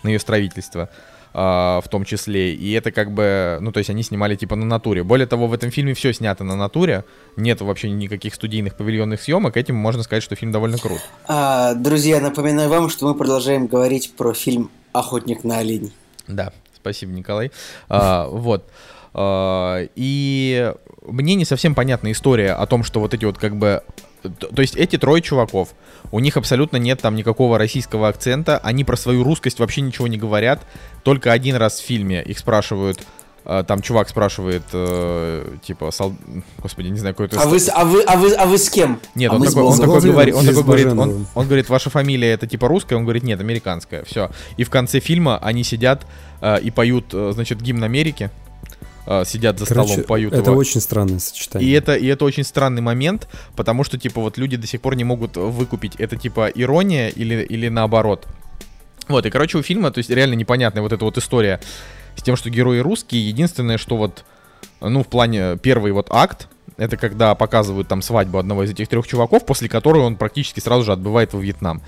на ее строительство, в том числе. И это как бы, ну, то есть они снимали типа на натуре. Более того, в этом фильме все снято на натуре, нет вообще никаких студийных павильонных съемок, этим можно сказать, что фильм довольно крут. А, друзья, напоминаю вам, что мы продолжаем говорить про фильм «Охотник на оленей». Да, спасибо, Николай. А, вот. А, и мне не совсем понятна история о том, что вот эти вот как бы... То есть эти трое чуваков, у них абсолютно нет там никакого российского акцента, они про свою русскость вообще ничего не говорят. Только один раз в фильме их спрашивают, а, там чувак спрашивает, э, типа, сол- господи, не знаю, какой-то... А вы, а вы, а вы, а вы с кем? Нет, А он такой, он такой говорит, он такой говорит, он, он говорит, ваша фамилия это типа русская, он говорит, нет, американская, все. И в конце фильма они сидят э, и поют, э, значит, гимн Америки, э, сидят за Короче, столом, поют это его. очень странное сочетание. И это, и это очень странный момент, потому что, типа, вот люди до сих пор не могут выкупить, это, типа, ирония или, или наоборот. Вот, и, короче, у фильма, то есть, реально непонятная вот эта вот история с тем, что герои русские. Единственное, что вот, ну, в плане первый вот акт, это когда показывают там свадьбу одного из этих трех чуваков, после которой он практически сразу же отбывает во Вьетнам.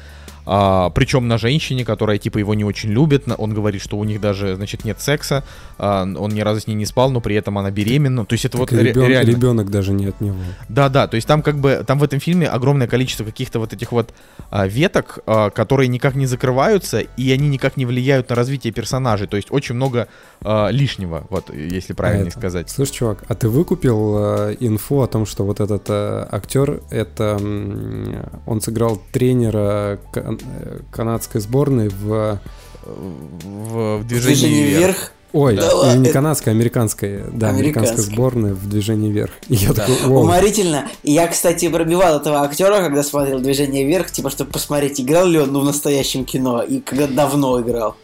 А, причем на женщине, которая типа его не очень любит. Он говорит, что у них даже, значит, нет секса. а, он ни разу с ней не спал, но при этом она беременна. То есть это вот ре- ребенок, реально. ребенок даже не от него. Да, да, то есть там как бы, там в этом фильме огромное количество каких-то вот этих вот а, веток, а, которые никак не закрываются, и они никак не влияют на развитие персонажей. То есть очень много а, лишнего, вот, если правильно Это. сказать. Слушай, чувак, а ты выкупил э, инфу о том, что вот этот э, актер, это он сыграл тренера кан- э, канадской сборной в... В, в движении, Движение вверх. вверх. Ой, Да не- это- канадской, а американской. Да, американской Американской. сборной в движении вверх. И я Да. такой, «Воу». Уморительно. Я, кстати, пробивал этого актера, когда смотрел «Движение вверх», типа, чтобы посмотреть, играл ли он ну, в настоящем кино, и когда давно играл.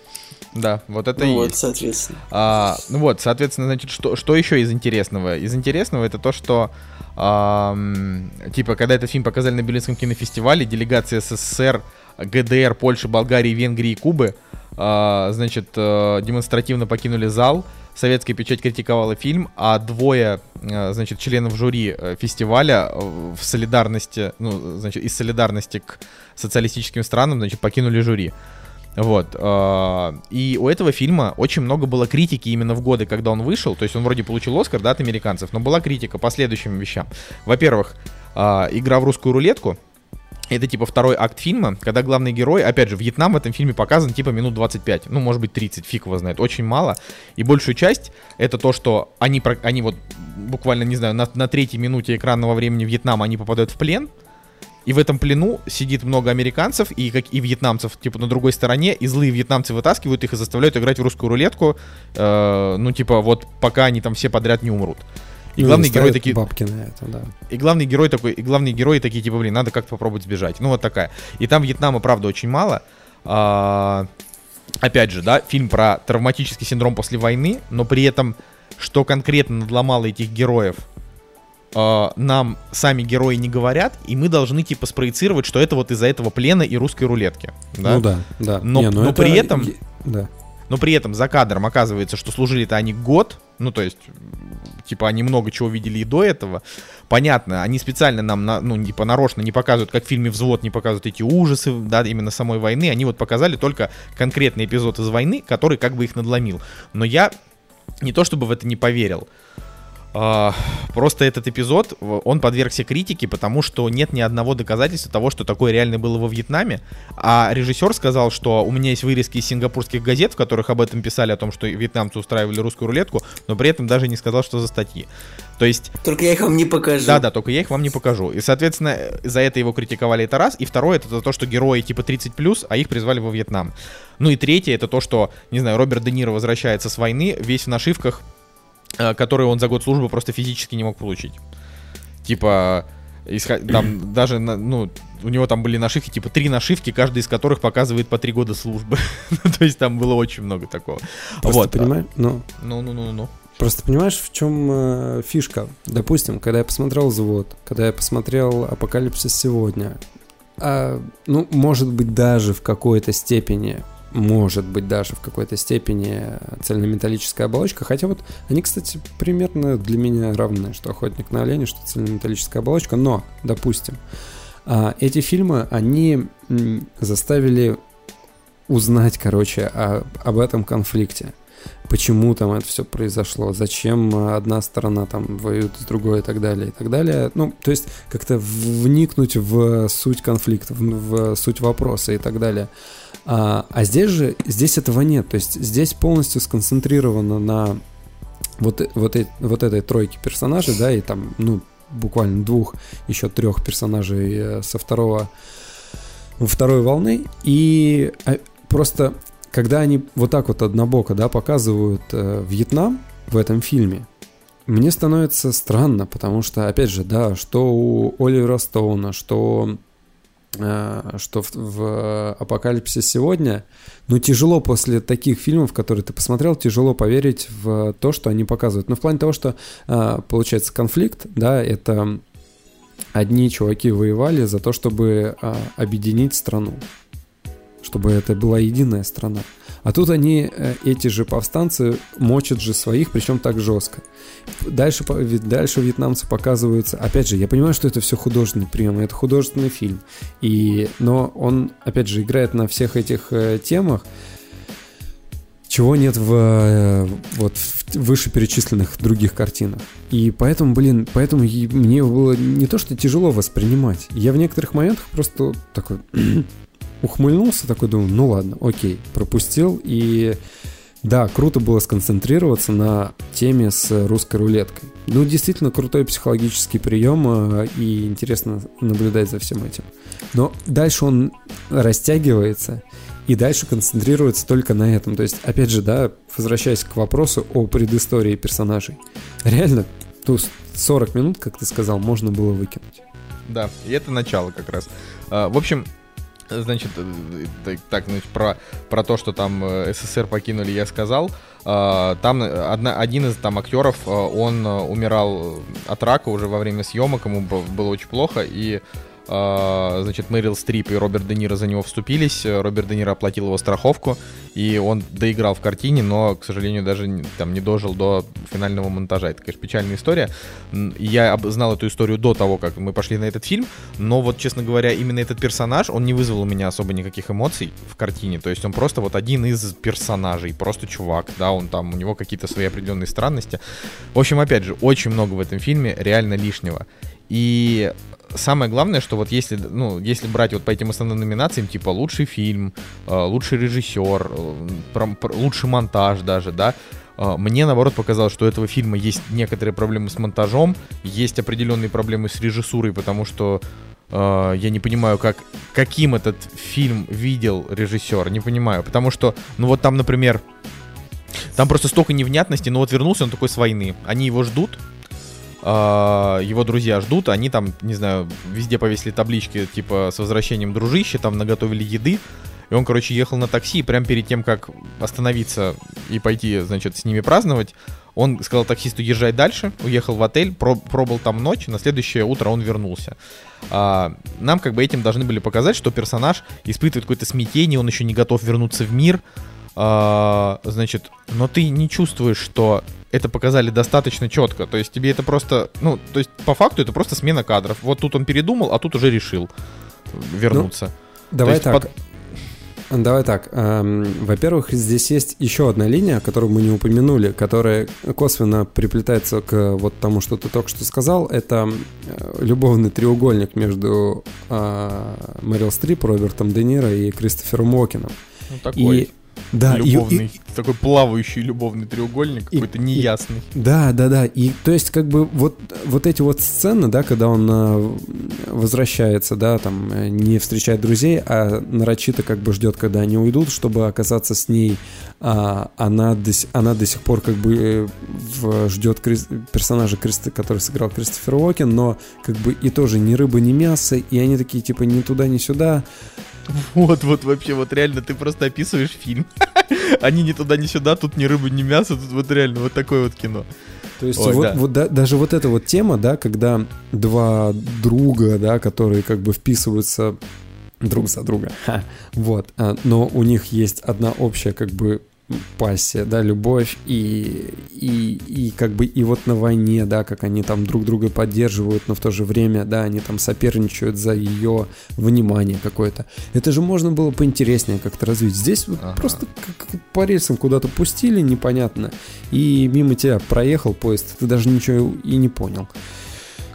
Да, вот это Ну и вот, есть. соответственно. А, ну вот, соответственно, значит, что, что еще из интересного? Из интересного это то, что ам, типа, когда этот фильм показали на Берлинском кинофестивале, делегация СССР, ГДР, Польши, Болгарии, Венгрии и Кубы, а, значит, э, демонстративно покинули зал. Советская печать критиковала фильм, а двое, э, значит, членов жюри э, фестиваля в солидарности, ну, значит, из солидарности к социалистическим странам, значит, покинули жюри. Вот. И у этого фильма очень много было критики именно в годы, когда он вышел. То есть он вроде получил Оскар, да, от американцев, но была критика по следующим вещам. Во-первых, игра в русскую рулетку. Это типа второй акт фильма, когда главный герой, опять же, Вьетнам в этом фильме показан типа минут 25, ну, может быть, 30, фиг его знает, очень мало. И большую часть это то, что они, они вот буквально, не знаю, на, на третьей минуте экранного времени Вьетнама они попадают в плен, и в этом плену сидит много американцев и, как, и вьетнамцев, типа, на другой стороне, и злые вьетнамцы вытаскивают их и заставляют играть в русскую рулетку, э, ну, типа, вот пока они там все подряд не умрут. И главный герой такие... Бабки на это, да. И главный герой такой, и главные герои такие, типа, блин, надо как-то попробовать сбежать. Ну, вот такая. И там Вьетнама, правда, очень мало. А, опять же, да, фильм про травматический синдром после войны, но при этом, что конкретно надломало этих героев, а, нам сами герои не говорят, и мы должны, типа, спроецировать, что это вот из-за этого плена и русской рулетки. Да? Ну да, да. Но- Не, ну но это- при этом- Да. Но при этом за кадром оказывается, что служили-то они год, ну то есть, типа, они много чего видели и до этого. Понятно, они специально нам, на- ну, типа, нарочно не показывают, как в фильме «Взвод» не показывают эти ужасы, да, именно самой войны. Они вот показали только конкретный эпизод из войны, который как бы их надломил. Но я не то чтобы в это не поверил, просто этот эпизод, он подвергся критике, потому что нет ни одного доказательства того, что такое реально было во Вьетнаме. А режиссер сказал, что у меня есть вырезки из сингапурских газет, в которых об этом писали, о том, что вьетнамцы устраивали русскую рулетку, но при этом даже не сказал, что за статьи. То есть, Только я их вам не покажу. да-да, только я их вам не покажу. И, соответственно, за это его критиковали, это раз. И второе, это за то, что герои типа 30+, а их призвали во Вьетнам. Ну и третье, это то, что, не знаю, Роберт Де Ниро возвращается с войны, весь в нашивках, которые он за год службы просто физически не мог получить. Типа, исход- там даже, ну, у него там были нашивки, типа три нашивки, каждая из которых показывает по три года службы. Ну, То есть там было очень много такого. Просто Вот. понимаешь, ну, Ну-ну-ну-ну. Просто понимаешь, в чем э, фишка? Допустим, когда я посмотрел «Взвод», когда я посмотрел «Апокалипсис сегодня», а, ну, может быть, даже в какой-то степени, может быть, даже в какой-то степени цельнометаллическая оболочка, хотя вот они, кстати, примерно для меня равны, что «Охотник на оленя», что цельнометаллическая оболочка, но, допустим, а, эти фильмы, они заставили узнать, короче, о- об этом конфликте почему там это все произошло, зачем одна сторона там воюет с другой и так далее, и так далее. Ну, то есть как-то вникнуть в суть конфликта, в, в суть вопроса и так далее. А, а здесь же, здесь этого нет. То есть здесь полностью сконцентрировано на вот, вот, вот этой тройке персонажей, да, и там, ну, буквально двух, еще трех персонажей э, со второго второй волны. И э, просто когда они вот так вот однобоко, да, показывают э, Вьетнам в этом фильме, мне становится странно, потому что, опять же, да, что у Оливера Стоуна, что что в, в «Апокалипсисе сегодня», ну, тяжело после таких фильмов, которые ты посмотрел, тяжело поверить в то, что они показывают. Но в плане того, что, э, получается, конфликт, да, это одни чуваки воевали за то, чтобы э, объединить страну, чтобы это была единая страна. А тут они, э, эти же повстанцы, мочат же своих, причем так жестко. Дальше, дальше вьетнамцы показываются. Опять же, я понимаю, что это все художественный прием, это художественный фильм. И, но он, опять же, играет на всех этих э, темах, чего нет в э, вот в вышеперечисленных других картинах. И поэтому, блин, поэтому мне было не то, что тяжело воспринимать. Я в некоторых моментах просто такой ухмыльнулся, такой думаю, ну ладно, окей, пропустил. И да, круто было сконцентрироваться на теме с русской рулеткой. Ну, действительно крутой психологический прием, э, и интересно наблюдать за всем этим. Но дальше он растягивается, и дальше концентрируется только на этом. То есть, опять же, да, возвращаясь к вопросу о предыстории персонажей. Реально, ну, 40 минут, как ты сказал, можно было выкинуть. Да, и это начало как раз. А, в общем, Значит, э, так, значит, про, про то, что там э, СССР покинули, я сказал. А, там одна, один из там актеров, э, он умирал от рака уже во время съемок, ему было очень плохо, и значит, Мэрил Стрип и Роберт Де Ниро за него вступились. Роберт Де Ниро оплатил его страховку, и он доиграл в картине, но, к сожалению, даже там не дожил до финального монтажа. Это, конечно, печальная история. Я знал эту историю до того, как мы пошли на этот фильм, но вот, честно говоря, именно этот персонаж, он не вызвал у меня особо никаких эмоций в картине. То есть он просто вот один из персонажей, просто чувак, да, он там, у него какие-то свои определенные странности. В общем, опять же, очень много в этом фильме реально лишнего. И самое главное, что вот если, ну, если брать вот по этим основным номинациям, типа лучший фильм, э, лучший режиссер, э, лучший монтаж даже, да, э, мне, наоборот, показалось, что у этого фильма есть некоторые проблемы с монтажом, есть определенные проблемы с режиссурой, потому что э, я не понимаю, как, каким этот фильм видел режиссер, не понимаю, потому что, ну вот там, например, там просто столько невнятности, но вот вернулся он такой с войны, они его ждут, его друзья ждут, они там, не знаю, везде повесили таблички, типа, с возвращением дружище, там наготовили еды, и он, короче, ехал на такси, прямо перед тем, как остановиться и пойти, значит, с ними праздновать, он сказал таксисту езжай дальше, уехал в отель, пробыл там ночь, на следующее утро он вернулся. А, нам как бы этим должны были показать, что персонаж испытывает какое-то смятение, он еще не готов вернуться в мир, а, значит, но ты не чувствуешь, что это показали достаточно четко. То есть тебе это просто, ну, то есть по факту это просто смена кадров. Вот тут он передумал, а тут уже решил вернуться. Ну, давай так. Под... Давай так. Эм, во-первых, здесь есть еще одна линия, которую мы не упомянули, которая косвенно приплетается к вот тому, что ты только что сказал. Это э, любовный треугольник между э, Мэрил Стрип, Робертом Де Ниро и Кристофером Уокеном. Ну, такой. И да, любовный, и, и, такой плавающий любовный треугольник, и, какой-то неясный. И, да, да, да. И то есть, как бы, вот, вот эти вот сцены, да, когда он а, возвращается, да, там, э, не встречает друзей, а нарочито как бы ждет, когда они уйдут, чтобы оказаться с ней, а она до, она до сих пор как бы э, в, ждет Крис, персонажа, Крист, который сыграл Кристофер Уокен, но как бы и тоже ни рыба, ни мясо, и они такие, типа, ни туда, ни сюда. Вот, вот вообще, вот реально ты просто описываешь фильм. Они ни туда, ни сюда, тут ни рыба, ни мясо, тут вот реально вот такое вот кино. То есть Ой, вот, да. вот да, даже вот эта вот тема, да, когда два друга, да, которые как бы вписываются друг за друга, вот, а, но у них есть одна общая как бы пассия, да, любовь и, и, и как бы и вот на войне, да, как они там друг друга поддерживают, но в то же время, да, они там соперничают за ее внимание какое-то. Это же можно было поинтереснее как-то развить. Здесь вот ага. просто как по рельсам куда-то пустили, непонятно, и мимо тебя проехал поезд, ты даже ничего и не понял.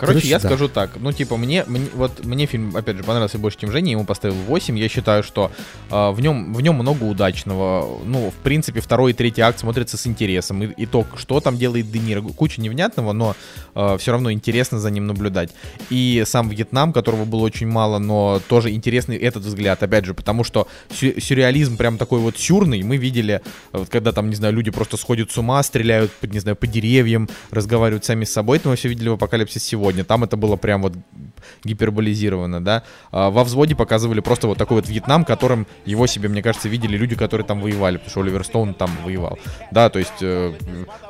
Короче, Короче я да. скажу так. Ну, типа, мне, мне, вот мне фильм, опять же, понравился больше, чем Жене. Ему поставил 8. Я считаю, что э, в, нем, в нем много удачного. Ну, в принципе, второй и третий акт смотрятся с интересом. И, и то, что там делает Де Ниро. Куча невнятного, но э, все равно интересно за ним наблюдать. И сам Вьетнам, которого было очень мало, но тоже интересный этот взгляд. Опять же, потому что сю- сюрреализм прям такой вот сюрный. Мы видели, вот, когда там, не знаю, люди просто сходят с ума, стреляют, не знаю, по деревьям, разговаривают сами с собой. Это мы все видели в «Апокалипсис сегодня» сегодня, там это было прям вот гиперболизировано, да. А, во взводе показывали просто вот такой вот Вьетнам, которым его себе, мне кажется, видели люди, которые там воевали, потому что Оливер Стоун там воевал. Да, то есть э,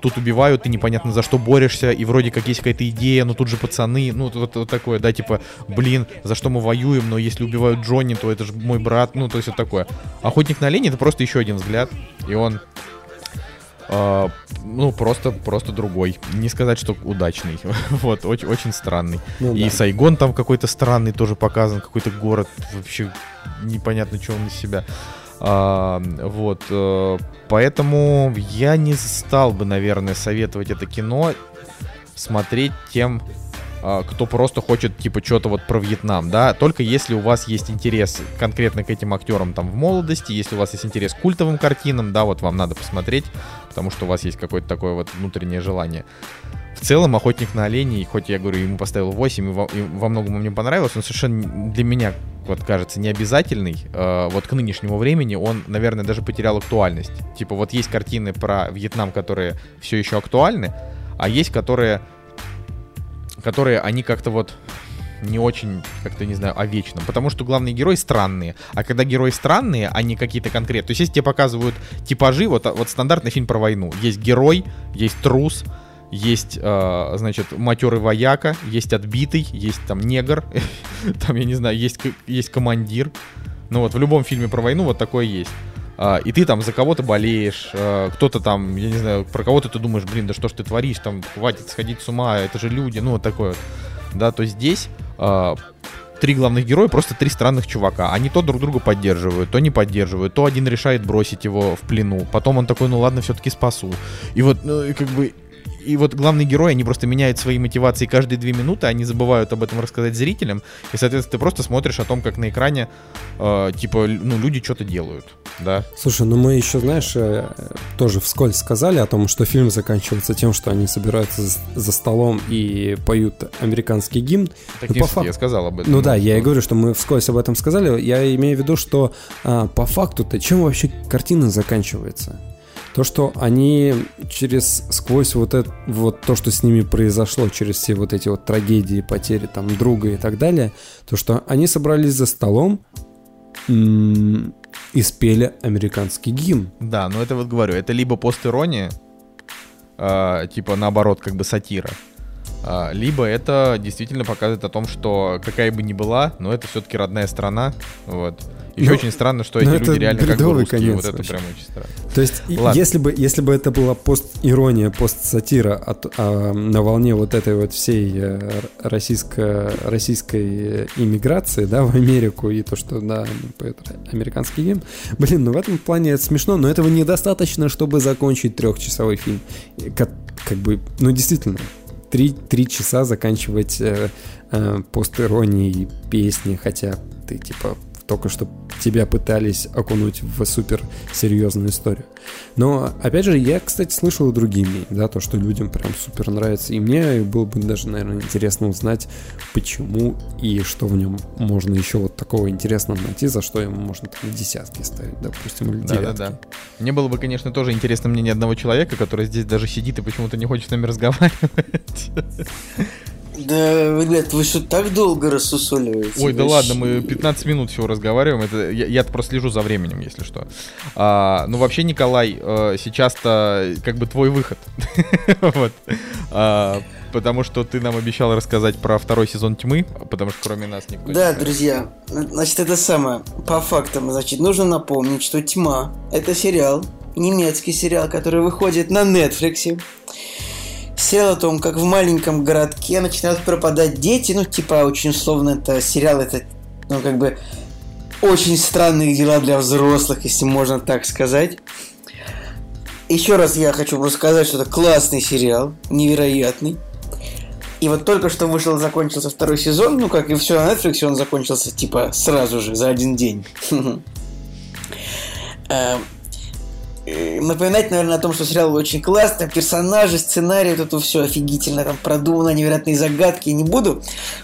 тут убивают, ты непонятно за что борешься, и вроде как есть какая-то идея, но тут же пацаны, ну вот, вот такое, да, типа, блин, за что мы воюем, но если убивают Джонни, то это же мой брат, ну то есть вот такое. Охотник на оленя это просто еще один взгляд, и он Uh, ну, просто, просто другой. Не сказать, что удачный. вот, очень, очень странный. Ну, и да. Сайгон там какой-то странный тоже показан, какой-то город вообще непонятно, что он из себя. Uh, вот, uh, поэтому я не стал бы, наверное, советовать это кино смотреть тем, а, кто просто хочет, типа, что-то вот про Вьетнам, да, только если у вас есть интерес конкретно к этим актерам там в молодости, если у вас есть интерес к культовым картинам, да, вот вам надо посмотреть, потому что у вас есть какое-то такое вот внутреннее желание. В целом, «Охотник на оленей», хоть я говорю, ему поставил 8, и во, и во многом мне понравилось, он совершенно для меня, вот кажется, не обязательный. Э, вот к нынешнему времени он, наверное, даже потерял актуальность. Типа вот есть картины про Вьетнам, которые все еще актуальны, а есть, которые которые они как-то вот не очень, как-то, не знаю, о вечном. Потому что главные герои странные. А когда герои странные, они какие-то конкретные. То есть, если тебе показывают типажи, вот, вот стандартный фильм про войну. Есть герой, есть трус, есть, э, значит, матерый вояка, есть отбитый, есть там негр, там, я не знаю, есть, есть командир. Ну вот, в любом фильме про войну вот такое есть. Uh, и ты там за кого-то болеешь, uh, кто-то там, я не знаю, про кого-то ты думаешь, блин, да что ж ты творишь, там, хватит сходить с ума, это же люди, ну, вот такое вот. Да, то здесь uh, три главных героя просто три странных чувака. Они то друг друга поддерживают, то не поддерживают, то один решает бросить его в плену, потом он такой, ну ладно, все-таки спасу. И вот, ну, и как бы, и вот главные герои, они просто меняют свои мотивации каждые две минуты, они забывают об этом рассказать зрителям, и, соответственно, ты просто смотришь о том, как на экране, э, типа, ну, люди что-то делают, да. Слушай, ну мы еще, знаешь, э, тоже вскользь сказали о том, что фильм заканчивается тем, что они собираются за столом и поют американский гимн. Так ну, по факту... я сказал об этом. Ну да, я и говорю, что мы вскользь об этом сказали. Я имею в виду, что а, по факту-то чем вообще картина заканчивается? То, что они через сквозь вот это вот то, что с ними произошло, через все вот эти вот трагедии, потери там друга и так далее, то, что они собрались за столом и спели американский гимн. Да, но это вот говорю, это либо постирония, э, типа наоборот, как бы сатира, э, либо это действительно показывает о том, что какая бы ни была, но это все-таки родная страна, вот. Еще ну, очень странно, что эти люди реально как бы русские. Конец вот это вообще. прям очень странно. То есть, если бы, если бы это была пост-ирония, пост-сатира от, а, на волне вот этой вот всей э, российско, российской иммиграции, да, в Америку, и то, что, да, американский гимн, блин, ну в этом плане это смешно, но этого недостаточно, чтобы закончить трехчасовой фильм. Как, как бы, ну действительно, три, три часа заканчивать э, э, пост-иронией песни, хотя ты, типа, только что тебя пытались окунуть в супер серьезную историю. Но, опять же, я, кстати, слышал и другие мнения, да, то, что людям прям супер нравится. И мне было бы даже, наверное, интересно узнать, почему и что в нем можно еще вот такого интересного найти, за что ему можно там десятки ставить, допустим, или девятки. Да-да-да. Мне было бы, конечно, тоже интересно мнение одного человека, который здесь даже сидит и почему-то не хочет с нами разговаривать. Да, ребят, вы что так долго рассусоливаете? Ой, да ладно, мы 15 минут всего разговариваем. Это, я, я просто слежу за временем, если что. А, ну, вообще, Николай, э, сейчас-то как бы твой выход. вот. А, потому что ты нам обещал рассказать про второй сезон тьмы, потому что кроме нас никто Да, не друзья, значит, это самое, по фактам, значит, нужно напомнить, что тьма это сериал, немецкий сериал, который выходит на Netflix сериал о том, как в маленьком городке начинают пропадать дети, ну, типа, очень условно, это сериал, это, ну, как бы, очень странные дела для взрослых, если можно так сказать. Еще раз я хочу просто сказать, что это классный сериал, невероятный. И вот только что вышел, закончился второй сезон, ну, как и все на Netflix, он закончился, типа, сразу же, за один день. Э, напоминать, наверное, о том, что сериал очень классный, персонажи, сценарий, вот это все офигительно, там продумано, невероятные загадки, не буду.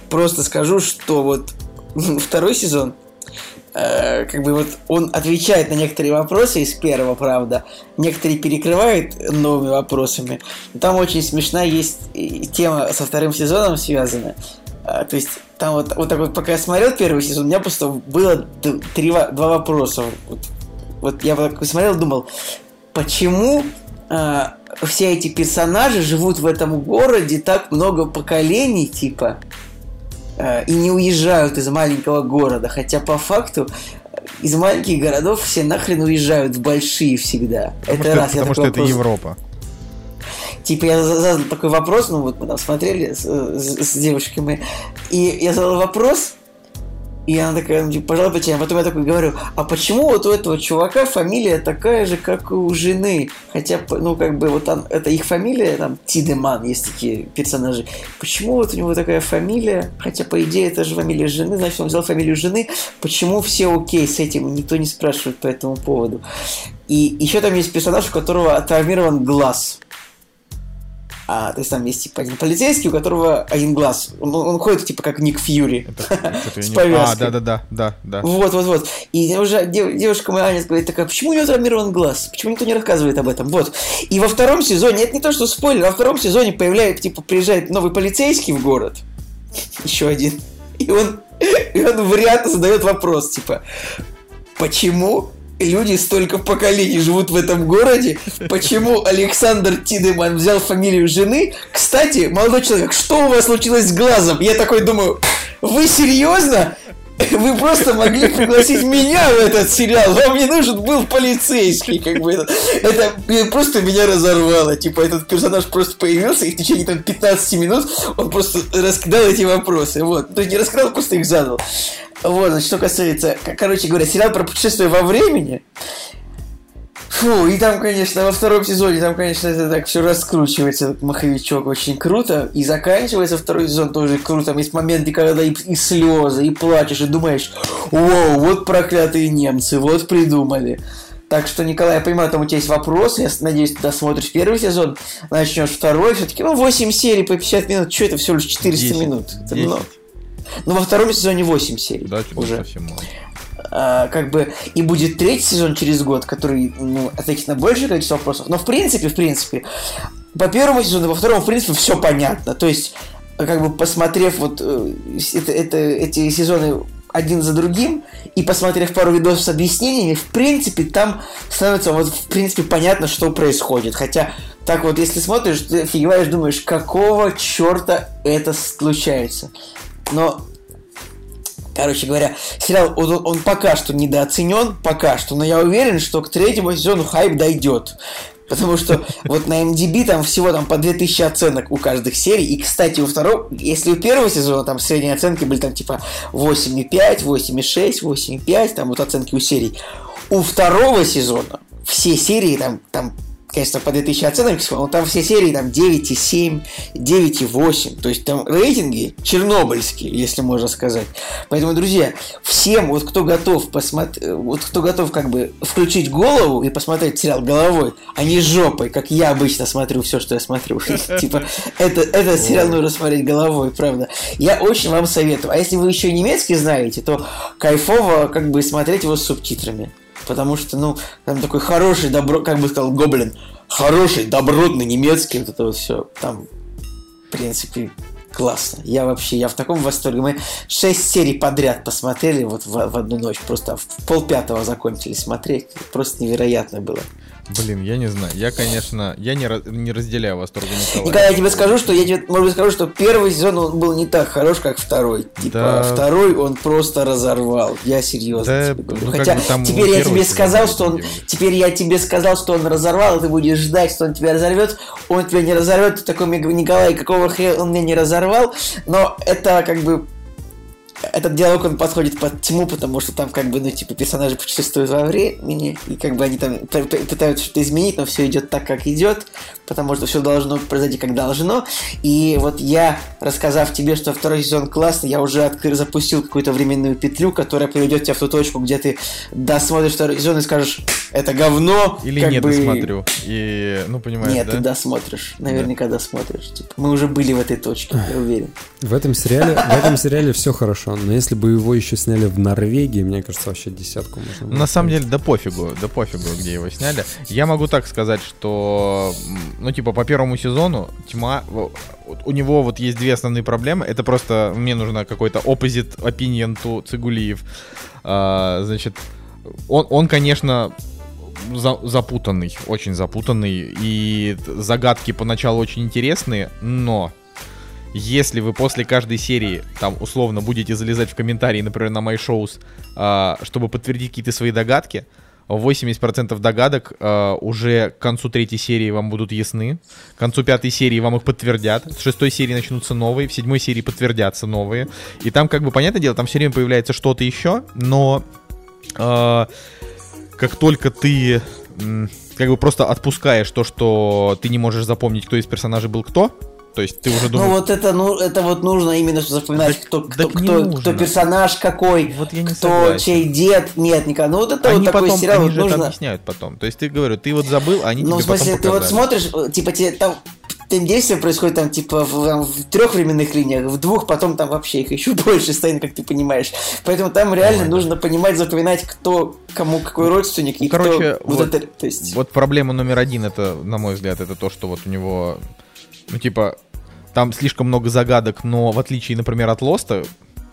Просто скажу, что вот второй сезон, э, как бы вот он отвечает на некоторые вопросы из первого, правда, некоторые перекрывает новыми вопросами. Там очень смешная есть тема со вторым сезоном связана. То есть там вот, вот так вот, пока я смотрел первый сезон, у меня просто было три, два вопроса. Вот, вот я вот смотрел, думал, почему а, все эти персонажи живут в этом городе так много поколений, типа, а, и не уезжают из маленького города, хотя по факту из маленьких городов все нахрен уезжают в большие всегда. Потому это что, раз. Потому что это вопрос... Европа. Типа я задал такой вопрос, ну вот мы там смотрели с, с, с девушками, и я задал вопрос, и она такая, ну, типа, плечами. А потом я такой говорю, а почему вот у этого чувака фамилия такая же, как и у жены? Хотя, ну, как бы, вот там, это их фамилия, там, Тидеман, есть такие персонажи. Почему вот у него такая фамилия? Хотя, по идее, это же фамилия жены, значит, он взял фамилию жены. Почему все окей с этим? Никто не спрашивает по этому поводу. И еще там есть персонаж, у которого травмирован глаз. А, то есть там есть типа один полицейский, у которого один глаз. Он, он ходит типа как Ник Фьюри. С повязкой. А, да, да, да, да, да. Вот, вот, вот. И уже девушка моя Аня говорит, такая, почему у него травмирован глаз? Почему никто не рассказывает об этом? Вот. И во втором сезоне, это не то, что спойлер, во втором сезоне появляется, типа, приезжает новый полицейский в город. Еще один. И он, и он вариант задает вопрос, типа, почему люди столько поколений живут в этом городе. Почему Александр Тидеман взял фамилию жены? Кстати, молодой человек, что у вас случилось с глазом? Я такой думаю, вы серьезно? Вы просто могли пригласить меня в этот сериал. Вам не нужен был полицейский, как бы. Это, это просто меня разорвало. Типа, этот персонаж просто появился, и в течение там 15 минут он просто раскидал эти вопросы. Вот. То есть не раскидал, просто их задал. Вот, значит, что касается, короче говоря, сериал про путешествие во времени. Фу, и там, конечно, во втором сезоне, там, конечно, это так все раскручивается, этот маховичок очень круто. И заканчивается второй сезон тоже круто. Там есть моменты, когда и, и слезы, и плачешь, и думаешь, вау, вот проклятые немцы, вот придумали. Так что, Николай, я понимаю, там у тебя есть вопросы. Я надеюсь, ты досмотришь первый сезон, начнешь второй. Все-таки, ну, 8 серий по 50 минут. Что это всего лишь 400 10, минут? Это 10. много. Ну, во втором сезоне 8 серий. Да, уже. совсем мало. А, как бы и будет третий сезон через год, который ну, ответит на большее количество вопросов. Но в принципе, в принципе, по первому сезону, по второму, в принципе, все понятно. То есть, как бы посмотрев вот э, это, это, эти сезоны один за другим и посмотрев пару видосов с объяснениями, в принципе, там становится вот в принципе понятно, что происходит. Хотя так вот, если смотришь, ты офигеваешь, думаешь, какого черта это случается. Но Короче говоря, сериал, он, он пока что недооценен, пока что, но я уверен, что к третьему сезону хайп дойдет. Потому что вот на MDB там всего там по 2000 оценок у каждых серий. И, кстати, у второго, если у первого сезона там средние оценки были там типа 8,5, 8,6, 8,5, там вот оценки у серий. У второго сезона все серии там, там конечно, по 2000 оценок, но там все серии там 9,7, 9,8. То есть там рейтинги чернобыльские, если можно сказать. Поэтому, друзья, всем, вот кто готов посмотреть, вот кто готов как бы включить голову и посмотреть сериал головой, а не жопой, как я обычно смотрю все, что я смотрю. Типа, это, это сериал нужно смотреть головой, правда. Я очень вам советую. А если вы еще немецкий знаете, то кайфово как бы смотреть его с субтитрами потому что, ну, там такой хороший, добро, как бы сказал Гоблин, хороший, добротный немецкий, вот это вот все, там, в принципе, классно. Я вообще, я в таком восторге. Мы шесть серий подряд посмотрели вот в, в одну ночь, просто в полпятого закончили смотреть, просто невероятно было. Блин, я не знаю. Я, конечно, я не, не разделяю восторга Николая. Николай, я тебе скажу, что я тебе, может быть, скажу, что первый сезон он был не так хорош, как второй. Типа, да. второй он просто разорвал. Я серьезно да, тебе говорю. Ну, Хотя там теперь я тебе сказал, что он. Теперь я тебе сказал, что он разорвал, и ты будешь ждать, что он тебя разорвет. Он тебя не разорвет. Ты такой, Николай, какого хрена он меня не разорвал? Но это как бы этот диалог, он подходит под тьму, потому что там как бы, ну, типа, персонажи путешествуют во времени, и как бы они там пытаются что-то изменить, но все идет так, как идет, потому что все должно произойти, как должно. И вот я, рассказав тебе, что второй сезон классный, я уже открыл, запустил какую-то временную петлю, которая приведет тебя в ту точку, где ты досмотришь второй сезон и скажешь, это говно. Или как нет, бы... досмотрю. И, ну, понимаешь, Нет, да? ты досмотришь. Наверняка досмотришь. Типа, мы уже были в этой точке, я уверен. В этом сериале, в этом сериале все хорошо, но если бы его еще сняли в Норвегии, мне кажется, вообще десятку можно. На самом деле, да пофигу, да пофигу, где его сняли. Я могу так сказать, что, ну, типа, по первому сезону Тьма, у него вот есть две основные проблемы. Это просто, мне нужно какой-то opposite opinion to Цигулиев. А, значит, он, он, конечно, за- запутанный, очень запутанный, и загадки поначалу очень интересные, но если вы после каждой серии, там, условно, будете залезать в комментарии, например, на MyShows, а, чтобы подтвердить какие-то свои догадки, 80% догадок а, уже к концу третьей серии вам будут ясны, к концу пятой серии вам их подтвердят, с шестой серии начнутся новые, в седьмой серии подтвердятся новые, и там, как бы, понятное дело, там все время появляется что-то еще, но а, как только ты м, как бы просто отпускаешь то, что ты не можешь запомнить, кто из персонажей был кто, то есть ты уже Ну думаешь... вот это, ну, это вот нужно именно запоминать, Так- кто, кто, кто, нужно. кто персонаж какой, Вот я не кто согласен. чей дед, нет, никогда. Ну вот это они вот такой потом, сериал они вот же это нужно. объясняют потом. То есть ты говорю, ты вот забыл, а они Ну, в тебе смысле, потом ты вот смотришь, типа, тебе там там действие происходит там, типа, в, там, в трех временных линиях, в двух, потом там вообще их еще больше стоит, как ты понимаешь. Поэтому там реально Ой, да. нужно понимать, запоминать, кто кому какой родственник и короче, кто вот, вот- это, то есть... Вот проблема номер один, это, на мой взгляд, это то, что вот у него, ну, типа, там слишком много загадок, но в отличие, например, от Лоста,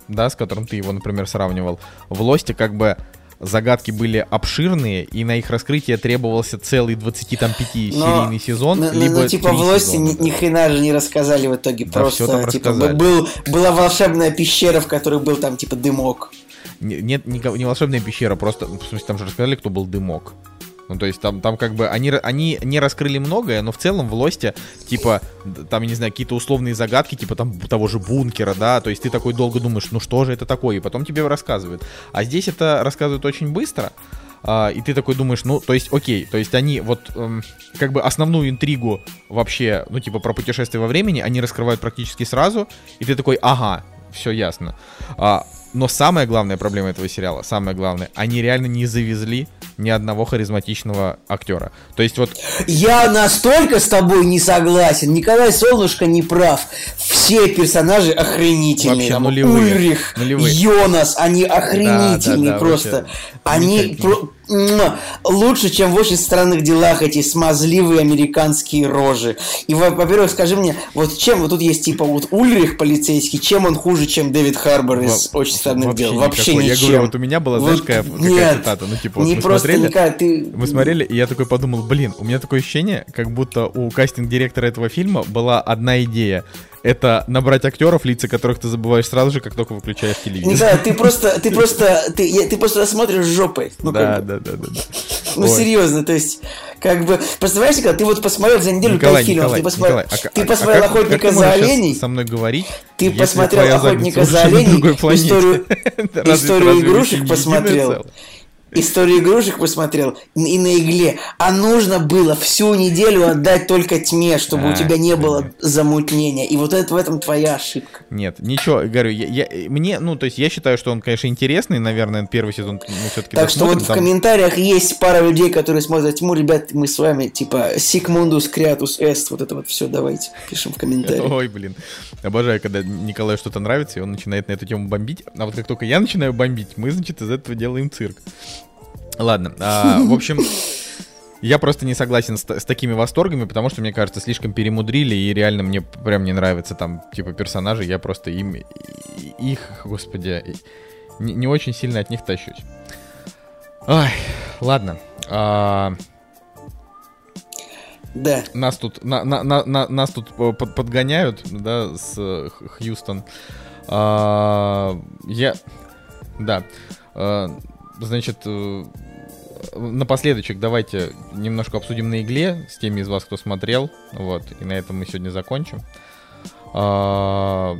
да, с которым ты его, например, сравнивал, в Лосте как бы загадки были обширные, и на их раскрытие требовался целый 25-серийный сезон, ну, либо ну, типа в Лосте ни, ни хрена же не рассказали в итоге. Да, Просто, типа, был, была волшебная пещера, в которой был там, типа, дымок. Не- Нет, не, не волшебная пещера, просто, в смысле, там же рассказали, кто был дымок. Ну, то есть там, там как бы они, они не раскрыли многое, но в целом в Лосте, типа, там, я не знаю, какие-то условные загадки, типа там того же бункера, да, то есть ты такой долго думаешь, ну что же это такое, и потом тебе рассказывают. А здесь это рассказывают очень быстро, а, и ты такой думаешь, ну, то есть, окей, то есть они вот эм, как бы основную интригу вообще, ну, типа про путешествие во времени, они раскрывают практически сразу, и ты такой, ага, все ясно. А, но самая главная проблема этого сериала, самое главное, они реально не завезли ни одного харизматичного актера. То есть вот Я настолько с тобой не согласен. Николай Солнышко не прав. Все персонажи охренительные. Вообще Там нулевые. Ульрих, Нулевые. Йонас, они охренительные Да, да, да, просто. вообще Они про- лучше, чем в очень странных делах эти смазливые американские рожи. И, во- во-первых, скажи мне, вот чем вот тут есть типа вот Ульрих полицейский, чем он хуже, чем Дэвид Харбор из Во- очень странных вообще дел? Вообще никакой. Я ничем. говорю, вот у меня была, знаешь, какая- какая нет, цитата? Ну, типа, вот не мы просто смотрели- никак, ты... мы смотрели, и я такой подумал, блин, у меня такое ощущение, как будто у кастинг-директора этого фильма была одна идея. Это набрать актеров, лица которых ты забываешь сразу же, как только выключаешь телевизор. Николай, ты просто, ты просто, ты, ты просто смотришь жопой. Ну, да, да, да, да, да. ну Ой. серьезно, то есть, как бы, представляешь, Николай, ты вот посмотрел за неделю Николай, пять фильмов, Николай, ты посмотрел, Николай, а, ты а- посмотрел а как- Охотника как за оленей, со мной говорить, ты посмотрел Охотника за оленей, историю, историю игрушек посмотрел. Историю игрушек посмотрел и на игле, а нужно было всю неделю отдать только тьме, чтобы А, у тебя не было понятно. замутнения. И вот это в этом твоя ошибка. Нет, ничего, говорю, я, я- мне, ну, то есть я считаю, что он, конечно, интересный, наверное, первый сезон мы все-таки Так что вот в комментариях есть пара людей, которые смотрят тьму. Ребят, мы с вами, типа, Сикмундус, Креатус, Эст, вот это вот все давайте, пишем в комментариях. Ой, блин. Обожаю, когда Николаю что-то нравится, и он начинает на эту тему бомбить. А вот как только я начинаю бомбить, мы, значит, из этого делаем цирк. Ладно, а, в общем, я просто не согласен с, с такими восторгами, потому что, мне кажется, слишком перемудрили, и реально мне прям не нравятся там, типа, персонажи, я просто им, их, господи, не, не очень сильно от них тащусь. Ай, ладно. А, Да. нас тут, на, на- на- на- нас тут э, под- подгоняют, да, с э, Хьюстон. А, я, да, А, значит, э, напоследочек давайте немножко обсудим на игле с теми из вас, кто смотрел, вот, и на этом мы сегодня закончим. А,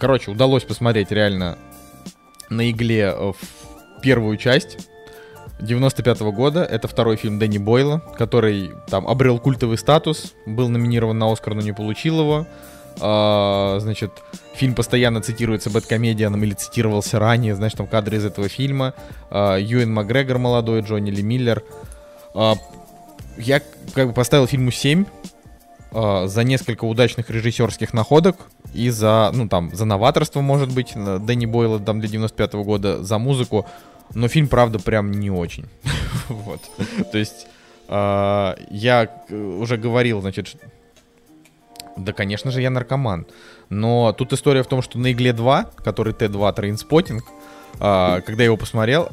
короче, удалось посмотреть реально на игле э, в первую часть. 95 года. Это второй фильм Дэнни Бойла, который там обрел культовый статус, был номинирован на Оскар, но не получил его. А, значит, фильм постоянно цитируется Бэткомедианом или цитировался ранее, знаешь, там кадры из этого фильма. А, Юэн Макгрегор молодой, Джонни Ли Миллер. а, я как бы поставил фильму 7 а, за несколько удачных режиссерских находок и за, ну там, за новаторство, может быть, Дэнни Бойла там для 95 -го года, за музыку. Но фильм, правда, прям не очень. вот. То есть, я уже говорил, значит, да, конечно же, я наркоман. Но тут история в том, что на Игле 2, который T2 Trainspotting, а, когда я его посмотрел,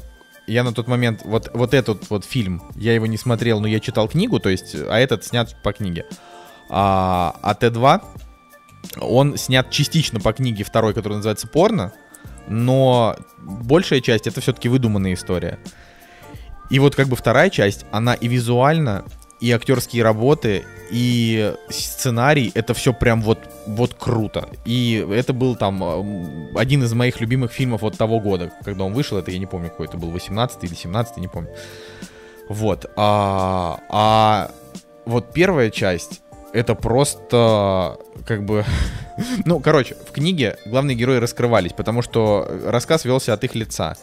я на тот момент, вот, вот этот вот фильм, я его не смотрел, но я читал книгу, то есть, а этот снят по книге. А, а Т2, он снят частично по книге второй, который называется «Порно», но большая часть это все-таки выдуманная история. И вот как бы вторая часть, она и визуально, и актерские работы, и сценарий, это все прям вот, вот круто. И это был там м, один из моих любимых фильмов вот того года, когда он вышел, это я не помню, какой это был, 18 или 17 не помню. Вот. А, а вот первая часть, это просто как бы... ну, короче, в книге главные герои раскрывались, потому что рассказ велся от их лица.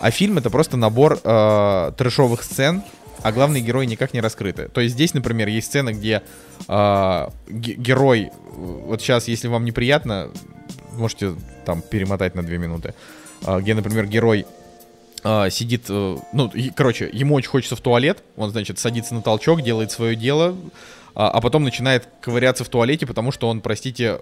А фильм это просто набор э, трэшовых сцен, а главные герои никак не раскрыты. То есть здесь, например, есть сцена, где э, ге- герой, вот сейчас, если вам неприятно, можете там перемотать на две минуты, э, где, например, герой э, сидит, э, ну, и- короче, ему очень хочется в туалет, он, значит, садится на толчок, делает свое дело, а потом начинает ковыряться в туалете, потому что он, простите,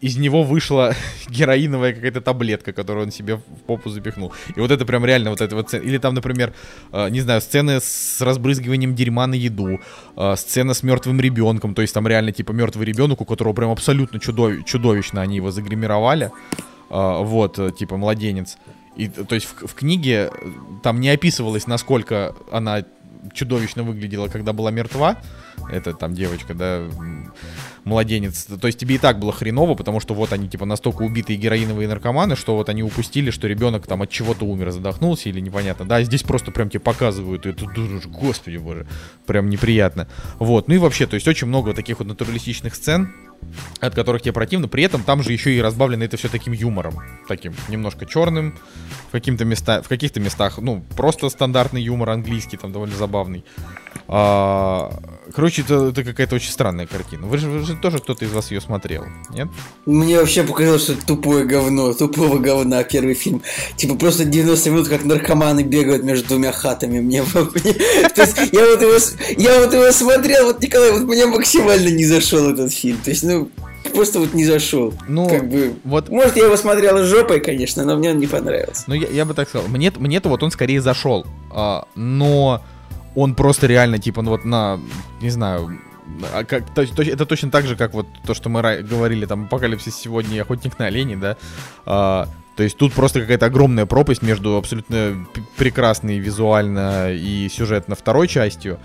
из него вышла героиновая какая-то таблетка, которую он себе в попу запихнул. И вот это прям реально вот это вот... Или там, например, э, не знаю, сцены с разбрызгиванием дерьма на еду, э, сцена с мертвым ребенком, то есть там реально типа мертвый ребенок, у которого прям абсолютно чудови- чудовищно они его загримировали. Э, вот, э, типа младенец. И, т- то есть в, в книге э, там не описывалось, насколько она чудовищно выглядела, когда была мертва. Это там девочка, да, младенец. То есть тебе и так было хреново, потому что вот они типа настолько убитые героиновые наркоманы, что вот они упустили, что ребенок там от чего-то умер, задохнулся или непонятно. Да, здесь просто прям тебе показывают, и это, дуж- господи боже, прям неприятно. Вот, ну и вообще, то есть очень много таких вот натуралистичных сцен, от которых тебе противно. При этом там же еще и разбавлено это все таким юмором, таким немножко черным, в каким-то места, в каких-то местах, ну просто стандартный юмор английский, там довольно забавный. А, короче, это, это какая-то очень странная картина. Вы же, вы же тоже кто-то из вас ее смотрел, нет? Мне вообще показалось, что это тупое говно, тупого говна первый фильм. Типа просто 90 минут, как наркоманы бегают между двумя хатами. Мне, я вот его, я вот его смотрел, вот Николай, вот мне максимально не зашел этот фильм. То есть, ну, просто вот не зашел. Ну, как бы, вот может, я его смотрел с жопой, конечно, но мне он не понравился. Ну, я, я бы так сказал. Мне, мне-то вот он скорее зашел. а, но он просто реально, типа, ну вот на, не знаю, а как, то- то- это точно так же, как вот то, что мы говорили, там, Апокалипсис сегодня и Охотник на оленей, да. А, то есть тут просто какая-то огромная пропасть между абсолютно прекрасной визуально и сюжетно второй частью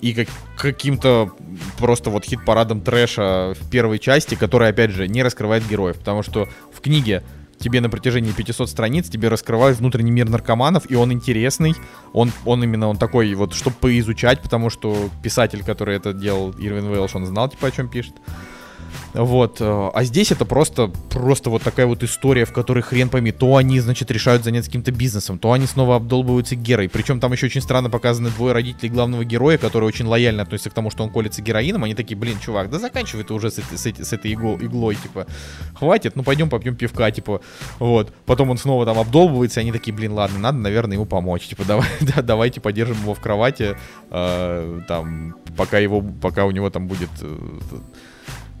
и как, каким-то просто вот хит-парадом трэша в первой части, который, опять же, не раскрывает героев, потому что в книге тебе на протяжении 500 страниц тебе раскрывают внутренний мир наркоманов, и он интересный, он, он именно он такой вот, чтобы поизучать, потому что писатель, который это делал, Ирвин Вейлш, он знал, типа, о чем пишет. Вот, э, а здесь это просто, просто вот такая вот история, в которой хрен пойми, то они, значит, решают заняться каким-то бизнесом, то они снова обдолбываются Герой. Причем там еще очень странно показаны двое родителей главного героя, которые очень лояльно относятся к тому, что он колется героином. Они такие, блин, чувак, да заканчивай ты уже с, этой- с, с этой игло- иглой, типа, хватит, ну пойдем попьем пивка, типа, вот. Потом он снова там обдолбывается, и они такие, блин, ладно, надо, наверное, ему помочь, типа, давай, да, давайте поддержим его в кровати, э, там, пока его, пока у него там будет э,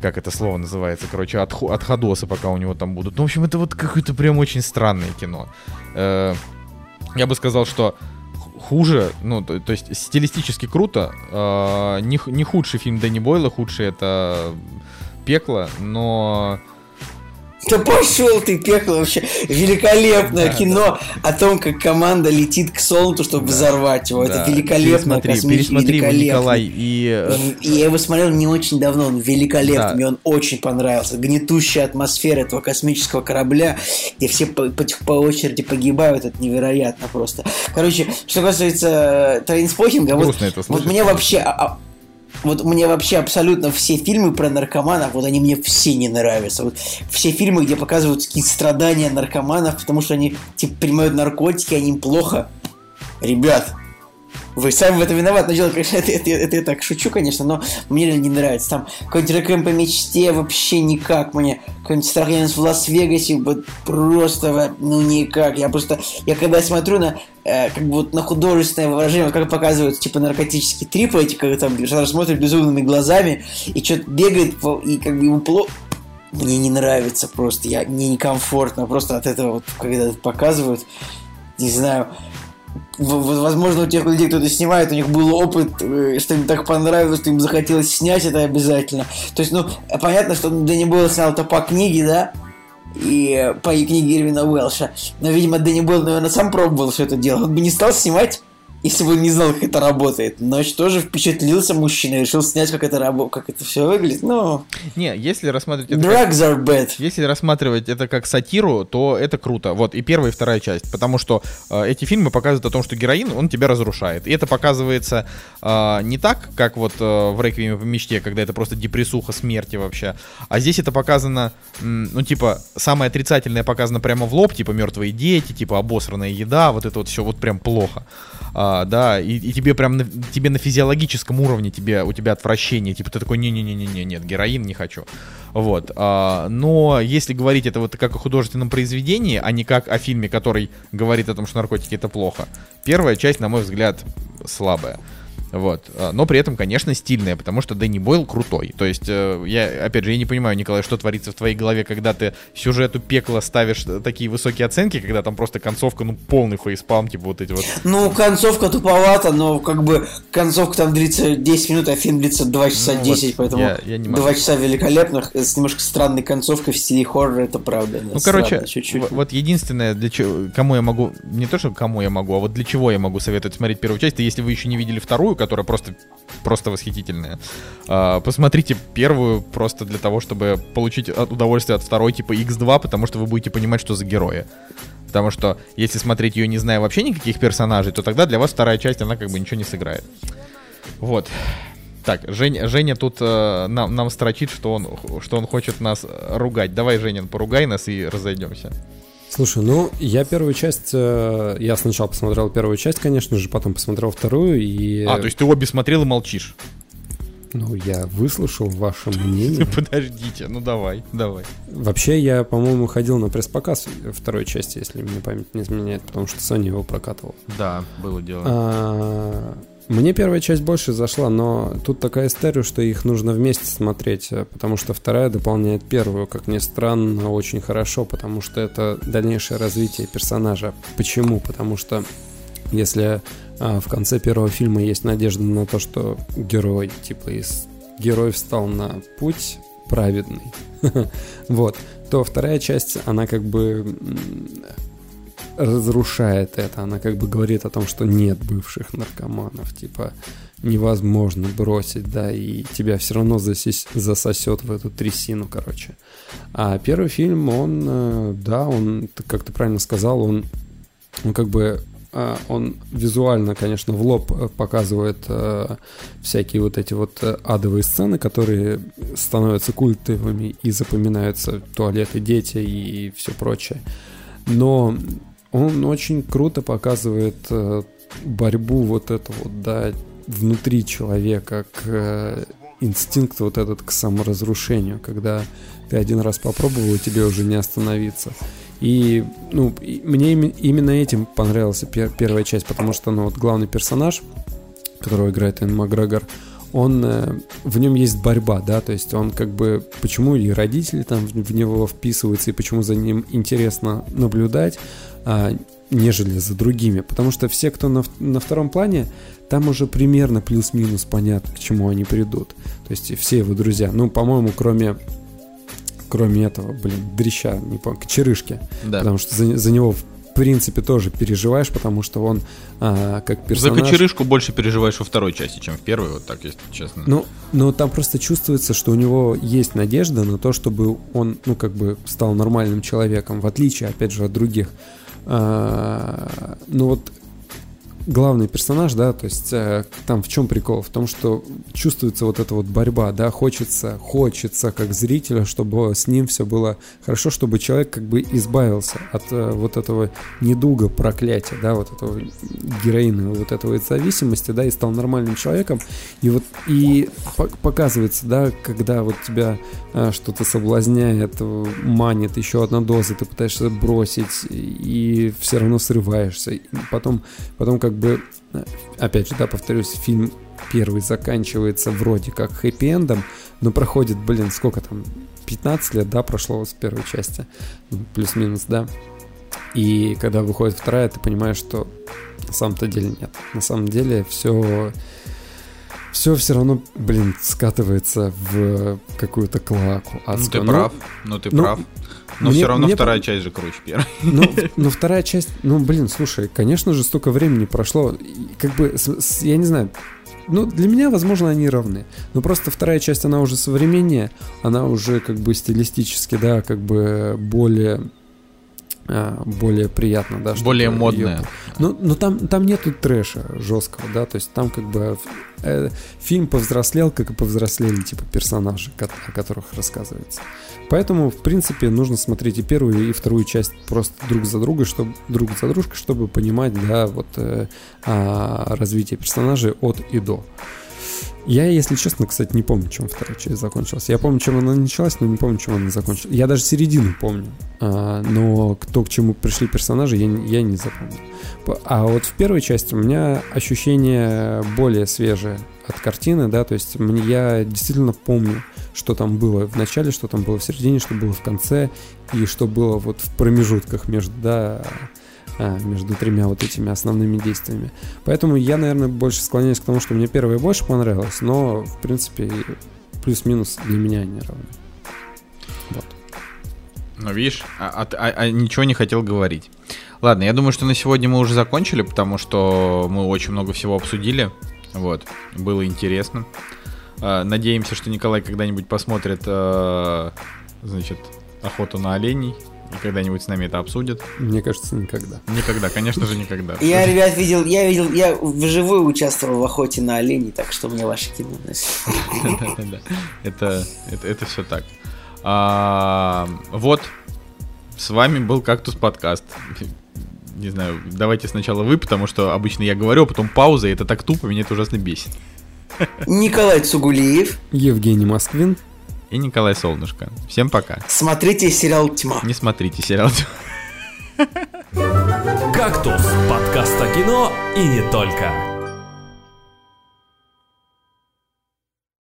как это слово называется, короче, от, отходосы, пока у него там будут. Ну, в общем, это вот какое-то прям очень странное кино. Э, я бы сказал, что хуже, ну, то, то есть стилистически круто, э, не, не худший фильм Дэнни Бойла, худший это пекло, но Да пошел ты, пекло вообще. Великолепное Да, кино о том, как команда летит к солнцу, чтобы взорвать его. да, Это великолепно. пересмотри, пересмотри его, Николай, и э, И я его смотрел не очень давно, он великолепный, Да. мне он очень понравился. Гнетущая атмосфера этого космического корабля, где все по, по, по очереди погибают, это невероятно просто. Короче, что касается трейнспотинга, вот, вот мне вообще... вот мне вообще абсолютно все фильмы про наркоманов, вот они мне все не нравятся. Вот все фильмы, где показывают какие-то страдания наркоманов, потому что они типа принимают наркотики, они им плохо. Ребят, вы сами в этом виноваты. Но дело, конечно, это, это, это, это так шучу, конечно, но мне не нравится. Там какой-нибудь реквием по мечте вообще никак мне. Какой-нибудь страх в Лас-Вегасе, вот просто, ну никак. Я просто, я когда смотрю на э, как бы вот на художественное выражение, вот как показывают, типа, наркотические трипы, эти, как там, персонаж смотрит безумными глазами, и что-то бегает, и как бы ему плохо, мне не нравится просто, я, мне некомфортно просто от этого, вот, когда это показывают, не знаю, возможно, у тех людей, кто это снимает, у них был опыт, э, что им так понравилось, что им захотелось снять это обязательно. То есть, ну, понятно, что Дэнни Бойл снял это по книге, да, и по книге Ирвина Уэлша. Но, видимо, Дэнни Бойл, наверное, сам пробовал все это дело. Он бы не стал снимать если бы не знал, как это работает. Но тоже впечатлился мужчина, решил снять, как это работает, как это все выглядит. Но... Не, если рассматривать это Drugs как... are bad. Если рассматривать это как сатиру, то это круто. Вот, и первая, и вторая часть. Потому что э, эти фильмы показывают о том, что героин, он тебя разрушает. И это показывается э, не так, как вот э, в «Реквиеме по мечте», когда это просто депрессуха смерти вообще. А здесь это показано, ну, типа, самое отрицательное показано прямо в лоб, типа, мертвые дети, типа, обосранная еда, вот это вот все вот прям плохо. А, да, и, и тебе прям на, тебе на физиологическом уровне тебе, у тебя отвращение, типа ты такой, не-не-не-не, нет, героин не хочу. Вот. А, но если говорить это вот как о художественном произведении, а не как о фильме, который говорит о том, что наркотики это плохо, первая часть, на мой взгляд, слабая. Вот. А, но при этом, конечно, стильная, потому что Дэнни Бойл крутой. То есть, э, я, опять же, я не понимаю, Николай, что творится в твоей голове, когда ты сюжету пекла ставишь такие высокие оценки, когда там просто концовка, ну, полный фейспалм, типа вот эти вот. Ну, концовка туповата, но как бы концовка там длится 10 минут, а фильм длится 2 часа ну, 10, вот поэтому я, я не могу. 2 часа великолепных с немножко странной концовкой в стиле хоррора, это правда. Ну, короче, чуть-чуть. вот единственное, для чего, кому я могу, не то, что кому я могу, а вот для чего я могу советовать смотреть первую часть, и если вы еще не видели вторую, которая просто, просто восхитительная. Посмотрите первую просто для того, чтобы получить удовольствие от второй, типа X2, потому что вы будете понимать, что за герои. Потому что если смотреть ее, не зная вообще никаких персонажей, то тогда для вас вторая часть, она как бы ничего не сыграет. Вот. Так, Женя, Женя тут э, нам, нам строчит, что он, что он хочет нас ругать. Давай, Женин, поругай нас и разойдемся. Слушай, ну, я первую часть, э, я сначала посмотрел первую часть, конечно же, потом посмотрел вторую и... А, то есть ты обе смотрел и молчишь? Ну, я выслушал ваше мнение. Подождите, ну давай, давай. Вообще, я, по-моему, ходил на пресс-показ второй части, если мне память не изменяет, потому что Sony его прокатывал. Да, было дело. А, мне первая часть больше зашла, но тут такая история, что их нужно вместе смотреть, э, потому что вторая дополняет первую, как ни странно, очень хорошо, потому что это дальнейшее развитие персонажа. Почему? Потому что если а, в конце первого фильма есть надежда на то, что герой, типа, из герой встал на путь праведный, вот, то вторая часть, она как бы разрушает это. Она как бы говорит о том, что нет бывших наркоманов. Типа невозможно бросить, да, и тебя все равно засес, засосет в эту трясину, короче. А первый фильм, он, э, да, он, как ты правильно сказал, он, он как бы э, он визуально, конечно, в лоб э, показывает э, всякие вот эти вот адовые сцены, которые становятся культовыми и запоминаются туалеты, дети и все прочее. Но он очень круто показывает э, борьбу вот эту вот, да, внутри человека, к э, инстинкт вот этот к саморазрушению, когда ты один раз попробовал, и тебе уже не остановиться. И, ну, и мне именно этим понравилась пер первая часть, потому что, ну, вот главный персонаж, которого играет Энн Макгрегор, он, э, в нем есть борьба, да, то есть он как бы, почему и родители там в, него вписываются, и почему за ним интересно наблюдать, нежели за другими. Потому что все, кто на, на втором плане, там уже примерно плюс-минус понятно, к чему они придут. То есть все его друзья. Ну, по-моему, кроме кроме этого, блин, дрища, не помню, Черышки. Да. Потому что за, за него в принципе тоже переживаешь, потому что он а, как персонаж... За Кочерышку больше переживаешь во второй части, чем в первой, вот так, если честно. Ну, но там просто чувствуется, что у него есть надежда на то, чтобы он, ну, как бы стал нормальным человеком, в отличие, опять же, от других. А, ну вот главный персонаж, да, то есть э, там в чем прикол? В том, что чувствуется вот эта вот борьба, да, хочется, хочется как зрителя, чтобы с ним все было хорошо, чтобы человек как бы избавился от э, вот этого недуга, проклятия, да, вот этого героина, вот этого зависимости, да, и стал нормальным человеком. И вот и показывается, да, когда вот тебя э, что-то соблазняет, манит, еще одна доза, ты пытаешься бросить, и все равно срываешься. И потом, потом как бы, опять же, да, повторюсь, фильм первый заканчивается вроде как хэппи-эндом, но проходит, блин, сколько там, 15 лет, да, прошло с первой части, ну, плюс-минус, да. И когда выходит вторая, ты понимаешь, что на самом-то деле нет. На самом деле все все все равно, блин, скатывается в какую-то клаку. Адскую. Ну ты прав, ну ты ну, прав. Но мне, все равно мне... вторая часть же круче первой. Ну, ну, вторая часть, ну, блин, слушай, конечно же, столько времени прошло. Как бы, с, с, я не знаю, ну, для меня, возможно, они равны. Но просто вторая часть, она уже современнее, она уже как бы стилистически, да, как бы более а, более приятно, да. Более модная. Ее... Ну, но там, там нету трэша жесткого, да, то есть там как бы э, фильм повзрослел, как и повзрослели типа персонажи, о которых рассказывается. Поэтому, в принципе, нужно смотреть и первую, и вторую часть просто друг за другой, чтобы друг за дружкой, чтобы понимать, да, вот э, а, развитие персонажей от и до. Я, если честно, кстати, не помню, чем вторая часть закончилась. Я помню, чем она началась, но не помню, чем она закончилась. Я даже середину помню. А, но кто к чему пришли персонажи, я, я не запомню. А вот в первой части у меня ощущение более свежее от картины, да, то есть я действительно помню, что там было в начале, что там было в середине, что было в конце, и что было вот в промежутках между, да, а, между тремя вот этими основными действиями. Поэтому я, наверное, больше склоняюсь к тому, что мне первое больше понравилось, но, в принципе, плюс-минус для меня они равны. Вот. Ну, видишь, а, а, а, а ничего не хотел говорить. Ладно, я думаю, что на сегодня мы уже закончили, потому что мы очень много всего обсудили. Вот, было интересно. Надеемся, что Николай когда-нибудь посмотрит, а, значит, охоту на оленей и когда-нибудь с нами это обсудит? Мне кажется, никогда. Никогда, конечно же, никогда. Я, ребят, видел, я видел, я вживую участвовал в охоте на оленей, так что мне ваше кино. Это, это, это все так. А, вот, с вами был Кактус Подкаст. Не знаю, давайте сначала вы, потому что обычно я говорю, а потом пауза, и это так тупо, меня это ужасно бесит. Николай Цугулиев. Евгений Москвин и Николай Солнышко. Всем пока. Смотрите сериал «Тьма». Не смотрите сериал «Тьма». «Кактус» — подкаст о кино и не только.